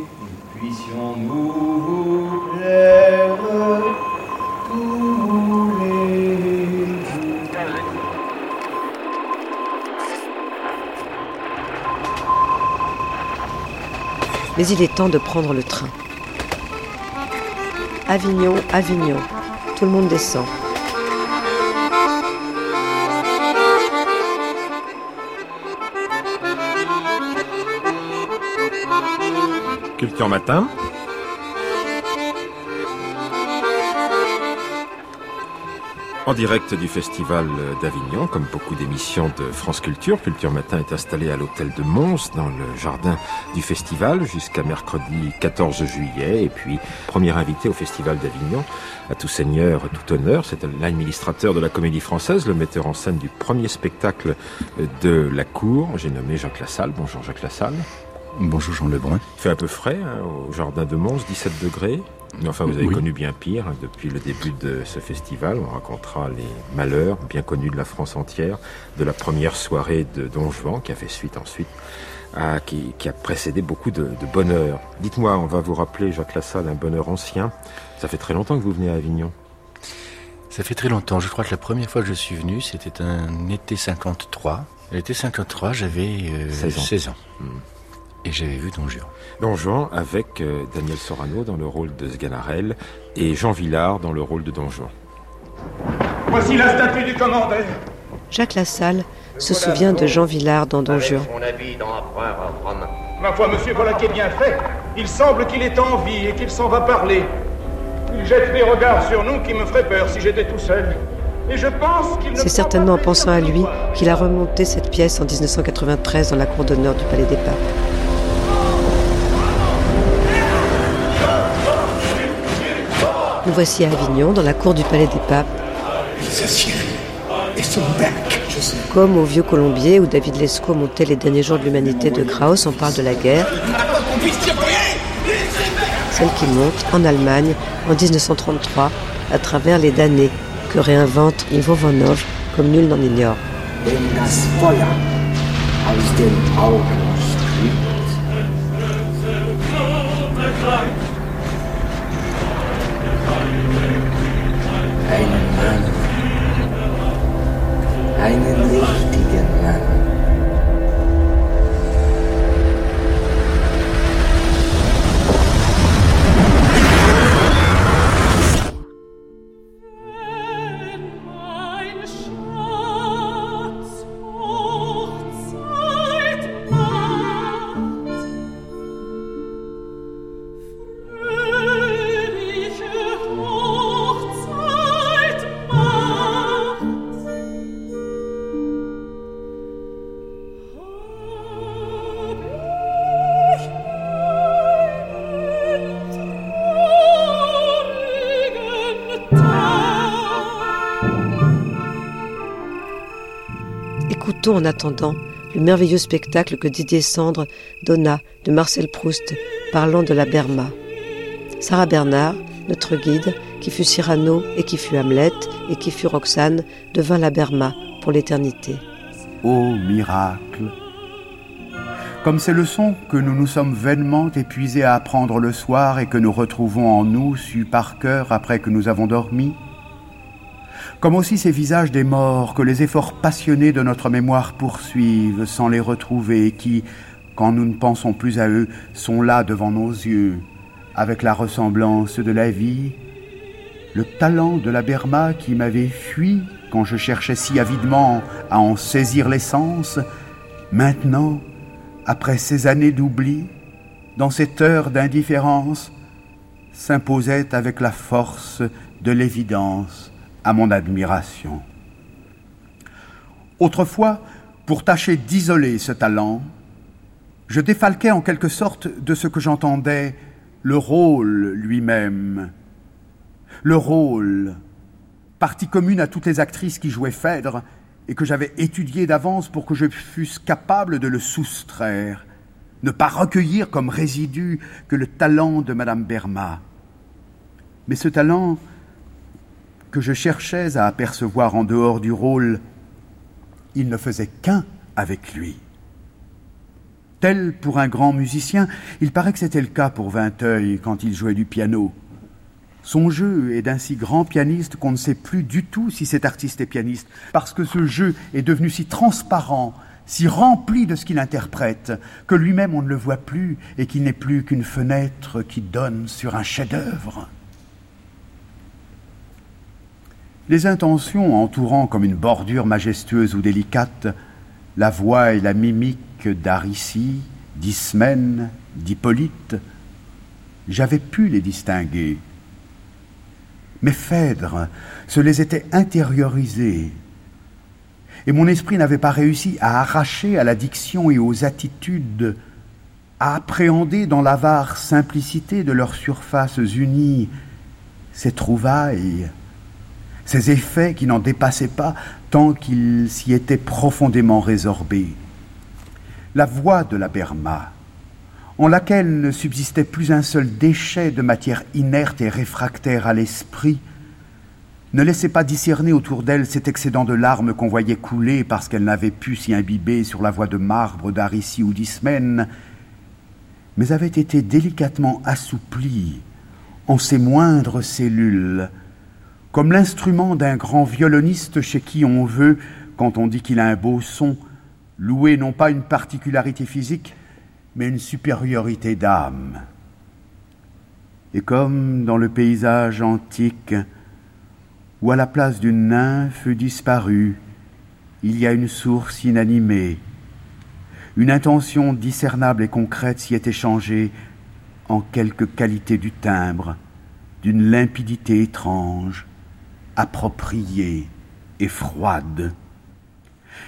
Puissions-nous vous plaire tous les Mais il est temps de prendre le train. Avignon, Avignon. Tout le monde descend. Culture Matin? En direct du Festival d'Avignon, comme beaucoup d'émissions de France Culture, Culture Matin est installée à l'hôtel de Mons, dans le jardin du festival, jusqu'à mercredi 14 juillet. Et puis, premier invité au Festival d'Avignon, à tout seigneur, tout honneur, c'est l'administrateur de la Comédie Française, le metteur en scène du premier spectacle de la cour. J'ai nommé Jacques Lassalle. Bonjour Jacques Lassalle. Bonjour Jean Lebrun. Il fait un peu frais hein, au jardin de Mons, 17 degrés. Enfin, vous avez connu bien pire depuis le début de ce festival. On racontera les malheurs bien connus de la France entière, de la première soirée de Don Juan qui a fait suite ensuite, à, qui, qui, a précédé beaucoup de, de bonheur. Dites-moi, on va vous rappeler, Jacques Lassalle, un bonheur ancien. Ça fait très longtemps que vous venez à Avignon. Ça fait très longtemps. Je crois que la première fois que je suis venu, c'était un été 53. L'été 53, j'avais euh, 16 ans. 16 ans. Hmm. Et j'avais vu Don Juan. Don Juan avec euh, Daniel Sorano dans le rôle de Sganarelle et Jean Villard dans le rôle de Don Juan. Voici la statue du commandeur. Jacques Lassalle se souvient de Jean Villard dans Don Juan. Ma foi, monsieur, voilà qui est bien fait. Il semble qu'il est en vie et qu'il s'en va parler. Il jette des regards sur nous qui me feraient peur si j'étais tout seul. Et je pense qu'il C'est certainement en pensant à lui qu'il a remonté cette pièce en 1993 dans la cour d'honneur du Palais des Papes. Nous voici à Avignon, dans la cour du Palais des Papes, Comme au Vieux Colombier où David Lescaut montait les derniers jours de l'humanité de Krauss, on parle de la guerre. Celle qui monte en Allemagne en 1933 à travers les damnés que réinvente Ivo Vanov comme nul n'en ignore. 怀念你。En attendant le merveilleux spectacle que Didier Sandre donna de Marcel Proust parlant de la Berma. Sarah Bernard, notre guide, qui fut Cyrano et qui fut Hamlet et qui fut Roxane, devint la Berma pour l'éternité. Ô miracle Comme ces leçons que nous nous sommes vainement épuisés à apprendre le soir et que nous retrouvons en nous, su par cœur après que nous avons dormi, comme aussi ces visages des morts que les efforts passionnés de notre mémoire poursuivent sans les retrouver et qui, quand nous ne pensons plus à eux, sont là devant nos yeux, avec la ressemblance de la vie, le talent de la Berma qui m'avait fui quand je cherchais si avidement à en saisir l'essence, maintenant, après ces années d'oubli, dans cette heure d'indifférence, s'imposait avec la force de l'évidence à mon admiration. Autrefois, pour tâcher d'isoler ce talent, je défalquais en quelque sorte de ce que j'entendais le rôle lui-même. Le rôle, partie commune à toutes les actrices qui jouaient Phèdre et que j'avais étudié d'avance pour que je fusse capable de le soustraire, ne pas recueillir comme résidu que le talent de Madame Berma. Mais ce talent, que je cherchais à apercevoir en dehors du rôle, il ne faisait qu'un avec lui. Tel pour un grand musicien, il paraît que c'était le cas pour Vinteuil quand il jouait du piano. Son jeu est d'un si grand pianiste qu'on ne sait plus du tout si cet artiste est pianiste, parce que ce jeu est devenu si transparent, si rempli de ce qu'il interprète, que lui-même on ne le voit plus et qu'il n'est plus qu'une fenêtre qui donne sur un chef-d'œuvre. Les intentions entourant comme une bordure majestueuse ou délicate la voix et la mimique d'Aricie, d'Ismène, d'Hippolyte, j'avais pu les distinguer. Mais Phèdre se les était intériorisées, et mon esprit n'avait pas réussi à arracher à la diction et aux attitudes, à appréhender dans l'avare simplicité de leurs surfaces unies ces trouvailles ces effets qui n'en dépassaient pas tant qu'ils s'y étaient profondément résorbés. La voix de la Berma, en laquelle ne subsistait plus un seul déchet de matière inerte et réfractaire à l'esprit, ne laissait pas discerner autour d'elle cet excédent de larmes qu'on voyait couler parce qu'elle n'avait pu s'y imbiber sur la voie de marbre d'Aricie ou d'Ismène, mais avait été délicatement assouplie en ses moindres cellules, comme l'instrument d'un grand violoniste chez qui on veut, quand on dit qu'il a un beau son, louer non pas une particularité physique, mais une supériorité d'âme. Et comme dans le paysage antique, où à la place d'une nymphe disparue, il y a une source inanimée, une intention discernable et concrète s'y est échangée en quelque qualité du timbre, d'une limpidité étrange, appropriée et froide.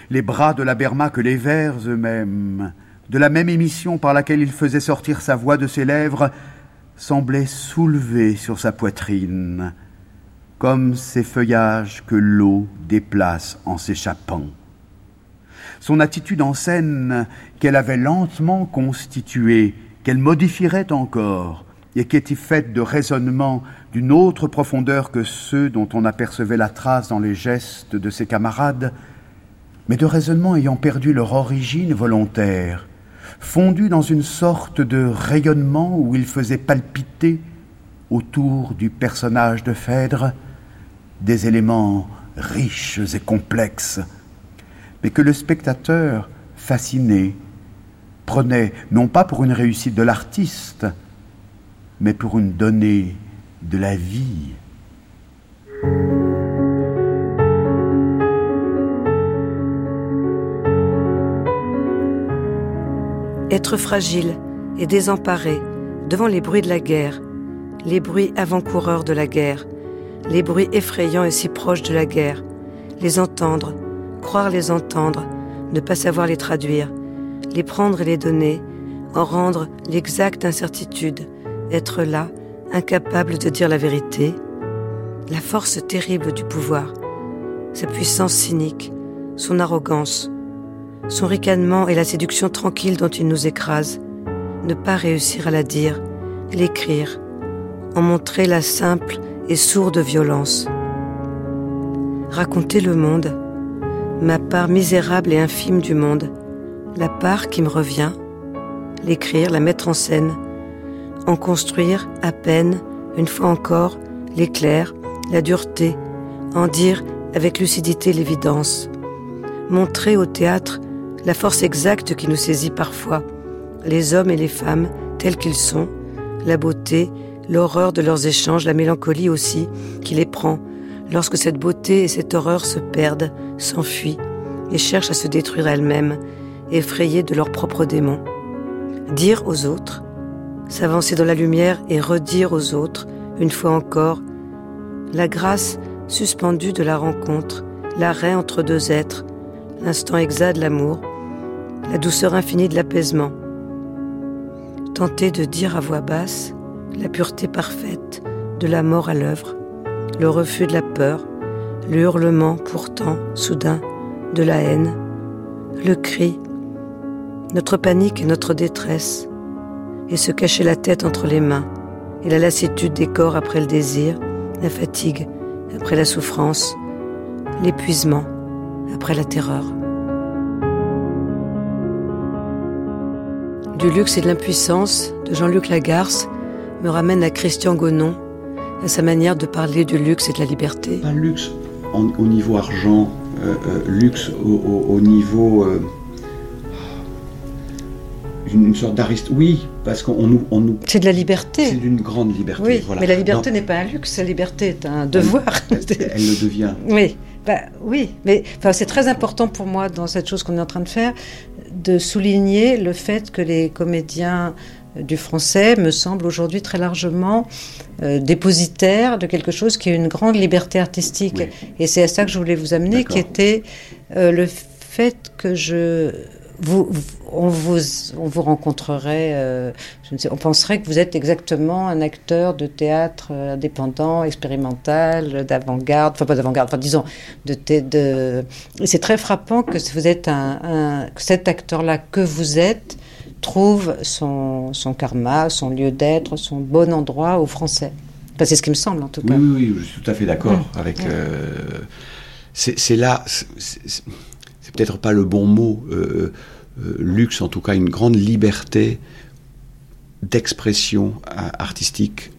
Les bras de la Berma que les vers eux-mêmes, de la même émission par laquelle il faisait sortir sa voix de ses lèvres, semblaient soulevés sur sa poitrine, comme ces feuillages que l'eau déplace en s'échappant. Son attitude en scène qu'elle avait lentement constituée, qu'elle modifierait encore, et qui était faite de raisonnements d'une autre profondeur que ceux dont on apercevait la trace dans les gestes de ses camarades, mais de raisonnements ayant perdu leur origine volontaire, fondus dans une sorte de rayonnement où ils faisaient palpiter, autour du personnage de Phèdre, des éléments riches et complexes, mais que le spectateur, fasciné, prenait non pas pour une réussite de l'artiste, mais pour une donnée de la vie. Être fragile et désemparé devant les bruits de la guerre, les bruits avant-coureurs de la guerre, les bruits effrayants et si proches de la guerre, les entendre, croire les entendre, ne pas savoir les traduire, les prendre et les donner, en rendre l'exacte incertitude, être là, incapable de dire la vérité, la force terrible du pouvoir, sa puissance cynique, son arrogance, son ricanement et la séduction tranquille dont il nous écrase, ne pas réussir à la dire, l'écrire, en montrer la simple et sourde violence. Raconter le monde, ma part misérable et infime du monde, la part qui me revient, l'écrire, la mettre en scène, en construire à peine, une fois encore, l'éclair, la dureté, en dire avec lucidité l'évidence, montrer au théâtre la force exacte qui nous saisit parfois, les hommes et les femmes tels qu'ils sont, la beauté, l'horreur de leurs échanges, la mélancolie aussi qui les prend, lorsque cette beauté et cette horreur se perdent, s'enfuient et cherchent à se détruire elles-mêmes, effrayées de leurs propres démons. Dire aux autres, s'avancer dans la lumière et redire aux autres, une fois encore, la grâce suspendue de la rencontre, l'arrêt entre deux êtres, l'instant exact de l'amour, la douceur infinie de l'apaisement. Tenter de dire à voix basse la pureté parfaite de la mort à l'œuvre, le refus de la peur, le hurlement pourtant soudain de la haine, le cri, notre panique et notre détresse, et se cacher la tête entre les mains, et la lassitude des corps après le désir, la fatigue après la souffrance, l'épuisement après la terreur. Du luxe et de l'impuissance de Jean-Luc Lagarce me ramène à Christian Gonon, à sa manière de parler du luxe et de la liberté. Pas luxe au niveau argent, euh, euh, luxe au, niveau. Euh, une, sorte d'ariste. Oui, parce qu'on nous, on nous. C'est de la liberté. C'est d'une grande liberté. Oui, mais la liberté n'est pas un luxe, la liberté est un devoir. Elle, le devient. Oui, bah, oui, mais enfin, c'est très important pour moi dans cette chose qu'on est en train de faire de souligner le fait que les comédiens du français me semblent aujourd'hui très largement euh, dépositaires de quelque chose qui est une grande liberté artistique. Et c'est à ça que je voulais vous amener, qui était euh, le fait que je vous, on, vous, on vous rencontrerait, euh, je ne sais, on penserait que vous êtes exactement un acteur de théâtre indépendant, expérimental, d'avant-garde, enfin pas d'avant-garde, enfin disons, de, de c'est très frappant que vous êtes un, un que cet acteur-là que vous êtes trouve son, son karma, son lieu d'être, son bon endroit au français. Enfin, c'est ce qui me semble en tout cas. Oui, oui, oui je suis tout à fait d'accord mmh. avec. Euh, c'est là, peut-être pas le bon mot, euh, euh, luxe en tout cas, une grande liberté d'expression artistique,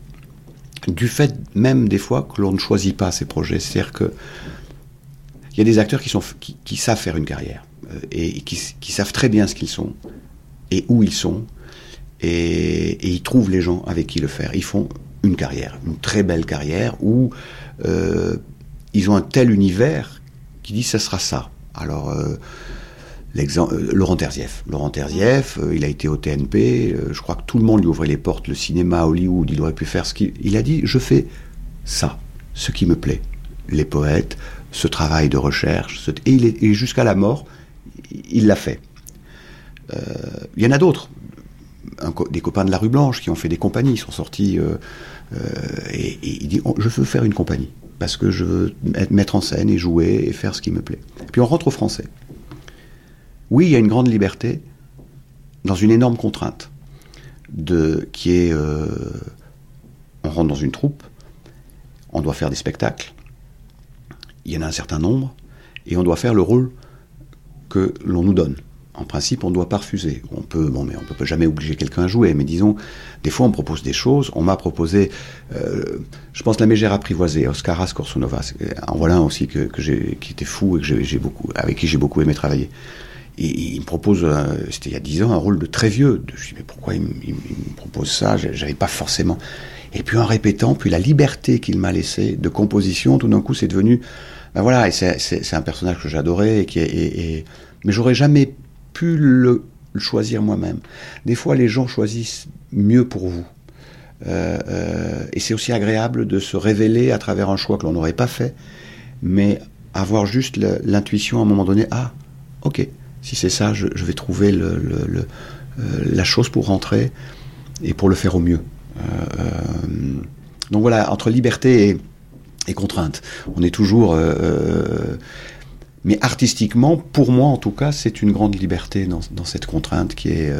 du fait même des fois que l'on ne choisit pas ces projets. C'est-à-dire que il y a des acteurs qui, savent faire une carrière et qui, savent très bien ce qu'ils sont et où ils sont, et, ils trouvent les gens avec qui le faire. Ils font une carrière, une très belle carrière, où euh, ils ont un tel univers qui dit ça sera ça. Alors, euh, euh, Laurent Terzieff. Laurent Terzieff, il a été au TNP, je crois que tout le monde lui ouvrait les portes, le cinéma, Hollywood, il aurait pu faire ce qu'il... Il a dit, je fais ça, ce qui me plaît. Les poètes, ce travail de recherche, et, et jusqu'à la mort, il l'a fait. Euh, il y en a d'autres. des copains de la rue Blanche qui ont fait des compagnies, ils sont sortis euh, euh, et, il dit Je veux faire une compagnie. Parce que je veux mettre en scène et jouer et faire ce qui me plaît. puis on rentre au français. Oui, il y a une grande liberté dans une énorme contrainte qui est euh, on rentre dans une troupe, on doit faire des spectacles, il y en a un certain nombre, et on doit faire le rôle que l'on nous donne. En principe, on ne doit pas refuser. On peut, bon, mais on peut jamais obliger quelqu'un à jouer. Mais disons, des fois, on propose des choses. On m'a proposé, euh, je pense, la mégère apprivoisée, Oscaras Korsonova. En voilà un aussi que, j'ai, qui était fou et que j'ai beaucoup, avec qui j'ai beaucoup aimé travailler. Et il me propose, euh, c'était il y a dix ans, un rôle de très vieux. Je me dis, mais pourquoi il, me propose ça? J'avais pas forcément. Et puis en répétant, puis la liberté qu'il m'a laissée de composition, tout d'un coup, c'est devenu, ben voilà, et c'est un personnage que j'adorais et qui est, mais j'aurais jamais pu le, choisir moi-même. Des fois, les gens choisissent mieux pour vous. Euh, euh, et c'est aussi agréable de se révéler à travers un choix que l'on n'aurait pas fait, mais avoir juste l'intuition à un moment donné, ah, ok, si c'est ça, je, vais trouver euh, la chose pour rentrer et pour le faire au mieux. Donc voilà, entre liberté et, contrainte, on est toujours... Euh, mais artistiquement, pour moi en tout cas, c'est une grande liberté dans, cette contrainte qui est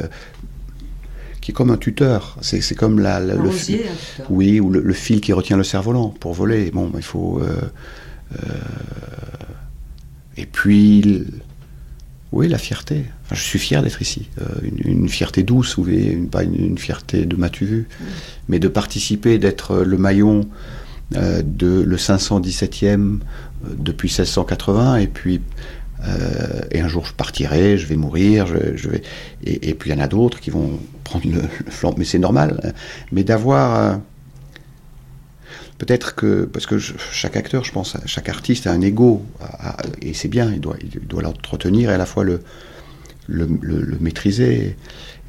qui est comme un tuteur. C'est comme la, le fil, oui, ou le, fil qui retient le cerf-volant pour voler. Bon, il faut. et puis oui, la fierté? je suis fier d'être ici. Euh, une, fierté douce, une, pas une, fierté de m'as-tu vu, mais de participer, d'être le maillon euh, de le 517e euh, depuis 1680, et puis et un jour je partirai, je vais mourir, je, vais, et, puis il y en a d'autres qui vont prendre le, flanc, mais c'est normal. Mais d'avoir Peut-être que, parce que chaque acteur, je pense, chaque artiste a un ego, et c'est bien, il doit, il doit l'entretenir et à la fois le, le, maîtriser.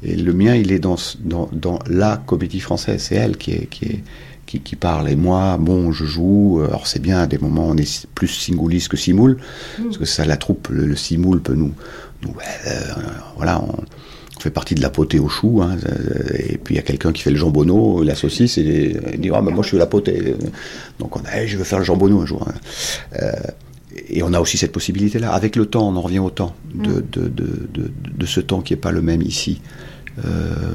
Et le mien, il est dans, dans, dans la comédie française, c'est elle qui, est, qui, qui, parle. Et moi, bon, je joue, alors c'est bien, à des moments, on est plus singuliste que simoule, mm. parce que ça, la troupe, le, le peut nous. nous euh, voilà, on, on fait partie de la potée au chou, hein, et puis il y a quelqu'un qui fait le jambonneau, la saucisse, et il dit ah, ben moi je suis la potée. Donc on a, je veux faire le jambonneau un jour. Hein. Euh, et on a aussi cette possibilité-là. Avec le temps, on en revient au temps, de, mm. de, ce temps qui n'est pas le même ici euh,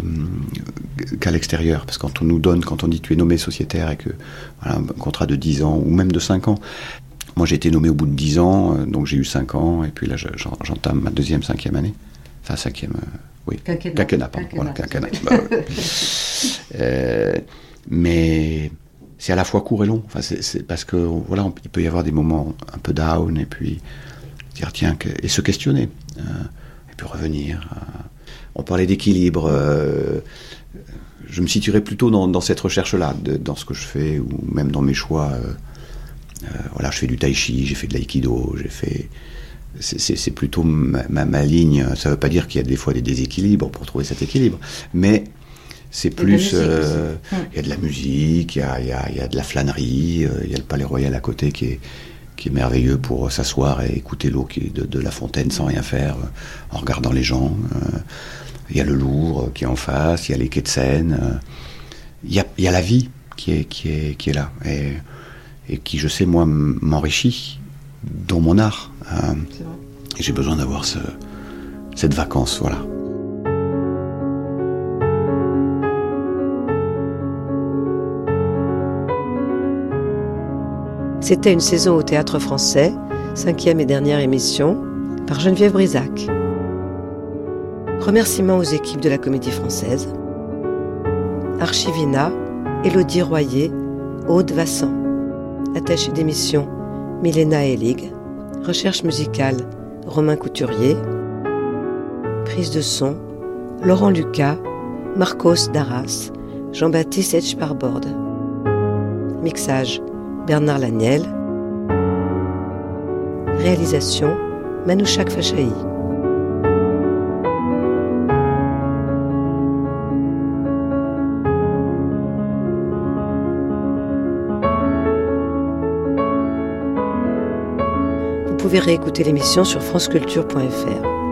qu'à l'extérieur. Parce que quand on nous donne, quand on dit tu es nommé sociétaire et que voilà, un contrat de 10 ans ou même de 5 ans, moi j'ai été nommé au bout de 10 ans, euh, donc j'ai eu 5 ans, et puis là j'entame ma deuxième, cinquième année. Enfin, cinquième. Oui. Quinquennat. Voilà, bah euh, mais c'est à la fois court et long. Enfin, c'est parce que voilà, il peut y avoir des moments un peu down et puis dire tiens et se questionner euh, et puis revenir. Euh. On parlait d'équilibre. je me situerais plutôt dans, cette recherche-là, dans ce que je fais ou même dans mes choix. voilà, je fais du tai chi, j'ai fait de l'aïkido, j'ai fait c'est plutôt ma, ligne. Ça ne veut pas dire qu'il y a des fois des déséquilibres pour trouver cet équilibre, mais c'est plus. Euh, il y a de la musique, il y a, de la flânerie, euh, il y a le Palais Royal à côté qui est, qui est merveilleux pour s'asseoir et écouter l'eau de, de, la fontaine sans rien faire, en regardant les gens. Euh, il y a le Louvre qui est en face, il y a les quais de Seine. Il y a, il y a la vie qui est, qui est, qui est là et, qui, je sais, moi, m'enrichit dans mon art. Euh, j'ai besoin d'avoir ce, cette vacance, voilà. C'était une saison au théâtre français, cinquième et dernière émission, par Geneviève Brisac. Remerciements aux équipes de la Comédie Française. Archivina, Élodie Royer, Aude Vassan. Attachée d'émission, Milena Elig. Recherche musicale, Romain Couturier. Prise de son, Laurent Lucas, Marcos Darras, Jean-Baptiste Etchparbord. Mixage, Bernard Laniel. Réalisation, Manouchak Fachaï. Pouvez réécouter l'émission sur franceculture.fr.